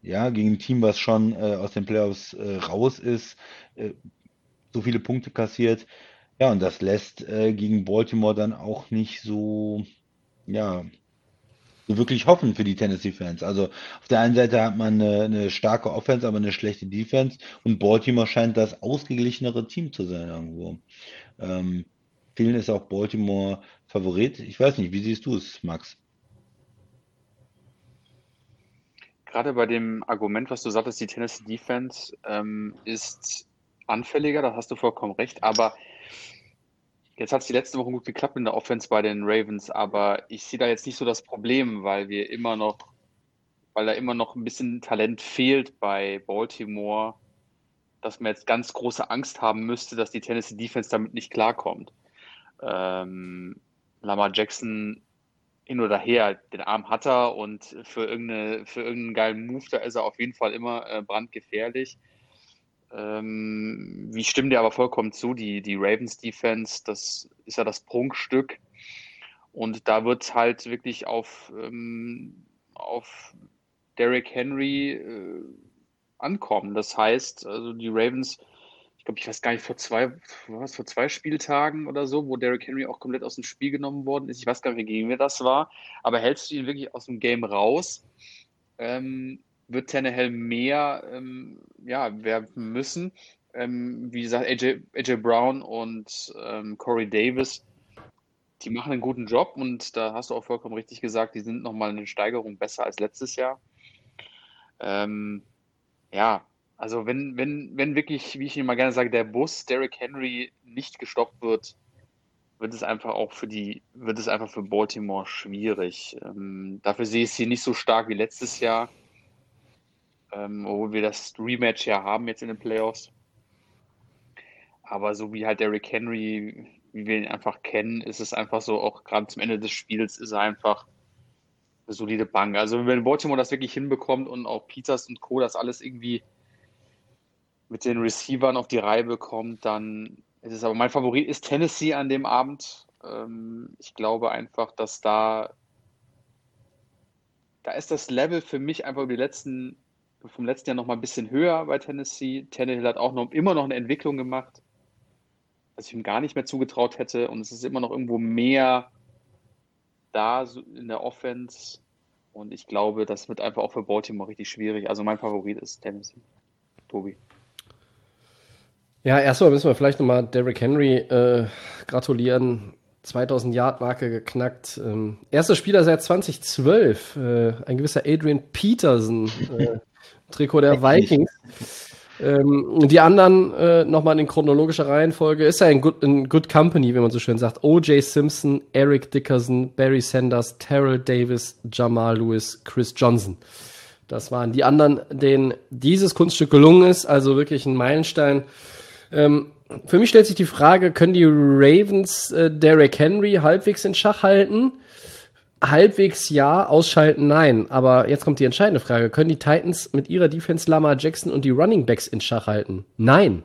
Ja, gegen ein Team, was schon äh, aus den Playoffs äh, raus ist, so viele Punkte kassiert. Ja, und das lässt gegen Baltimore dann auch nicht so, ja, so wirklich hoffen für die Tennessee-Fans. Also auf der einen Seite hat man eine, eine starke Offense, aber eine schlechte Defense und Baltimore scheint das ausgeglichenere Team zu sein irgendwo. Ähm, vielen ist auch Baltimore Favorit. Ich weiß nicht, wie siehst du es, Max? Gerade bei dem Argument, was du sagtest, die Tennessee Defense ähm, ist anfälliger, da hast du vollkommen recht, aber jetzt hat es die letzten Wochen gut geklappt in der Offense bei den Ravens, aber ich sehe da jetzt nicht so das Problem, weil wir immer noch, weil da immer noch ein bisschen Talent fehlt bei Baltimore, dass man jetzt ganz große Angst haben müsste, dass die Tennessee Defense damit nicht klarkommt. Ähm, Lamar Jackson hin oder her, den Arm hat er und für, irgendeine, für irgendeinen geilen Move, da ist er auf jeden Fall immer äh, brandgefährlich. Ähm, ich stimme dir aber vollkommen zu, die, die Ravens Defense, das ist ja das Prunkstück. Und da wird es halt wirklich auf, ähm, auf Derrick Henry äh, ankommen. Das heißt, also die Ravens, ich glaube, ich weiß gar nicht, vor zwei, was, vor zwei Spieltagen oder so, wo Derrick Henry auch komplett aus dem Spiel genommen worden ist. Ich weiß gar nicht, gegen wer das war, aber hältst du ihn wirklich aus dem Game raus, ähm, wird Tannehill mehr ähm, ja, werfen müssen. Ähm, wie gesagt, AJ, AJ Brown und ähm, Corey Davis, die machen einen guten Job und da hast du auch vollkommen richtig gesagt, die sind nochmal eine Steigerung besser als letztes Jahr. Ähm, ja, also wenn, wenn, wenn wirklich, wie ich immer gerne sage, der Bus Derrick Henry nicht gestoppt wird, wird es einfach auch für die, wird es einfach für Baltimore schwierig. Ähm, dafür sehe ich es hier nicht so stark wie letztes Jahr, ähm, obwohl wir das Rematch ja haben jetzt in den Playoffs. Aber so wie halt Derrick Henry, wie wir ihn einfach kennen, ist es einfach so, auch gerade zum Ende des Spiels ist er einfach eine solide Bank. Also wenn Baltimore das wirklich hinbekommt und auch Peters und Co. das alles irgendwie mit den Receivern auf die Reihe bekommt, dann ist es aber mein Favorit ist Tennessee an dem Abend. Ähm, ich glaube einfach, dass da da ist das Level für mich einfach über die letzten vom letzten Jahr noch mal ein bisschen höher bei Tennessee. Tannehill hat auch noch immer noch eine Entwicklung gemacht, was ich ihm gar nicht mehr zugetraut hätte und es ist immer noch irgendwo mehr da in der Offense. Und ich glaube, das wird einfach auch für Baltimore richtig schwierig. Also mein Favorit ist Tennessee. Tobi. Ja, erstmal müssen wir vielleicht nochmal Derrick Henry äh, gratulieren. 2000 Yard Marke geknackt. Ähm, erster Spieler seit 2012, äh, ein gewisser Adrian Peterson, äh, Trikot der Vikings. Ähm, die anderen äh, nochmal in chronologischer Reihenfolge ist ja in good, in good Company, wie man so schön sagt. O.J. Simpson, Eric Dickerson, Barry Sanders, Terrell Davis, Jamal Lewis, Chris Johnson. Das waren die anderen, denen dieses Kunststück gelungen ist. Also wirklich ein Meilenstein. Ähm, für mich stellt sich die Frage, können die Ravens äh, Derrick Henry halbwegs in Schach halten? halbwegs ja, ausschalten nein. Aber jetzt kommt die entscheidende Frage. Können die Titans mit ihrer Defense Lamar Jackson und die Running Backs in Schach halten? Nein.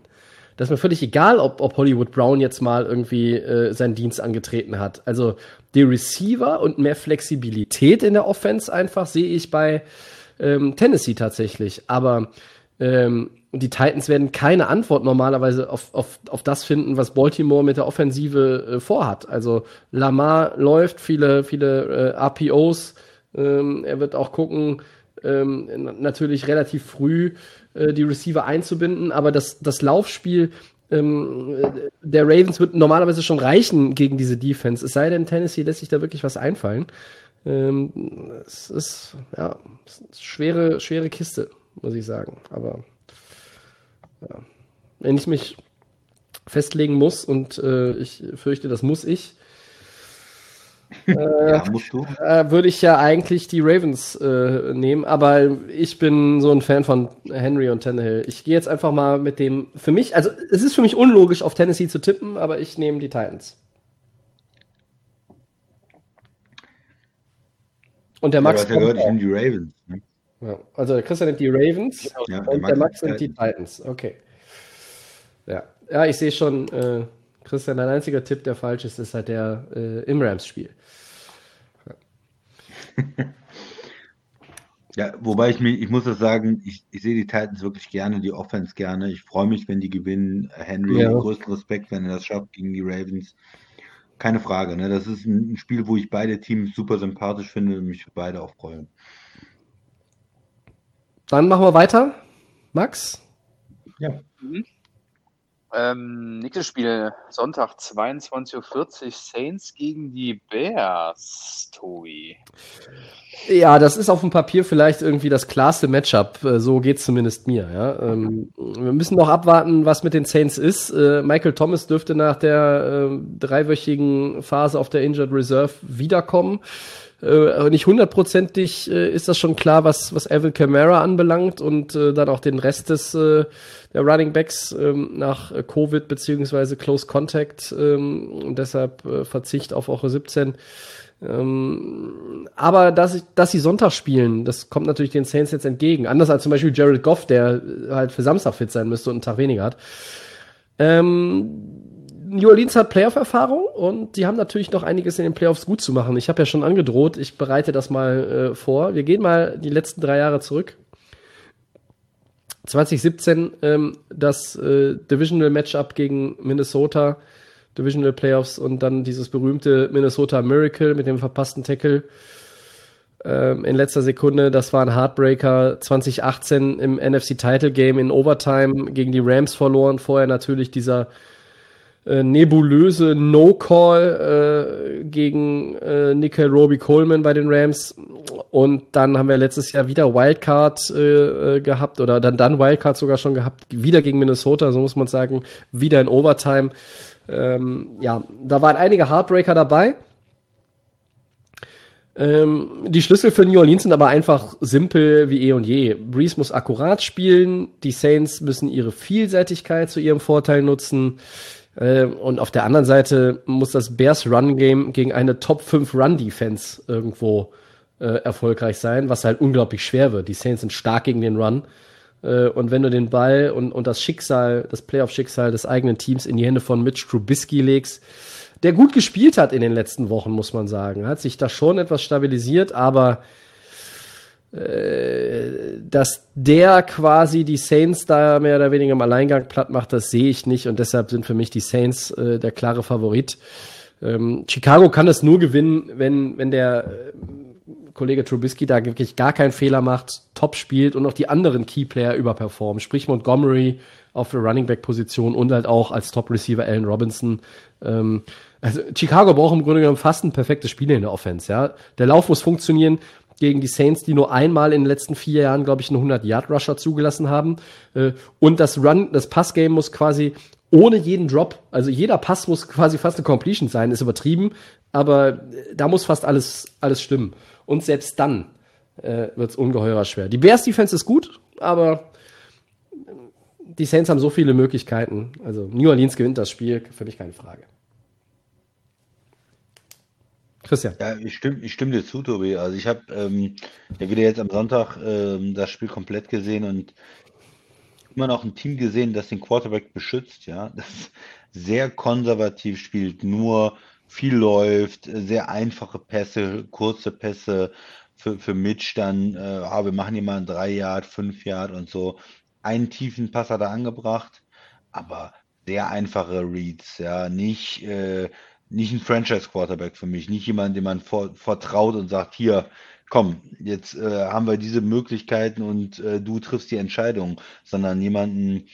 Das ist mir völlig egal, ob, ob Hollywood Brown jetzt mal irgendwie äh, seinen Dienst angetreten hat. Also die Receiver und mehr Flexibilität in der Offense einfach sehe ich bei ähm, Tennessee tatsächlich. Aber ähm, die Titans werden keine Antwort normalerweise auf, auf, auf das finden, was Baltimore mit der Offensive äh, vorhat. Also Lamar läuft, viele, viele äh, RPOs. Ähm, er wird auch gucken, ähm, natürlich relativ früh äh, die Receiver einzubinden, aber das, das Laufspiel ähm, der Ravens wird normalerweise schon reichen gegen diese Defense. Es sei denn, Tennessee lässt sich da wirklich was einfallen. Ähm, es ist ja es ist schwere, schwere Kiste, muss ich sagen. Aber ja. Wenn ich mich festlegen muss und äh, ich fürchte, das muss ich, äh, ja, äh, würde ich ja eigentlich die Ravens äh, nehmen, aber ich bin so ein Fan von Henry und Tannehill. Ich gehe jetzt einfach mal mit dem, für mich, also es ist für mich unlogisch, auf Tennessee zu tippen, aber ich nehme die Titans. Und der Max. Ja, gehört, ich nehme die Ravens. Ne? Ja, also der Christian nimmt die Ravens ja, und der Max, nimmt die Titans. Okay. Ja, ja ich sehe schon, äh, Christian, dein einziger Tipp, der falsch ist, ist halt der äh, im Rams-Spiel. Ja. ja, wobei ich mir, ich muss das sagen, ich, ich sehe die Titans wirklich gerne, die Offense gerne. Ich freue mich, wenn die gewinnen. Henry, ja. größten Respekt, wenn er das schafft gegen die Ravens. Keine Frage, ne? Das ist ein Spiel, wo ich beide Teams super sympathisch finde und mich für beide auch freue. Dann machen wir weiter. Max? Ja. Mhm. Ähm, nächstes Spiel, Sonntag 22.40 Uhr, Saints gegen die Bears, Tobi. Ja, das ist auf dem Papier vielleicht irgendwie das klarste Matchup. Äh, so geht's zumindest mir. Ja. Ähm, wir müssen noch abwarten, was mit den Saints ist. Äh, Michael Thomas dürfte nach der äh, dreiwöchigen Phase auf der Injured Reserve wiederkommen. Äh, nicht hundertprozentig äh, ist das schon klar, was, was Evan Kamara anbelangt und äh, dann auch den Rest des äh, der Running Backs ähm, nach äh, Covid beziehungsweise Close Contact ähm, und deshalb äh, Verzicht auf Woche 17. Ähm, aber dass, dass sie Sonntag spielen, das kommt natürlich den Saints jetzt entgegen. Anders als zum Beispiel Jared Goff, der halt für Samstag fit sein müsste und einen Tag weniger hat. Ähm, New Orleans hat Playoff-Erfahrung und die haben natürlich noch einiges in den Playoffs gut zu machen. Ich habe ja schon angedroht, ich bereite das mal äh, vor. Wir gehen mal die letzten drei Jahre zurück. 2017 ähm, das äh, Divisional Matchup gegen Minnesota, Divisional Playoffs und dann dieses berühmte Minnesota Miracle mit dem verpassten Tackle ähm, in letzter Sekunde. Das war ein Heartbreaker. 2018 im NFC Title Game in Overtime gegen die Rams verloren. Vorher natürlich dieser äh, nebulöse No-Call äh, gegen äh, Nickel Roby Coleman bei den Rams. Und dann haben wir letztes Jahr wieder Wildcard äh, äh, gehabt oder dann, dann Wildcard sogar schon gehabt, wieder gegen Minnesota, so muss man sagen, wieder in Overtime. Ähm, ja, da waren einige Heartbreaker dabei. Ähm, die Schlüssel für New Orleans sind aber einfach simpel wie eh und je. Breeze muss akkurat spielen, die Saints müssen ihre Vielseitigkeit zu ihrem Vorteil nutzen. Äh, und auf der anderen Seite muss das Bears Run Game gegen eine Top 5 Run Defense irgendwo äh, erfolgreich sein, was halt unglaublich schwer wird. Die Saints sind stark gegen den Run. Äh, und wenn du den Ball und, und das Schicksal, das Playoff-Schicksal des eigenen Teams in die Hände von Mitch Trubisky legst, der gut gespielt hat in den letzten Wochen, muss man sagen, hat sich da schon etwas stabilisiert, aber dass der quasi die Saints da mehr oder weniger im Alleingang platt macht, das sehe ich nicht und deshalb sind für mich die Saints äh, der klare Favorit. Ähm, Chicago kann das nur gewinnen, wenn, wenn der äh, Kollege Trubisky da wirklich gar keinen Fehler macht, top spielt und auch die anderen Keyplayer überperformen. Sprich Montgomery auf der Running Back Position und halt auch als Top Receiver Allen Robinson. Ähm, also Chicago braucht im Grunde genommen fast ein perfektes Spiel in der Offense. Ja, der Lauf muss funktionieren gegen die Saints, die nur einmal in den letzten vier Jahren, glaube ich, einen 100-Yard-Rusher zugelassen haben. Äh, und das Run, das Passgame muss quasi ohne jeden Drop, also jeder Pass muss quasi fast eine Completion sein, ist übertrieben, aber da muss fast alles, alles stimmen. Und selbst dann äh, wird es ungeheuer schwer. Die Bears Defense ist gut, aber die Saints haben so viele Möglichkeiten. Also New Orleans gewinnt das Spiel, für mich keine Frage. Christian. Ja, ich stimme, ich stimme dir zu, Tobi. Also ich habe ähm, ja wieder jetzt am Sonntag ähm, das Spiel komplett gesehen und immer noch ein Team gesehen, das den Quarterback beschützt, ja, das sehr konservativ spielt, nur viel läuft, sehr einfache Pässe, kurze Pässe für, für Mitch dann, äh, ah, wir machen hier mal ein 3 Yard, 5 Yard und so. Einen tiefen Pass hat er angebracht, aber sehr einfache Reads, ja, nicht äh, nicht ein Franchise-Quarterback für mich, nicht jemand, dem man vor, vertraut und sagt, hier, komm, jetzt äh, haben wir diese Möglichkeiten und äh, du triffst die Entscheidung, sondern jemanden,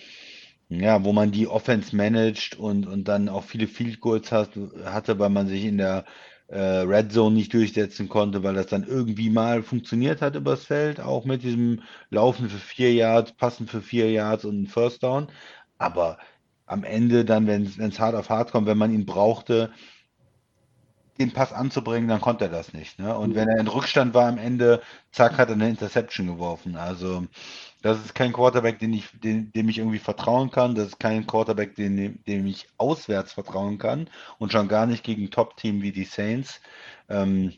ja, wo man die Offense managt und, und dann auch viele Field Goals hat, hatte, weil man sich in der äh, Red Zone nicht durchsetzen konnte, weil das dann irgendwie mal funktioniert hat übers Feld, auch mit diesem Laufen für vier Yards, Passen für vier Yards und First Down. Aber am Ende dann, wenn es hart auf hart kommt, wenn man ihn brauchte, den Pass anzubringen, dann konnte er das nicht. Ne? Und wenn er in Rückstand war am Ende, zack, hat er eine Interception geworfen. Also das ist kein Quarterback, den ich, den, dem ich irgendwie vertrauen kann. Das ist kein Quarterback, den, dem ich auswärts vertrauen kann. Und schon gar nicht gegen Top-Team wie die Saints. Ähm,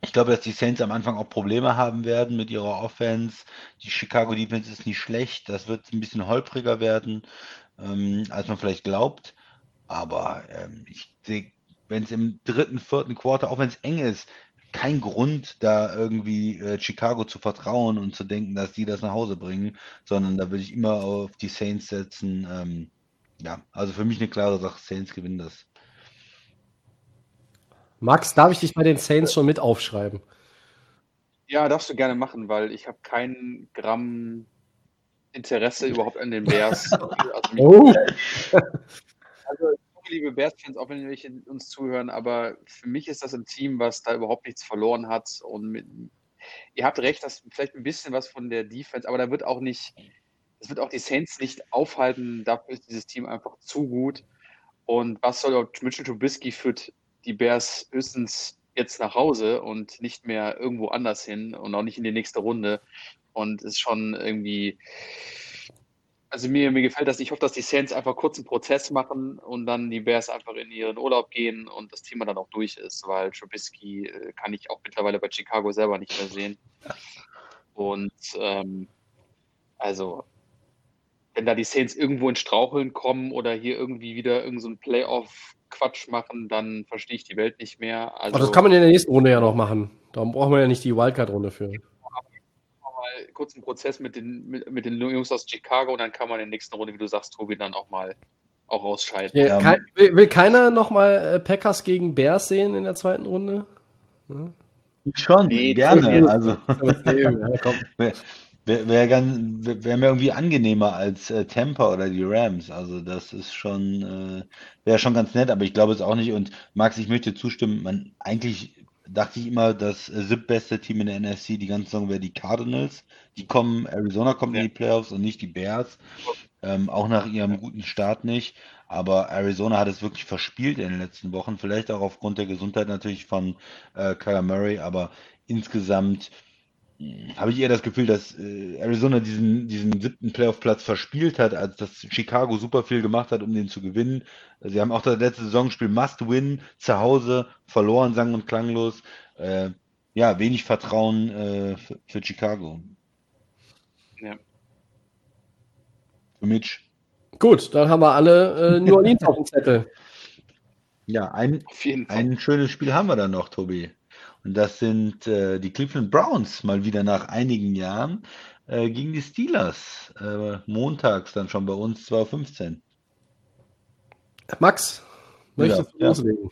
ich glaube, dass die Saints am Anfang auch Probleme haben werden mit ihrer Offense. Die Chicago Defense ist nicht schlecht. Das wird ein bisschen holpriger werden ähm, als man vielleicht glaubt. Aber ähm, ich sehe, wenn es im dritten, vierten Quarter, auch wenn es eng ist, kein Grund, da irgendwie äh, Chicago zu vertrauen und zu denken, dass die das nach Hause bringen, sondern da würde ich immer auf die Saints setzen. Ähm, ja, also für mich eine klare Sache, Saints gewinnen das. Max, darf ich dich bei den Saints schon mit aufschreiben? Ja, darfst du gerne machen, weil ich habe keinen Gramm Interesse überhaupt an den Bears. also, oh. also liebe Bears-Fans, auch wenn welche uns zuhören, aber für mich ist das ein Team, was da überhaupt nichts verloren hat. Und mit, ihr habt recht, dass vielleicht ein bisschen was von der Defense, aber da wird auch nicht, das wird auch die Saints nicht aufhalten. Dafür ist dieses Team einfach zu gut. Und was soll auch Mitchell Trubisky führt die Bears höchstens jetzt nach Hause und nicht mehr irgendwo anders hin und auch nicht in die nächste Runde. Und ist schon irgendwie, Also mir, mir gefällt das. Ich hoffe, dass die Saints einfach kurz einen Prozess machen und dann die Bears einfach in ihren Urlaub gehen und das Thema dann auch durch ist, weil Trubisky äh, kann ich auch mittlerweile bei Chicago selber nicht mehr sehen. Und ähm, also wenn da die Saints irgendwo in Straucheln kommen oder hier irgendwie wieder irgendeinen so Playoff-Quatsch machen, dann verstehe ich die Welt nicht mehr. Also, Aber das kann man in der nächsten Runde ja noch machen. Darum brauchen wir ja nicht die Wildcard-Runde für. Mal kurz einen Prozess mit den, mit, mit den Jungs aus Chicago und dann kann man in der nächsten Runde, wie du sagst, Tobi, dann auch mal auch ausscheiden. Ja, kein, will, will keiner nochmal äh, Packers gegen Bears sehen in der zweiten Runde? Schon, Nee, gerne. Also wäre wär wär mir irgendwie angenehmer als äh, Tampa oder die Rams. Also das ist schon, äh, wäre schon ganz nett, aber ich glaube es auch nicht. Und Max, ich möchte zustimmen, man eigentlich dachte ich immer, das äh, siebtbeste Team in der NFC die ganze Saison wäre die Cardinals. Die kommen, Arizona kommt in Ja. die Playoffs und nicht die Bears. Ähm, auch nach ihrem guten Start nicht. Aber Arizona hat es wirklich verspielt in den letzten Wochen. Vielleicht auch aufgrund der Gesundheit natürlich von äh, Kyler Murray. Aber insgesamt habe ich eher das Gefühl, dass äh, Arizona diesen, diesen siebten Playoff-Platz verspielt hat, als dass Chicago super viel gemacht hat, um den zu gewinnen. Sie haben auch das letzte Saisonspiel Must-Win zu Hause verloren, sang- und klanglos. Äh, ja, wenig Vertrauen äh, für, für Chicago. Ja. Für Mitch. Gut, dann haben wir alle äh, New Orleans auf dem Zettel. Ja, ein, Auf jeden Fall. ein schönes Spiel haben wir dann noch, Tobi. Das sind äh, die Cleveland Browns mal wieder nach einigen Jahren äh, gegen die Steelers. Äh, montags dann schon bei uns 2.15 Max, möchtest du Ja, ja. loslegen?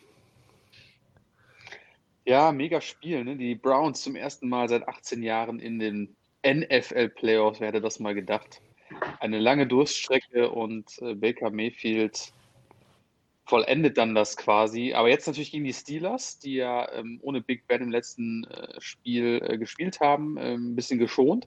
Ja, mega Spiel. Ne? Die Browns zum ersten Mal seit 18 Jahren in den NFL-Playoffs, wer hätte das mal gedacht. Eine lange Durststrecke und äh, Baker Mayfield vollendet dann das quasi. Aber jetzt natürlich gegen die Steelers, die ja ähm, ohne Big Ben im letzten äh, Spiel äh, gespielt haben, äh, ein bisschen geschont.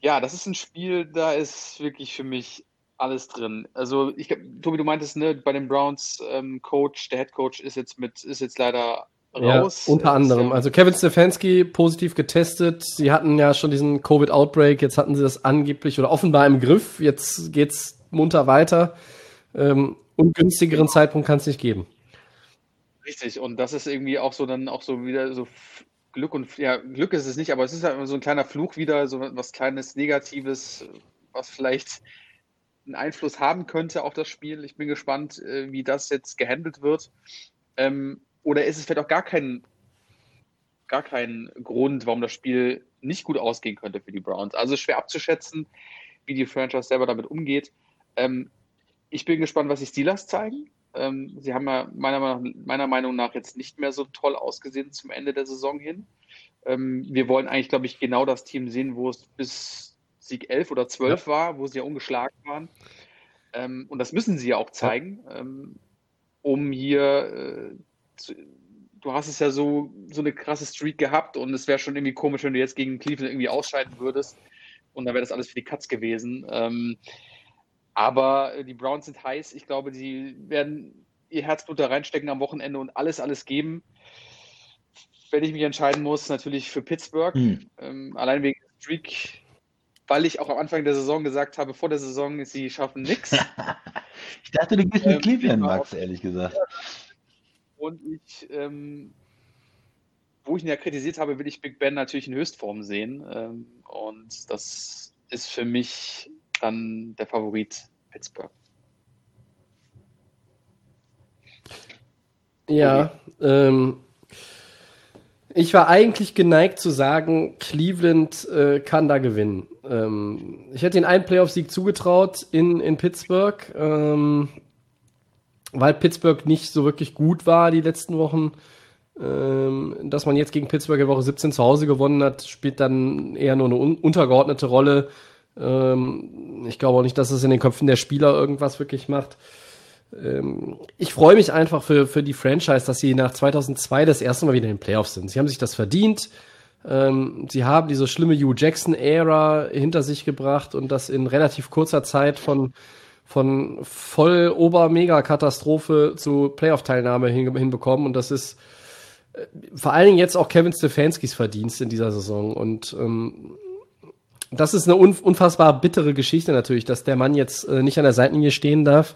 Ja, das ist ein Spiel, da ist wirklich für mich alles drin. Also ich glaub, Tobi, du meintest, ne, bei den Browns ähm, Coach, der Head Coach ist jetzt mit, ist jetzt leider Ja, raus. unter Ist anderem. ja- Also Kevin Stefanski positiv getestet. Sie hatten ja schon diesen Covid-Outbreak. Jetzt hatten sie das angeblich oder offenbar im Griff. Jetzt geht's munter weiter. Ähm, ungünstigeren Zeitpunkt kann es nicht geben. Richtig, und das ist irgendwie auch so dann auch so wieder so Glück und ja, Glück ist es nicht, aber es ist halt immer so ein kleiner Fluch wieder, so was kleines Negatives, was vielleicht einen Einfluss haben könnte auf das Spiel. Ich bin gespannt, äh, wie das jetzt gehandelt wird. Ähm, oder ist es vielleicht auch gar kein, gar kein Grund, warum das Spiel nicht gut ausgehen könnte für die Browns? Also schwer abzuschätzen, wie die Franchise selber damit umgeht. Ähm, ich bin gespannt, was die Steelers zeigen. Ähm, sie haben ja meiner, Meinung- meiner Meinung nach jetzt nicht mehr so toll ausgesehen zum Ende der Saison hin. Ähm, wir wollen eigentlich, glaube ich, genau das Team sehen, wo es bis Sieg 11 oder 12 war, wo sie ja ungeschlagen waren. Ähm, und das müssen sie ja auch zeigen, ähm, um hier, äh, zu, du hast es ja so, so eine krasse Streak gehabt und es wäre schon irgendwie komisch, wenn du jetzt gegen Cleveland irgendwie ausscheiden würdest und dann wäre das alles für die Katz gewesen. Aber äh, die Browns sind heiß. Ich glaube, sie werden ihr Herzblut da reinstecken am Wochenende und alles, alles geben. Wenn ich mich entscheiden muss, natürlich für Pittsburgh. Hm. Ähm, allein wegen Streak, weil ich auch am Anfang der Saison gesagt habe, vor der Saison, sie schaffen nichts. Ich dachte, du gehst mit Ähm, Cleveland, Max, ehrlich gesagt. Und ich, ähm, wo ich ihn ja kritisiert habe, will ich Big Ben natürlich in Höchstform sehen. Ähm, und das ist für mich dann der Favorit Pittsburgh. Ja, ähm, ich war eigentlich geneigt zu sagen, Cleveland äh, kann da gewinnen. Ähm, ich hätte den einen Playoff-Sieg zugetraut in, in Pittsburgh, ähm, weil Pittsburgh nicht so wirklich gut war die letzten Wochen. Ähm, dass man jetzt gegen Pittsburgh in Woche 17 zu Hause gewonnen hat, spielt dann eher nur eine un untergeordnete Rolle. Ähm, ich glaube auch nicht, dass es in den Köpfen der Spieler irgendwas wirklich macht ich freue mich einfach für, für die Franchise, dass sie nach 2002 das erste Mal wieder in den Playoffs sind. Sie haben sich das verdient. Ähm, sie haben diese schlimme Hugh Jackson-Ära hinter sich gebracht und das in relativ kurzer Zeit von, von voll Ober-Mega-Katastrophe zu Playoff-Teilnahme hin, hinbekommen. Und das ist äh, vor allen Dingen jetzt auch Kevin Stefanskis Verdienst in dieser Saison. Und ähm, das ist eine unfassbar bittere Geschichte natürlich, dass der Mann jetzt äh, nicht an der Seitenlinie stehen darf.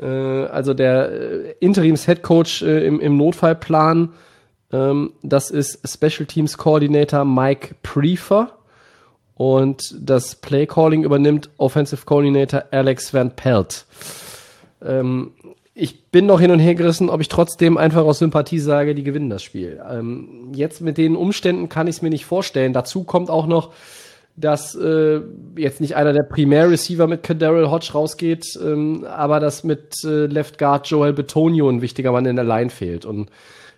Äh, also der äh, Interims-Headcoach äh, im, im Notfallplan, ähm, das ist Special Teams Coordinator Mike Prefer. Und das Play Calling übernimmt Offensive Coordinator Alex Van Pelt. Ähm, ich bin noch hin und her gerissen, ob ich trotzdem einfach aus Sympathie sage, die gewinnen das Spiel. Ähm, jetzt mit den Umständen kann ich es mir nicht vorstellen. Dazu kommt auch noch, dass äh, jetzt nicht einer der Primär-Receiver mit Kadarrell Hodge rausgeht, ähm, aber dass mit äh, Left Guard Joel Betonio ein wichtiger Mann in der Line fehlt. Und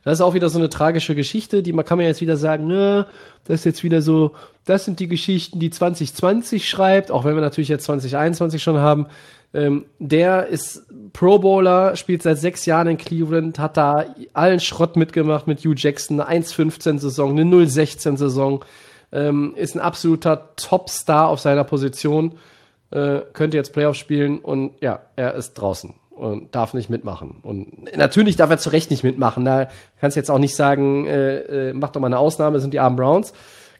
das ist auch wieder so eine tragische Geschichte, die man kann man jetzt wieder sagen, ne, das ist jetzt wieder so, das sind die Geschichten, die 2020 schreibt, auch wenn wir natürlich jetzt 2021 schon haben. Ähm, der ist Pro Bowler, spielt seit sechs Jahren in Cleveland, hat da allen Schrott mitgemacht mit Hugh Jackson, eine 1,15 Saison, eine 0,16 Saison, ähm, ist ein absoluter Topstar auf seiner Position, äh, könnte jetzt Playoff spielen und ja, er ist draußen und darf nicht mitmachen. Und natürlich darf er zu Recht nicht mitmachen. Da kannst du jetzt auch nicht sagen, äh, äh, mach doch mal eine Ausnahme, sind die armen Browns.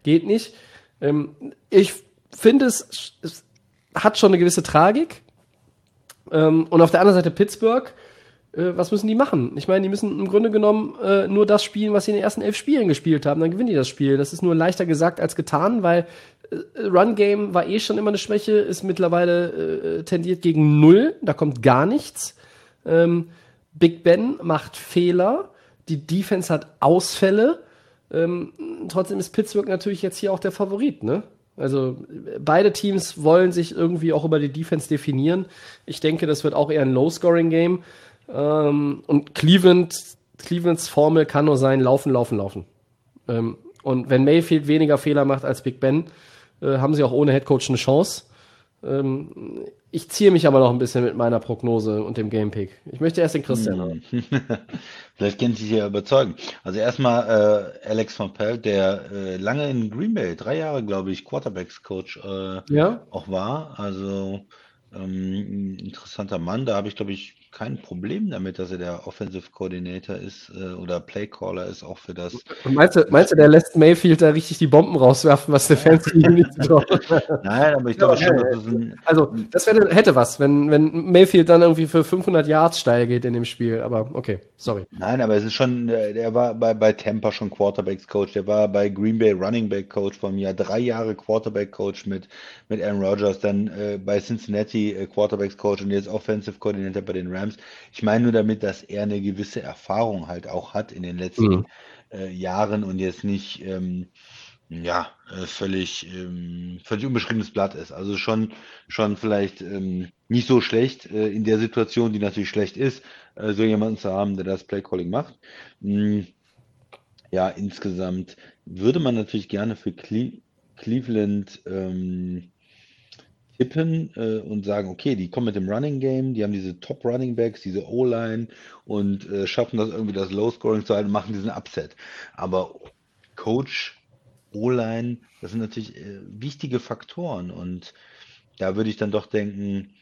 Geht nicht. Ähm, ich finde, es, es hat schon eine gewisse Tragik. Ähm, und auf der anderen Seite Pittsburgh, äh, was müssen die machen? Ich meine, die müssen im Grunde genommen äh, nur das spielen, was sie in den ersten elf Spielen gespielt haben. Dann gewinnen die das Spiel. Das ist nur leichter gesagt als getan, weil äh, Run Game war eh schon immer eine Schwäche, ist mittlerweile äh, tendiert gegen null. Da kommt gar nichts. Ähm, Big Ben macht Fehler. Die Defense hat Ausfälle. Ähm, trotzdem ist Pittsburgh natürlich jetzt hier auch der Favorit, ne? Also beide Teams wollen sich irgendwie auch über die Defense definieren. Ich denke, das wird auch eher ein Low-Scoring-Game. Ähm, und Cleveland, Clevelands Formel kann nur sein, laufen, laufen, laufen. Ähm, und wenn Mayfield weniger Fehler macht als Big Ben, äh, haben sie auch ohne Headcoach eine Chance. Ähm, ich ziehe mich aber noch ein bisschen mit meiner Prognose und dem Gamepick. Ich möchte erst den Christian. Vielleicht können Sie sich ja überzeugen. Also erstmal äh, Alex von Pelt, der äh, lange in Green Bay, drei Jahre, glaube ich, Quarterbacks-Coach äh, ja? auch war. Also ähm, interessanter Mann. Da habe ich, glaube ich, kein Problem damit, dass er der Offensive Coordinator ist äh, oder Playcaller ist, auch für das. Und meinst du, meinst du, der lässt Mayfield da richtig die Bomben rauswerfen, was der Fans nicht? Nein, aber ich glaube ja, schon, dass das ein. Also, das wär, hätte was, wenn, wenn Mayfield dann irgendwie für 500 Yards steil geht in dem Spiel, aber okay, sorry. Nein, aber es ist schon, äh, der war bei, bei Tampa schon Quarterbacks Coach, der war bei Green Bay Running Back Coach vom Jahr, drei Jahre Quarterback Coach mit, mit Aaron Rodgers, dann äh, bei Cincinnati äh, Quarterbacks Coach und jetzt Offensive Coordinator bei den Rams. Rams. Ich meine nur damit, dass er eine gewisse Erfahrung halt auch hat in den letzten mhm. äh, Jahren und jetzt nicht ähm, ja äh, völlig ähm, völlig unbeschriebenes Blatt ist. Also schon schon vielleicht ähm, nicht so schlecht äh, in der Situation, die natürlich schlecht ist, äh, so jemanden zu haben, der das Playcalling macht. Mhm. Ja, insgesamt würde man natürlich gerne für Cle Cleveland ähm, tippen äh, und sagen, okay, die kommen mit dem Running Game, die haben diese Top Running Backs, diese O-Line und äh, schaffen das irgendwie das Low Scoring zu halten, machen diesen Upset. Aber Coach, O-Line, das sind natürlich äh, wichtige Faktoren und da würde ich dann doch denken,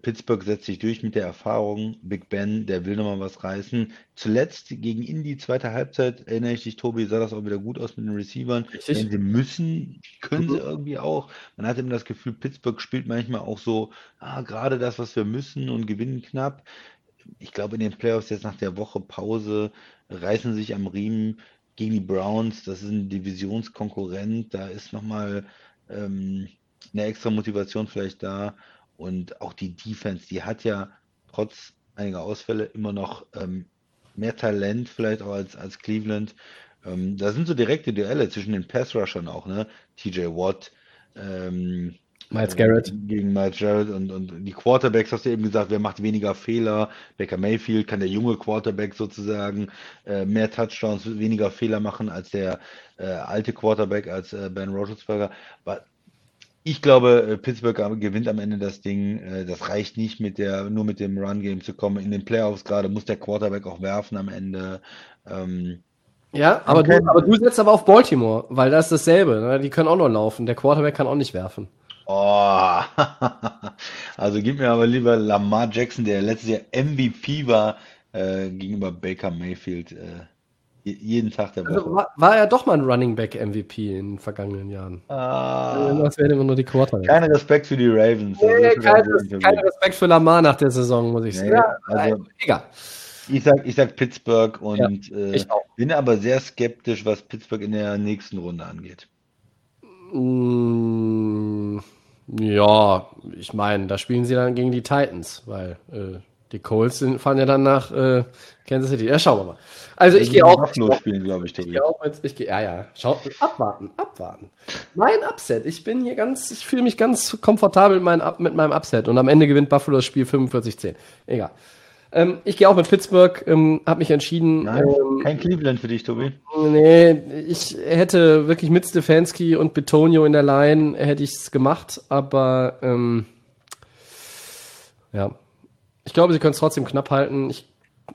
Pittsburgh setzt sich durch mit der Erfahrung. Big Ben, der will nochmal was reißen. Zuletzt gegen Indy, zweite Halbzeit, erinnere ich dich, Tobi, sah das auch wieder gut aus mit den Receivern. Richtig. Wenn sie müssen, können sie mhm. irgendwie auch. Man hat immer das Gefühl, Pittsburgh spielt manchmal auch so, ah, gerade das, was wir müssen und gewinnen knapp. Ich glaube, in den Playoffs jetzt nach der Woche Pause reißen sich am Riemen gegen die Browns. Das ist ein Divisionskonkurrent. Da ist nochmal ähm, eine extra Motivation vielleicht da. Und auch die Defense, die hat ja trotz einiger Ausfälle immer noch ähm, mehr Talent vielleicht auch als, als Cleveland. Ähm, da sind so direkte Duelle zwischen den Pass-Rushern auch, ne? TJ Watt, ähm, Miles Garrett. Gegen Miles Garrett und, und die Quarterbacks, hast du eben gesagt, wer macht weniger Fehler? Baker Mayfield kann der junge Quarterback sozusagen äh, mehr Touchdowns, weniger Fehler machen als der äh, alte Quarterback, als äh, Ben Roethlisberger. Aber ich glaube, äh, Pittsburgh gewinnt am Ende das Ding. Äh, das reicht nicht, mit der, nur mit dem Run-Game zu kommen. In den Playoffs gerade muss der Quarterback auch werfen am Ende. Ähm, ja, aber du, aber du setzt aber auf Baltimore, weil das ist dasselbe. Ne? Die können auch noch laufen. Der Quarterback kann auch nicht werfen. Oh, also gib mir aber lieber Lamar Jackson, der letztes Jahr MVP war, äh, gegenüber Baker Mayfield. Äh, jeden Tag der Woche. Also war, war er doch mal ein Running Back MVP in den vergangenen Jahren. Ah, Das wären immer nur die Quarterbacks. kein Respekt für die Ravens. Nee, kein, kein. Respekt für Lamar nach der Saison, muss ich Nee, sagen. also- egal. Ich sag, ich sag Pittsburgh und Ja, äh, bin aber sehr skeptisch, was Pittsburgh in der nächsten Runde angeht. Mm, ja, ich meine, da spielen sie dann gegen die Titans, weil äh, die Colts fahren ja dann nach äh, Kansas City. Ja, schauen wir mal. Also ich gehe auch. Buffalo spielen, glaube ich, Ich gehe auch mit, ich gehe, ja, ja, schau, abwarten, abwarten. Mein Upset, ich bin hier ganz, ich fühle mich ganz komfortabel mit, meinem Up- mit meinem Upset und am Ende gewinnt Buffalo das Spiel 45-10. Egal. Ähm, ich gehe auch mit Pittsburgh, ähm, habe mich entschieden. Nein, ähm, kein Cleveland für dich, Tobi. Nee, ich hätte wirklich mit Stefanski und Betonio in der Line hätte ich's gemacht, aber ähm, ja, ich glaube, sie können es trotzdem knapp halten. Ich,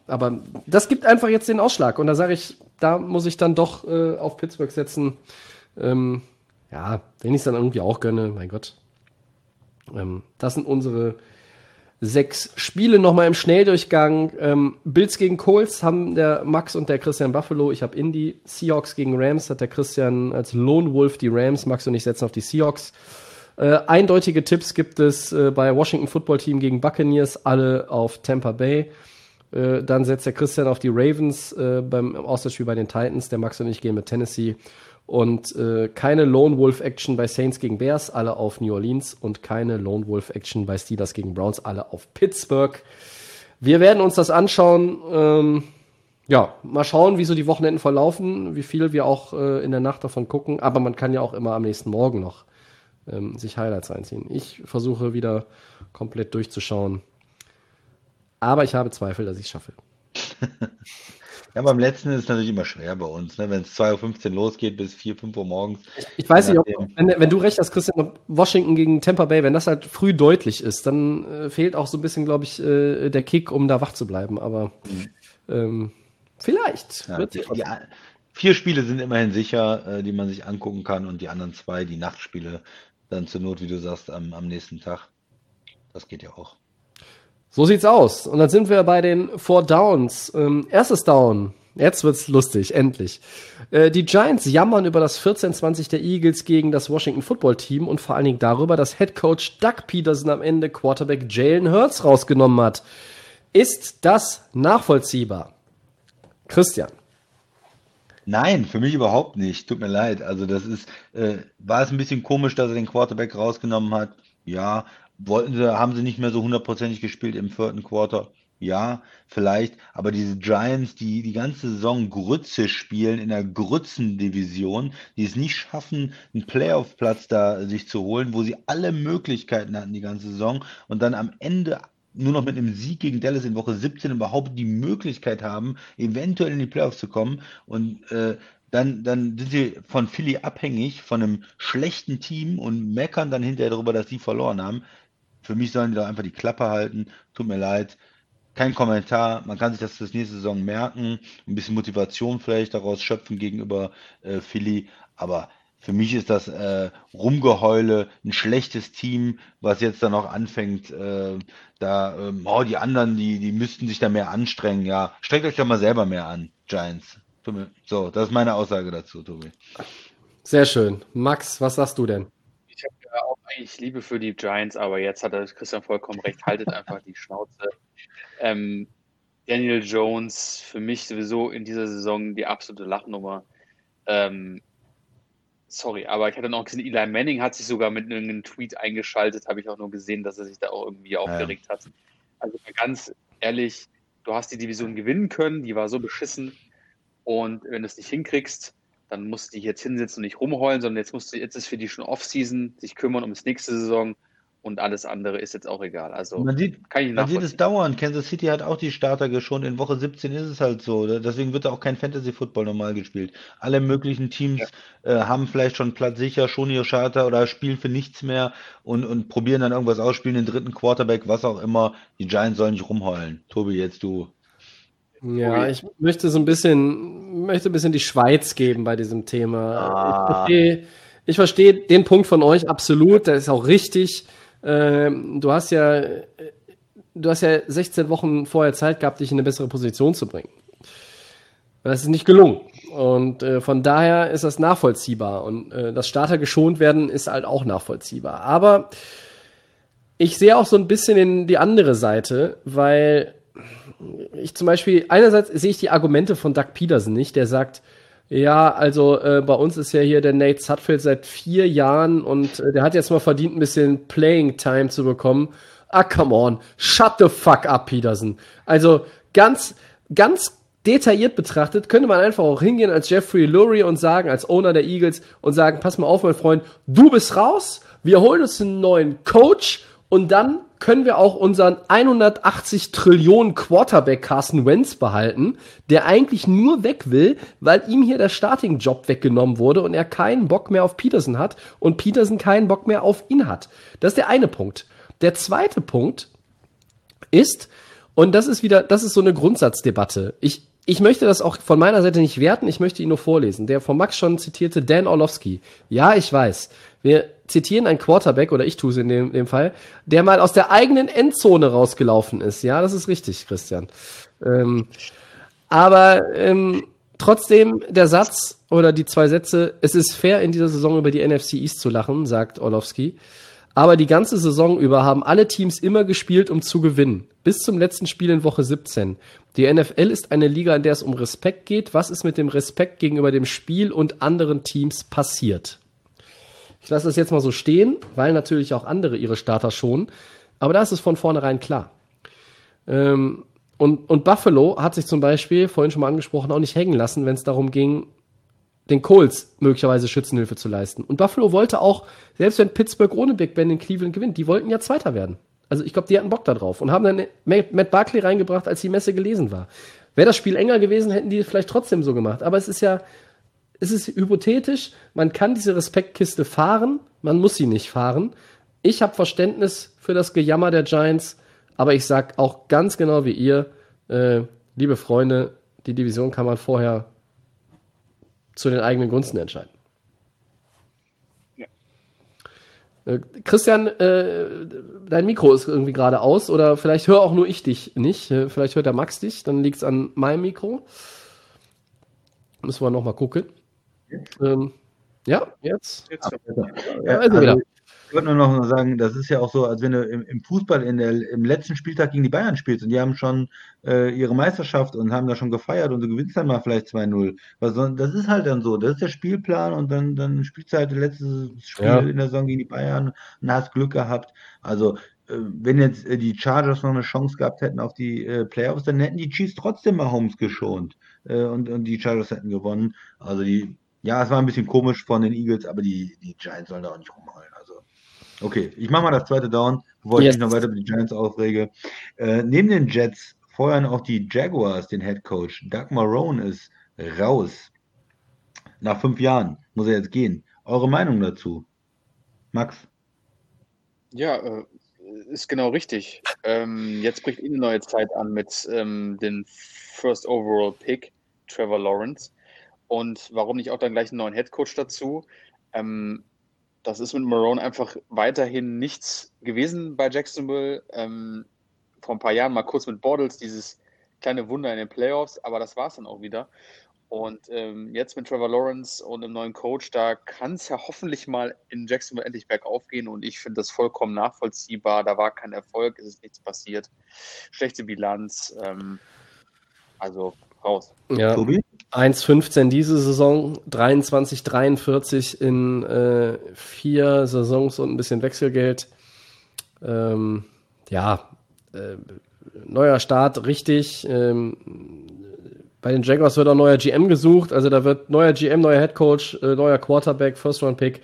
aber das gibt einfach jetzt den Ausschlag und da sage ich, da muss ich dann doch äh, auf Pittsburgh setzen. Ähm, ja, wenn ich es dann irgendwie auch gönne, mein Gott. Ähm, das sind unsere sechs Spiele nochmal im Schnelldurchgang. Ähm, Bills gegen Colts haben der Max und der Christian Buffalo. Ich habe Indy. Seahawks gegen Rams hat der Christian als Lone Wolf die Rams. Max und ich setzen auf die Seahawks. Äh, eindeutige Tipps gibt es äh, bei Washington Football Team gegen Buccaneers, alle auf Tampa Bay. Äh, dann setzt der Christian auf die Ravens äh, beim Auswärtsspiel bei den Titans. Der Max und ich gehen mit Tennessee. Und äh, keine Lone Wolf Action bei Saints gegen Bears, alle auf New Orleans. Und keine Lone Wolf Action bei Steelers gegen Browns, alle auf Pittsburgh. Wir werden uns das anschauen. Ähm, ja, mal schauen, wie so die Wochenenden verlaufen, wie viel wir auch äh, in der Nacht davon gucken. Aber man kann ja auch immer am nächsten Morgen noch ähm, sich Highlights reinziehen. Ich versuche wieder komplett durchzuschauen. Aber ich habe Zweifel, dass ich es schaffe. Ja, beim letzten ist es natürlich immer schwer bei uns, ne? wenn es 2.15 Uhr losgeht bis 4, 5 Uhr morgens. Ich weiß nicht, ob, wenn, wenn du recht hast, Christian, Washington gegen Tampa Bay, wenn das halt früh deutlich ist, dann äh, fehlt auch so ein bisschen, glaube ich, äh, der Kick, um da wach zu bleiben. Aber ähm, vielleicht. Ja, die, die, vier Spiele sind immerhin sicher, äh, die man sich angucken kann und die anderen zwei, die Nachtspiele, dann zur Not, wie du sagst, am, am nächsten Tag. Das geht ja auch. So sieht's aus. Und dann sind wir bei den Four Downs. Ähm, erstes Down. Jetzt wird's lustig, endlich. Äh, die Giants jammern über das 14-20 der Eagles gegen das Washington Football Team und vor allen Dingen darüber, dass Head Coach Doug Peterson am Ende Quarterback Jalen Hurts rausgenommen hat. Ist das nachvollziehbar? Christian. Nein, für mich überhaupt nicht. Tut mir leid. Also das ist, äh, war es ein bisschen komisch, dass er den Quarterback rausgenommen hat? Ja. Wollten sie, haben sie nicht mehr so hundertprozentig gespielt im vierten Quarter? Ja, vielleicht. Aber diese Giants, die die ganze Saison Grütze spielen in der Grützendivision, die es nicht schaffen, einen Playoff-Platz da sich zu holen, wo sie alle Möglichkeiten hatten die ganze Saison und dann am Ende nur noch mit einem Sieg gegen Dallas in Woche 17 überhaupt die Möglichkeit haben, eventuell in die Playoffs zu kommen. Und äh, dann, dann sind sie von Philly abhängig, von einem schlechten Team und meckern dann hinterher darüber, dass sie verloren haben. Für mich sollen die doch einfach die Klappe halten. Tut mir leid. Kein Kommentar. Man kann sich das fürs nächste Saison merken. Ein bisschen Motivation vielleicht daraus schöpfen gegenüber äh, Philly. Aber für mich ist das äh, Rumgeheule, ein schlechtes Team, was jetzt dann auch anfängt, äh, da, ähm, oh, die anderen, die, die müssten sich da mehr anstrengen. Ja, strengt euch doch mal selber mehr an, Giants. So, das ist meine Aussage dazu, Tobi. Sehr schön. Max, was sagst du denn? Ich habe ja auch eigentlich Liebe für die Giants, aber jetzt hat Christian vollkommen recht. Haltet einfach die Schnauze. Ähm, Daniel Jones, für mich sowieso in dieser Saison die absolute Lachnummer. Ähm, sorry, aber ich hatte noch gesehen, Eli Manning hat sich sogar mit einem Tweet eingeschaltet, habe ich auch nur gesehen, dass er sich da auch irgendwie aufgeregt hat. Also ganz ehrlich, du hast die Division gewinnen können, die war so beschissen. Und wenn du es nicht hinkriegst, dann musst du dich jetzt hinsetzen und nicht rumheulen, sondern jetzt musst du, jetzt ist für die schon Off-Season, sich kümmern um das nächste Saison und alles andere ist jetzt auch egal. Also Man sieht, kann ich man sieht es dauernd. Kansas City hat auch die Starter geschont. In Woche 17 ist es halt so. Deswegen wird da auch kein Fantasy-Football normal gespielt. Alle möglichen Teams äh, haben vielleicht schon Platz sicher, schon ihr Starter oder spielen für nichts mehr und, und probieren dann irgendwas aus, spielen den dritten Quarterback, was auch immer. Die Giants sollen nicht rumheulen. Tobi, jetzt du. Ja, ich möchte so ein bisschen, möchte ein bisschen die Schweiz geben bei diesem Thema. Ich verstehe, ich verstehe den Punkt von euch absolut, der ist auch richtig. Ähm, du hast ja, du hast ja 16 Wochen vorher Zeit gehabt, dich in eine bessere Position zu bringen. Das ist nicht gelungen. Und äh, von daher ist das nachvollziehbar. Und äh, dass Starter geschont werden, ist halt auch nachvollziehbar. Aber ich sehe auch so ein bisschen in die andere Seite, weil ich zum Beispiel, einerseits sehe ich die Argumente von Doug Peterson nicht, der sagt, ja, also äh, bei uns ist ja hier der Nate Sutfield seit vier Jahren und äh, der hat jetzt mal verdient, ein bisschen Playing Time zu bekommen. Ah, come on, shut the fuck up, Peterson. Also ganz, ganz detailliert betrachtet, könnte man einfach auch hingehen als Jeffrey Lurie und sagen, als Owner der Eagles und sagen, pass mal auf, mein Freund, du bist raus, wir holen uns einen neuen Coach und dann können wir auch unseren 180 Trillionen Quarterback Carson Wentz behalten, der eigentlich nur weg will, weil ihm hier der Starting-Job weggenommen wurde und er keinen Bock mehr auf Peterson hat und Peterson keinen Bock mehr auf ihn hat. Das ist der eine Punkt. Der zweite Punkt ist, und das ist wieder, das ist so eine Grundsatzdebatte. Ich, ich möchte das auch von meiner Seite nicht werten, ich möchte ihn nur vorlesen. Der von Max schon zitierte Dan Orlovsky. Ja, ich weiß. Wir zitieren einen Quarterback, oder ich tue es in dem, dem Fall, der mal aus der eigenen Endzone rausgelaufen ist. Ja, das ist richtig, Christian. Ähm, aber ähm, trotzdem der Satz oder die zwei Sätze, es ist fair, in dieser Saison über die NFC East zu lachen, sagt Orlovsky. Aber die ganze Saison über haben alle Teams immer gespielt, um zu gewinnen. Bis zum letzten Spiel in Woche 17. Die NFL ist eine Liga, in der es um Respekt geht. Was ist mit dem Respekt gegenüber dem Spiel und anderen Teams passiert? Ich lasse das jetzt mal so stehen, weil natürlich auch andere ihre Starter schonen. Aber da ist es von vornherein klar. Ähm, und, und Buffalo hat sich zum Beispiel, vorhin schon mal angesprochen, auch nicht hängen lassen, wenn es darum ging, den Colts möglicherweise Schützenhilfe zu leisten. Und Buffalo wollte auch, selbst wenn Pittsburgh ohne Big Ben in Cleveland gewinnt, die wollten ja Zweiter werden. Also ich glaube, die hatten Bock da drauf und haben dann Matt Barkley reingebracht, als die Messe gelesen war. Wäre das Spiel enger gewesen, hätten die vielleicht trotzdem so gemacht. Aber es ist ja, es ist hypothetisch, man kann diese Respektkiste fahren, man muss sie nicht fahren. Ich habe Verständnis für das Gejammer der Giants, aber ich sag auch ganz genau wie ihr, äh, liebe Freunde, die Division kann man vorher zu den eigenen Gunsten entscheiden. Ja. Äh, Christian, äh, dein Mikro ist irgendwie gerade aus oder vielleicht höre auch nur ich dich nicht. Äh, vielleicht hört der Max dich, dann liegt es an meinem Mikro. Müssen wir nochmal gucken. Ähm, ja, jetzt. jetzt. Ja, also wieder. Ich wollte nur noch sagen, das ist ja auch so, als wenn du im, im Fußball in der, im letzten Spieltag gegen die Bayern spielst und die haben schon äh, ihre Meisterschaft und haben da schon gefeiert und du gewinnst dann mal vielleicht 2-0. Das ist halt dann so, das ist der Spielplan und dann, dann spielst du halt das letzte Spiel ja. in der Saison gegen die Bayern und hast Glück gehabt. Also äh, wenn jetzt äh, die Chargers noch eine Chance gehabt hätten auf die äh, Playoffs, dann hätten die Chiefs trotzdem mal Holmes geschont äh, und, und die Chargers hätten gewonnen. Also die, ja, es war ein bisschen komisch von den Eagles, aber die, die Giants sollen da auch nicht rumholen. Okay, ich mache mal das zweite Down, bevor yes. ich mich noch weiter mit den Giants aufrege. Äh, neben den Jets feuern auch die Jaguars den Head Coach. Doug Marone ist raus. Nach fünf Jahren muss er jetzt gehen. Eure Meinung dazu? Max? Ja, äh, ist genau richtig. Ähm, jetzt bricht eine neue Zeit an mit ähm, dem First Overall Pick, Trevor Lawrence. Und warum nicht auch dann gleich einen neuen Head Coach dazu? Ähm, das ist mit Marone einfach weiterhin nichts gewesen bei Jacksonville. Ähm, vor ein paar Jahren mal kurz mit Bortles dieses kleine Wunder in den Playoffs, aber das war es dann auch wieder. Und ähm, jetzt mit Trevor Lawrence und einem neuen Coach, da kann es ja hoffentlich mal in Jacksonville endlich bergauf gehen und ich finde das vollkommen nachvollziehbar. Da war kein Erfolg, es ist nichts passiert. Schlechte Bilanz. Ähm, also raus. Ja. Tobi? 1,15 diese Saison, 23, 43 in äh, vier Saisons und ein bisschen Wechselgeld. Ähm, ja, äh, neuer Start, richtig. Ähm, bei den Jaguars wird auch neuer GM gesucht, also da wird neuer GM, neuer Head Coach, äh, neuer Quarterback, First Round Pick.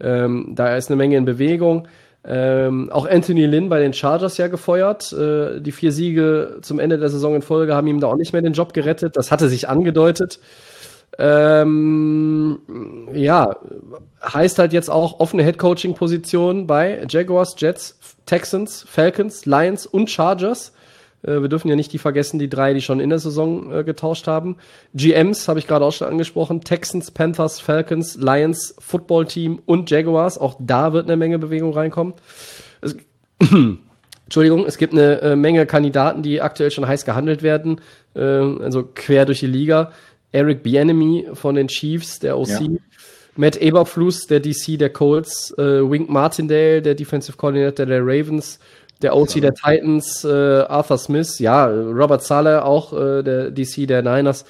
Ähm, da ist eine Menge in Bewegung. Ähm, auch Anthony Lynn bei den Chargers ja gefeuert. Äh, die vier Siege zum Ende der Saison in Folge haben ihm da auch nicht mehr den Job gerettet. Das hatte sich angedeutet. Ähm, ja, heißt halt jetzt auch offene Head-Coaching-Position bei Jaguars, Jets, Texans, Falcons, Lions und Chargers. Äh, wir dürfen ja nicht die vergessen, die drei, die schon in der Saison äh, getauscht haben. GMs habe ich gerade auch schon angesprochen. Texans, Panthers, Falcons, Lions, Football Team und Jaguars. Auch da wird eine Menge Bewegung reinkommen. Es, Entschuldigung, es gibt eine äh, Menge Kandidaten, die aktuell schon heiß gehandelt werden, also quer durch die Liga. Eric Bienemy von den Chiefs, der OC. Ja. Matt Eberfluss, der DC der Colts. Äh, Wink Martindale, der Defensive Coordinator der Ravens. Der OC der Titans, äh, Arthur Smith. Ja, Robert Sala, auch äh, der DC der Niners.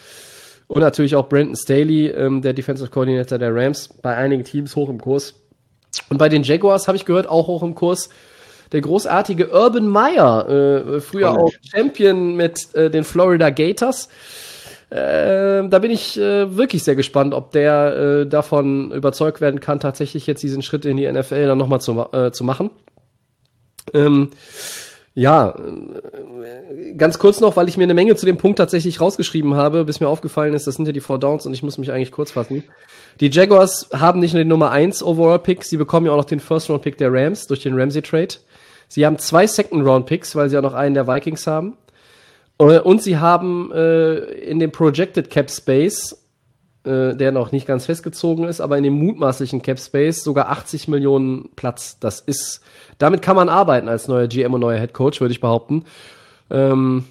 Und natürlich auch Brandon Staley, ähm, der Defensive Coordinator der Rams. Bei einigen Teams hoch im Kurs. Und bei den Jaguars habe ich gehört, auch hoch im Kurs, der großartige Urban Meyer, äh, früher auch Champion mit äh, den Florida Gators. Äh, da bin ich äh, wirklich sehr gespannt, ob der äh, davon überzeugt werden kann, tatsächlich jetzt diesen Schritt in die NFL dann nochmal zu, äh, zu machen. Ähm, ja, ganz kurz noch, weil ich mir eine Menge zu dem Punkt tatsächlich rausgeschrieben habe, bis mir aufgefallen ist, das sind ja die Four Downs und ich muss mich eigentlich kurz fassen. Die Jaguars haben nicht nur den Nummer 1 Overall Pick, sie bekommen ja auch noch den First Round Pick der Rams durch den Ramsey Trade. Sie haben zwei Second Round Picks, weil sie auch noch einen der Vikings haben. Äh, Und sie haben äh, in dem Projected Cap Space, äh, der noch nicht ganz festgezogen ist, aber in dem mutmaßlichen Cap Space sogar 80 Millionen Platz. Das ist, damit kann man arbeiten als neuer GM und neuer Head Coach, würde ich behaupten. Ähm,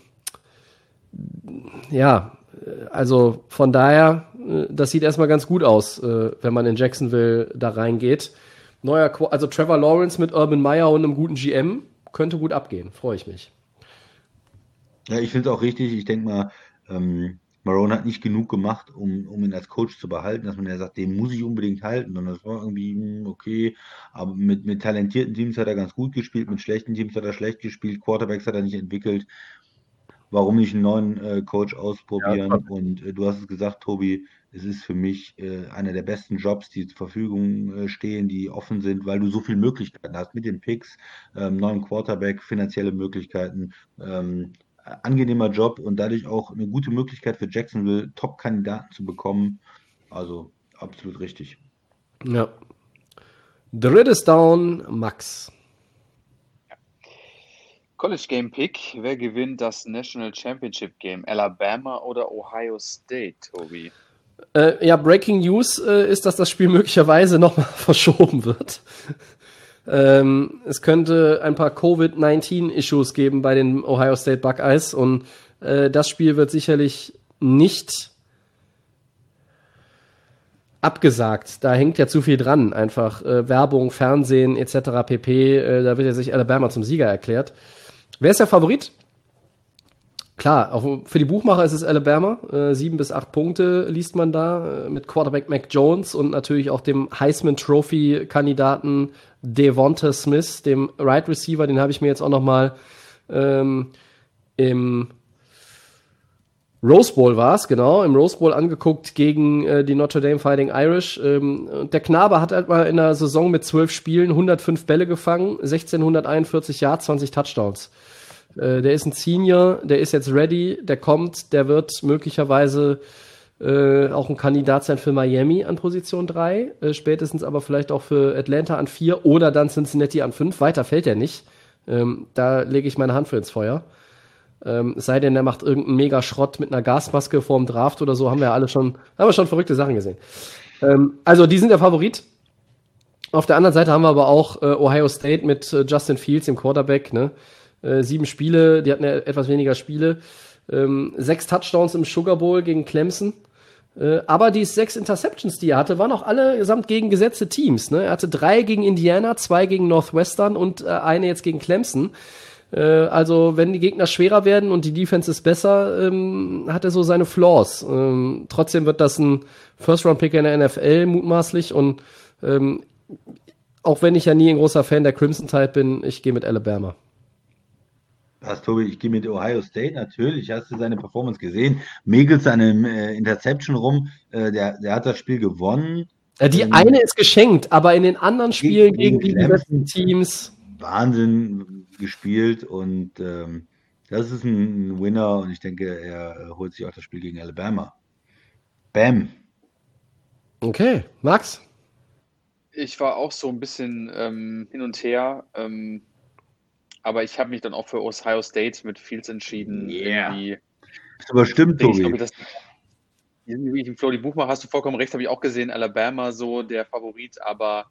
ja, also von daher, äh, das sieht erstmal ganz gut aus, äh, wenn man in Jacksonville da reingeht. Neuer, Qu- also Trevor Lawrence mit Urban Meyer und einem guten GM könnte gut abgehen. Freue ich mich. Ja, ich finde es auch richtig. Ich denke mal, ähm, Marone hat nicht genug gemacht, um, um ihn als Coach zu behalten, dass man ja sagt, den muss ich unbedingt halten. Und das war irgendwie hm, okay. Aber mit, mit talentierten Teams hat er ganz gut gespielt, mit schlechten Teams hat er schlecht gespielt, Quarterbacks hat er nicht entwickelt. Warum nicht einen neuen äh, Coach ausprobieren? Ja, Und äh, du hast es gesagt, Tobi, es ist für mich äh, einer der besten Jobs, die zur Verfügung äh, stehen, die offen sind, weil du so viele Möglichkeiten hast mit den Picks, ähm, neuen Quarterback, finanzielle Möglichkeiten. Ähm, angenehmer Job und dadurch auch eine gute Möglichkeit für Jacksonville, Top-Kandidaten zu bekommen. Also absolut richtig. Ja. Drittes Down, Max. College Game Pick. Wer gewinnt das National Championship Game? Alabama oder Ohio State, Tobi? Äh, ja, Breaking News äh, ist, dass das Spiel möglicherweise nochmal verschoben wird. Ähm, es könnte ein paar Covid-19-Issues geben bei den Ohio State Buckeyes und äh, das Spiel wird sicherlich nicht abgesagt. Da hängt ja zu viel dran. Einfach äh, Werbung, Fernsehen etc. pp. Äh, da wird ja sich Alabama zum Sieger erklärt. Wer ist der Favorit? Klar, auch für die Buchmacher ist es Alabama. Äh, sieben bis acht Punkte liest man da äh, mit Quarterback Mac Jones und natürlich auch dem Heisman Trophy Kandidaten Devonta Smith, dem Right Receiver. Den habe ich mir jetzt auch noch mal ähm, im Rose Bowl war es, genau, im Rose Bowl angeguckt gegen äh, die Notre Dame Fighting Irish. Ähm, der Knabe hat halt mal in der Saison mit zwölf Spielen 105 Bälle gefangen, 1641 Yards, 20 Touchdowns. Äh, der ist ein Senior, der ist jetzt ready, der kommt, der wird möglicherweise äh, auch ein Kandidat sein für Miami an Position 3, äh, spätestens aber vielleicht auch für Atlanta an 4 oder dann Cincinnati an 5. Weiter fällt er nicht. Ähm, da lege ich meine Hand für ins Feuer. Ähm, es sei denn, er macht irgendeinen Mega-Schrott mit einer Gasmaske vorm Draft oder so, haben wir alle schon, haben wir schon verrückte Sachen gesehen. Ähm, also, die sind der Favorit. Auf der anderen Seite haben wir aber auch äh, Ohio State mit äh, Justin Fields, dem Quarterback, ne? Äh, sieben Spiele, die hatten ja etwas weniger Spiele. Ähm, sechs Touchdowns im Sugar Bowl gegen Clemson. Äh, aber die sechs Interceptions, die er hatte, waren auch allesamt gegen gesetzte Teams. Ne? Er hatte drei gegen Indiana, zwei gegen Northwestern und äh, eine jetzt gegen Clemson. Äh, also wenn die Gegner schwerer werden und die Defense ist besser, ähm, hat er so seine Flaws. Ähm, trotzdem wird das ein First-Round-Pick in der NFL mutmaßlich und ähm, auch wenn ich ja nie ein großer Fan der Crimson Tide bin, ich gehe mit Alabama. Was, Tobi, ich gehe mit Ohio State natürlich. Hast du seine Performance gesehen? Megelt seine äh, Interception rum. Äh, der, der hat das Spiel gewonnen. Die Ähm, eine ist geschenkt, aber in den anderen Spielen gegen gegen, die besten Teams. Wahnsinn gespielt und ähm, das ist ein Winner und ich denke, er holt sich auch das Spiel gegen Alabama. Bam. Okay, Max? Ich war auch so ein bisschen ähm, hin und her, ähm, aber ich habe mich dann auch für Ohio State mit Fields entschieden. Yeah. Irgendwie Ist aber stimmt, ich, Tobi. glaube, dass wie ich im Flo die Buchmacher hast du vollkommen recht, habe ich auch gesehen, Alabama so der Favorit, aber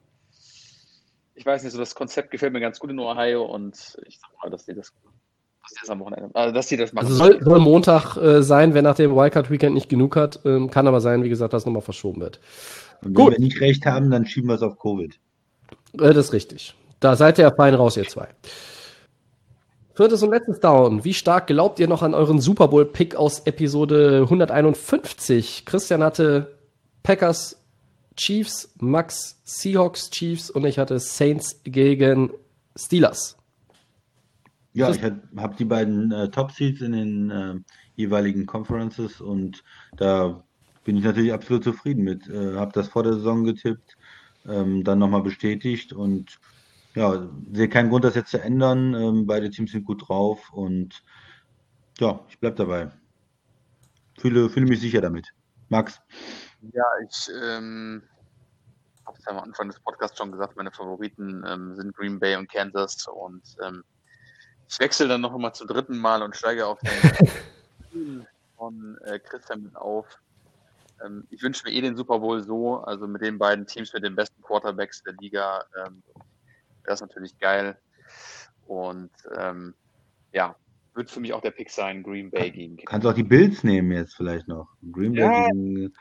ich weiß nicht, so das Konzept gefällt mir ganz gut in Ohio und ich sag mal, dass die das dass die das am Wochenende, also dass die das machen. Also soll, soll Montag äh, sein, wenn nach dem Wildcard-Weekend nicht genug hat. Ähm, kann aber sein, wie gesagt, dass nochmal verschoben wird. Und wenn Gut. wir nicht recht haben, dann schieben wir es auf Covid. Äh, das ist richtig. Da seid ihr ja fein raus, ihr zwei. Viertes und letztes Down. Wie stark glaubt ihr noch an euren Super Bowl-Pick aus Episode 151? Christian hatte Packers Chiefs, Max Seahawks Chiefs und ich hatte Saints gegen Steelers. Ja, ich habe die beiden äh, Top-Seeds in den äh, jeweiligen Conferences und da bin ich natürlich absolut zufrieden mit. Äh, habe das vor der Saison getippt, ähm, dann nochmal bestätigt und ja, sehe keinen Grund, das jetzt zu ändern. Ähm, beide Teams sind gut drauf und ja, ich bleib dabei. Fühle, fühle mich sicher damit. Max, Ja, ich ähm, habe es ja am Anfang des Podcasts schon gesagt, meine Favoriten ähm, sind Green Bay und Kansas und ähm, ich wechsle dann noch mal zum dritten Mal und steige auf den von äh, Christian mit auf. Ähm, ich wünsche mir eh den Super Bowl so, also mit den beiden Teams mit den besten Quarterbacks der Liga. Das ist natürlich geil. Und ähm, ja, wird für mich auch der Pick sein, Green Bay gegen kannst du auch die Bills nehmen jetzt vielleicht noch. Green Bay Ja. gegen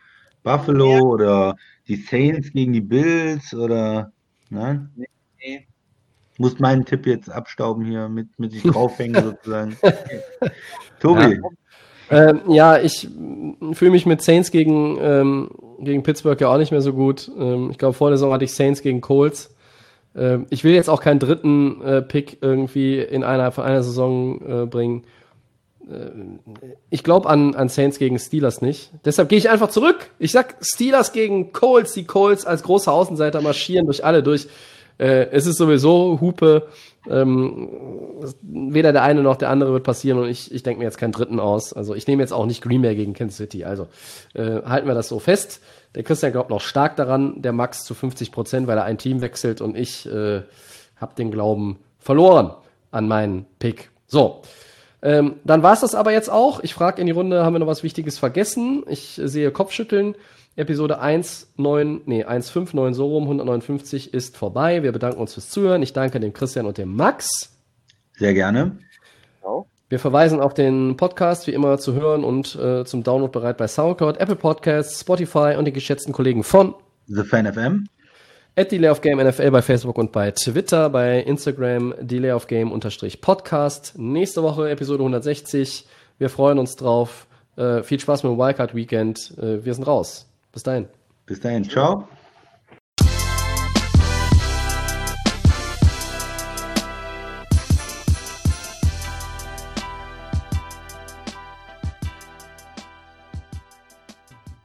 Buffalo oder die Saints gegen die Bills oder nein? Nee. Muss meinen Tipp jetzt abstauben hier, mit, mit sich draufhängen sozusagen. Tobi, Ähm, ja, ich fühle mich mit Saints gegen, ähm, gegen Pittsburgh ja auch nicht mehr so gut. Ähm, ich glaube, vor der Saison hatte ich Saints gegen Colts. Ähm, ich will jetzt auch keinen dritten äh, Pick irgendwie in einer, von einer Saison äh, bringen. Ähm, ich glaube an, an Saints gegen Steelers nicht. Deshalb gehe ich einfach zurück. Ich sag Steelers gegen Colts. Die Colts als große Außenseiter marschieren durch alle durch. Äh, es ist sowieso Hupe. Ähm, weder der eine noch der andere wird passieren und ich, ich denke mir jetzt keinen dritten aus. Also ich nehme jetzt auch nicht Green Bay gegen Kansas City. Also äh, halten wir das so fest. Der Christian glaubt noch stark daran, der Max zu 50 Prozent, weil er ein Team wechselt und ich äh, habe den Glauben verloren an meinen Pick. So, ähm, dann war es das aber jetzt auch. Ich frage in die Runde, haben wir noch was Wichtiges vergessen? Ich äh, sehe Kopfschütteln. Episode 1.9, nee, 1.5.9 so rum, 159 ist vorbei. Wir bedanken uns fürs Zuhören. Ich danke dem Christian und dem Max. sehr gerne. Ciao. Wir verweisen auf den Podcast, wie immer zu hören und äh, zum Download bereit bei SoundCloud, Apple Podcasts, Spotify und den geschätzten Kollegen von The Fan FM. at Delay of Game NFL bei Facebook und bei Twitter, bei Instagram Delay of Game unterstrich Podcast. Nächste Woche Episode 160. Wir freuen uns drauf. Äh, viel Spaß mit dem Wildcard Weekend. Äh, wir sind raus. Bis dahin. Bis dahin, ciao.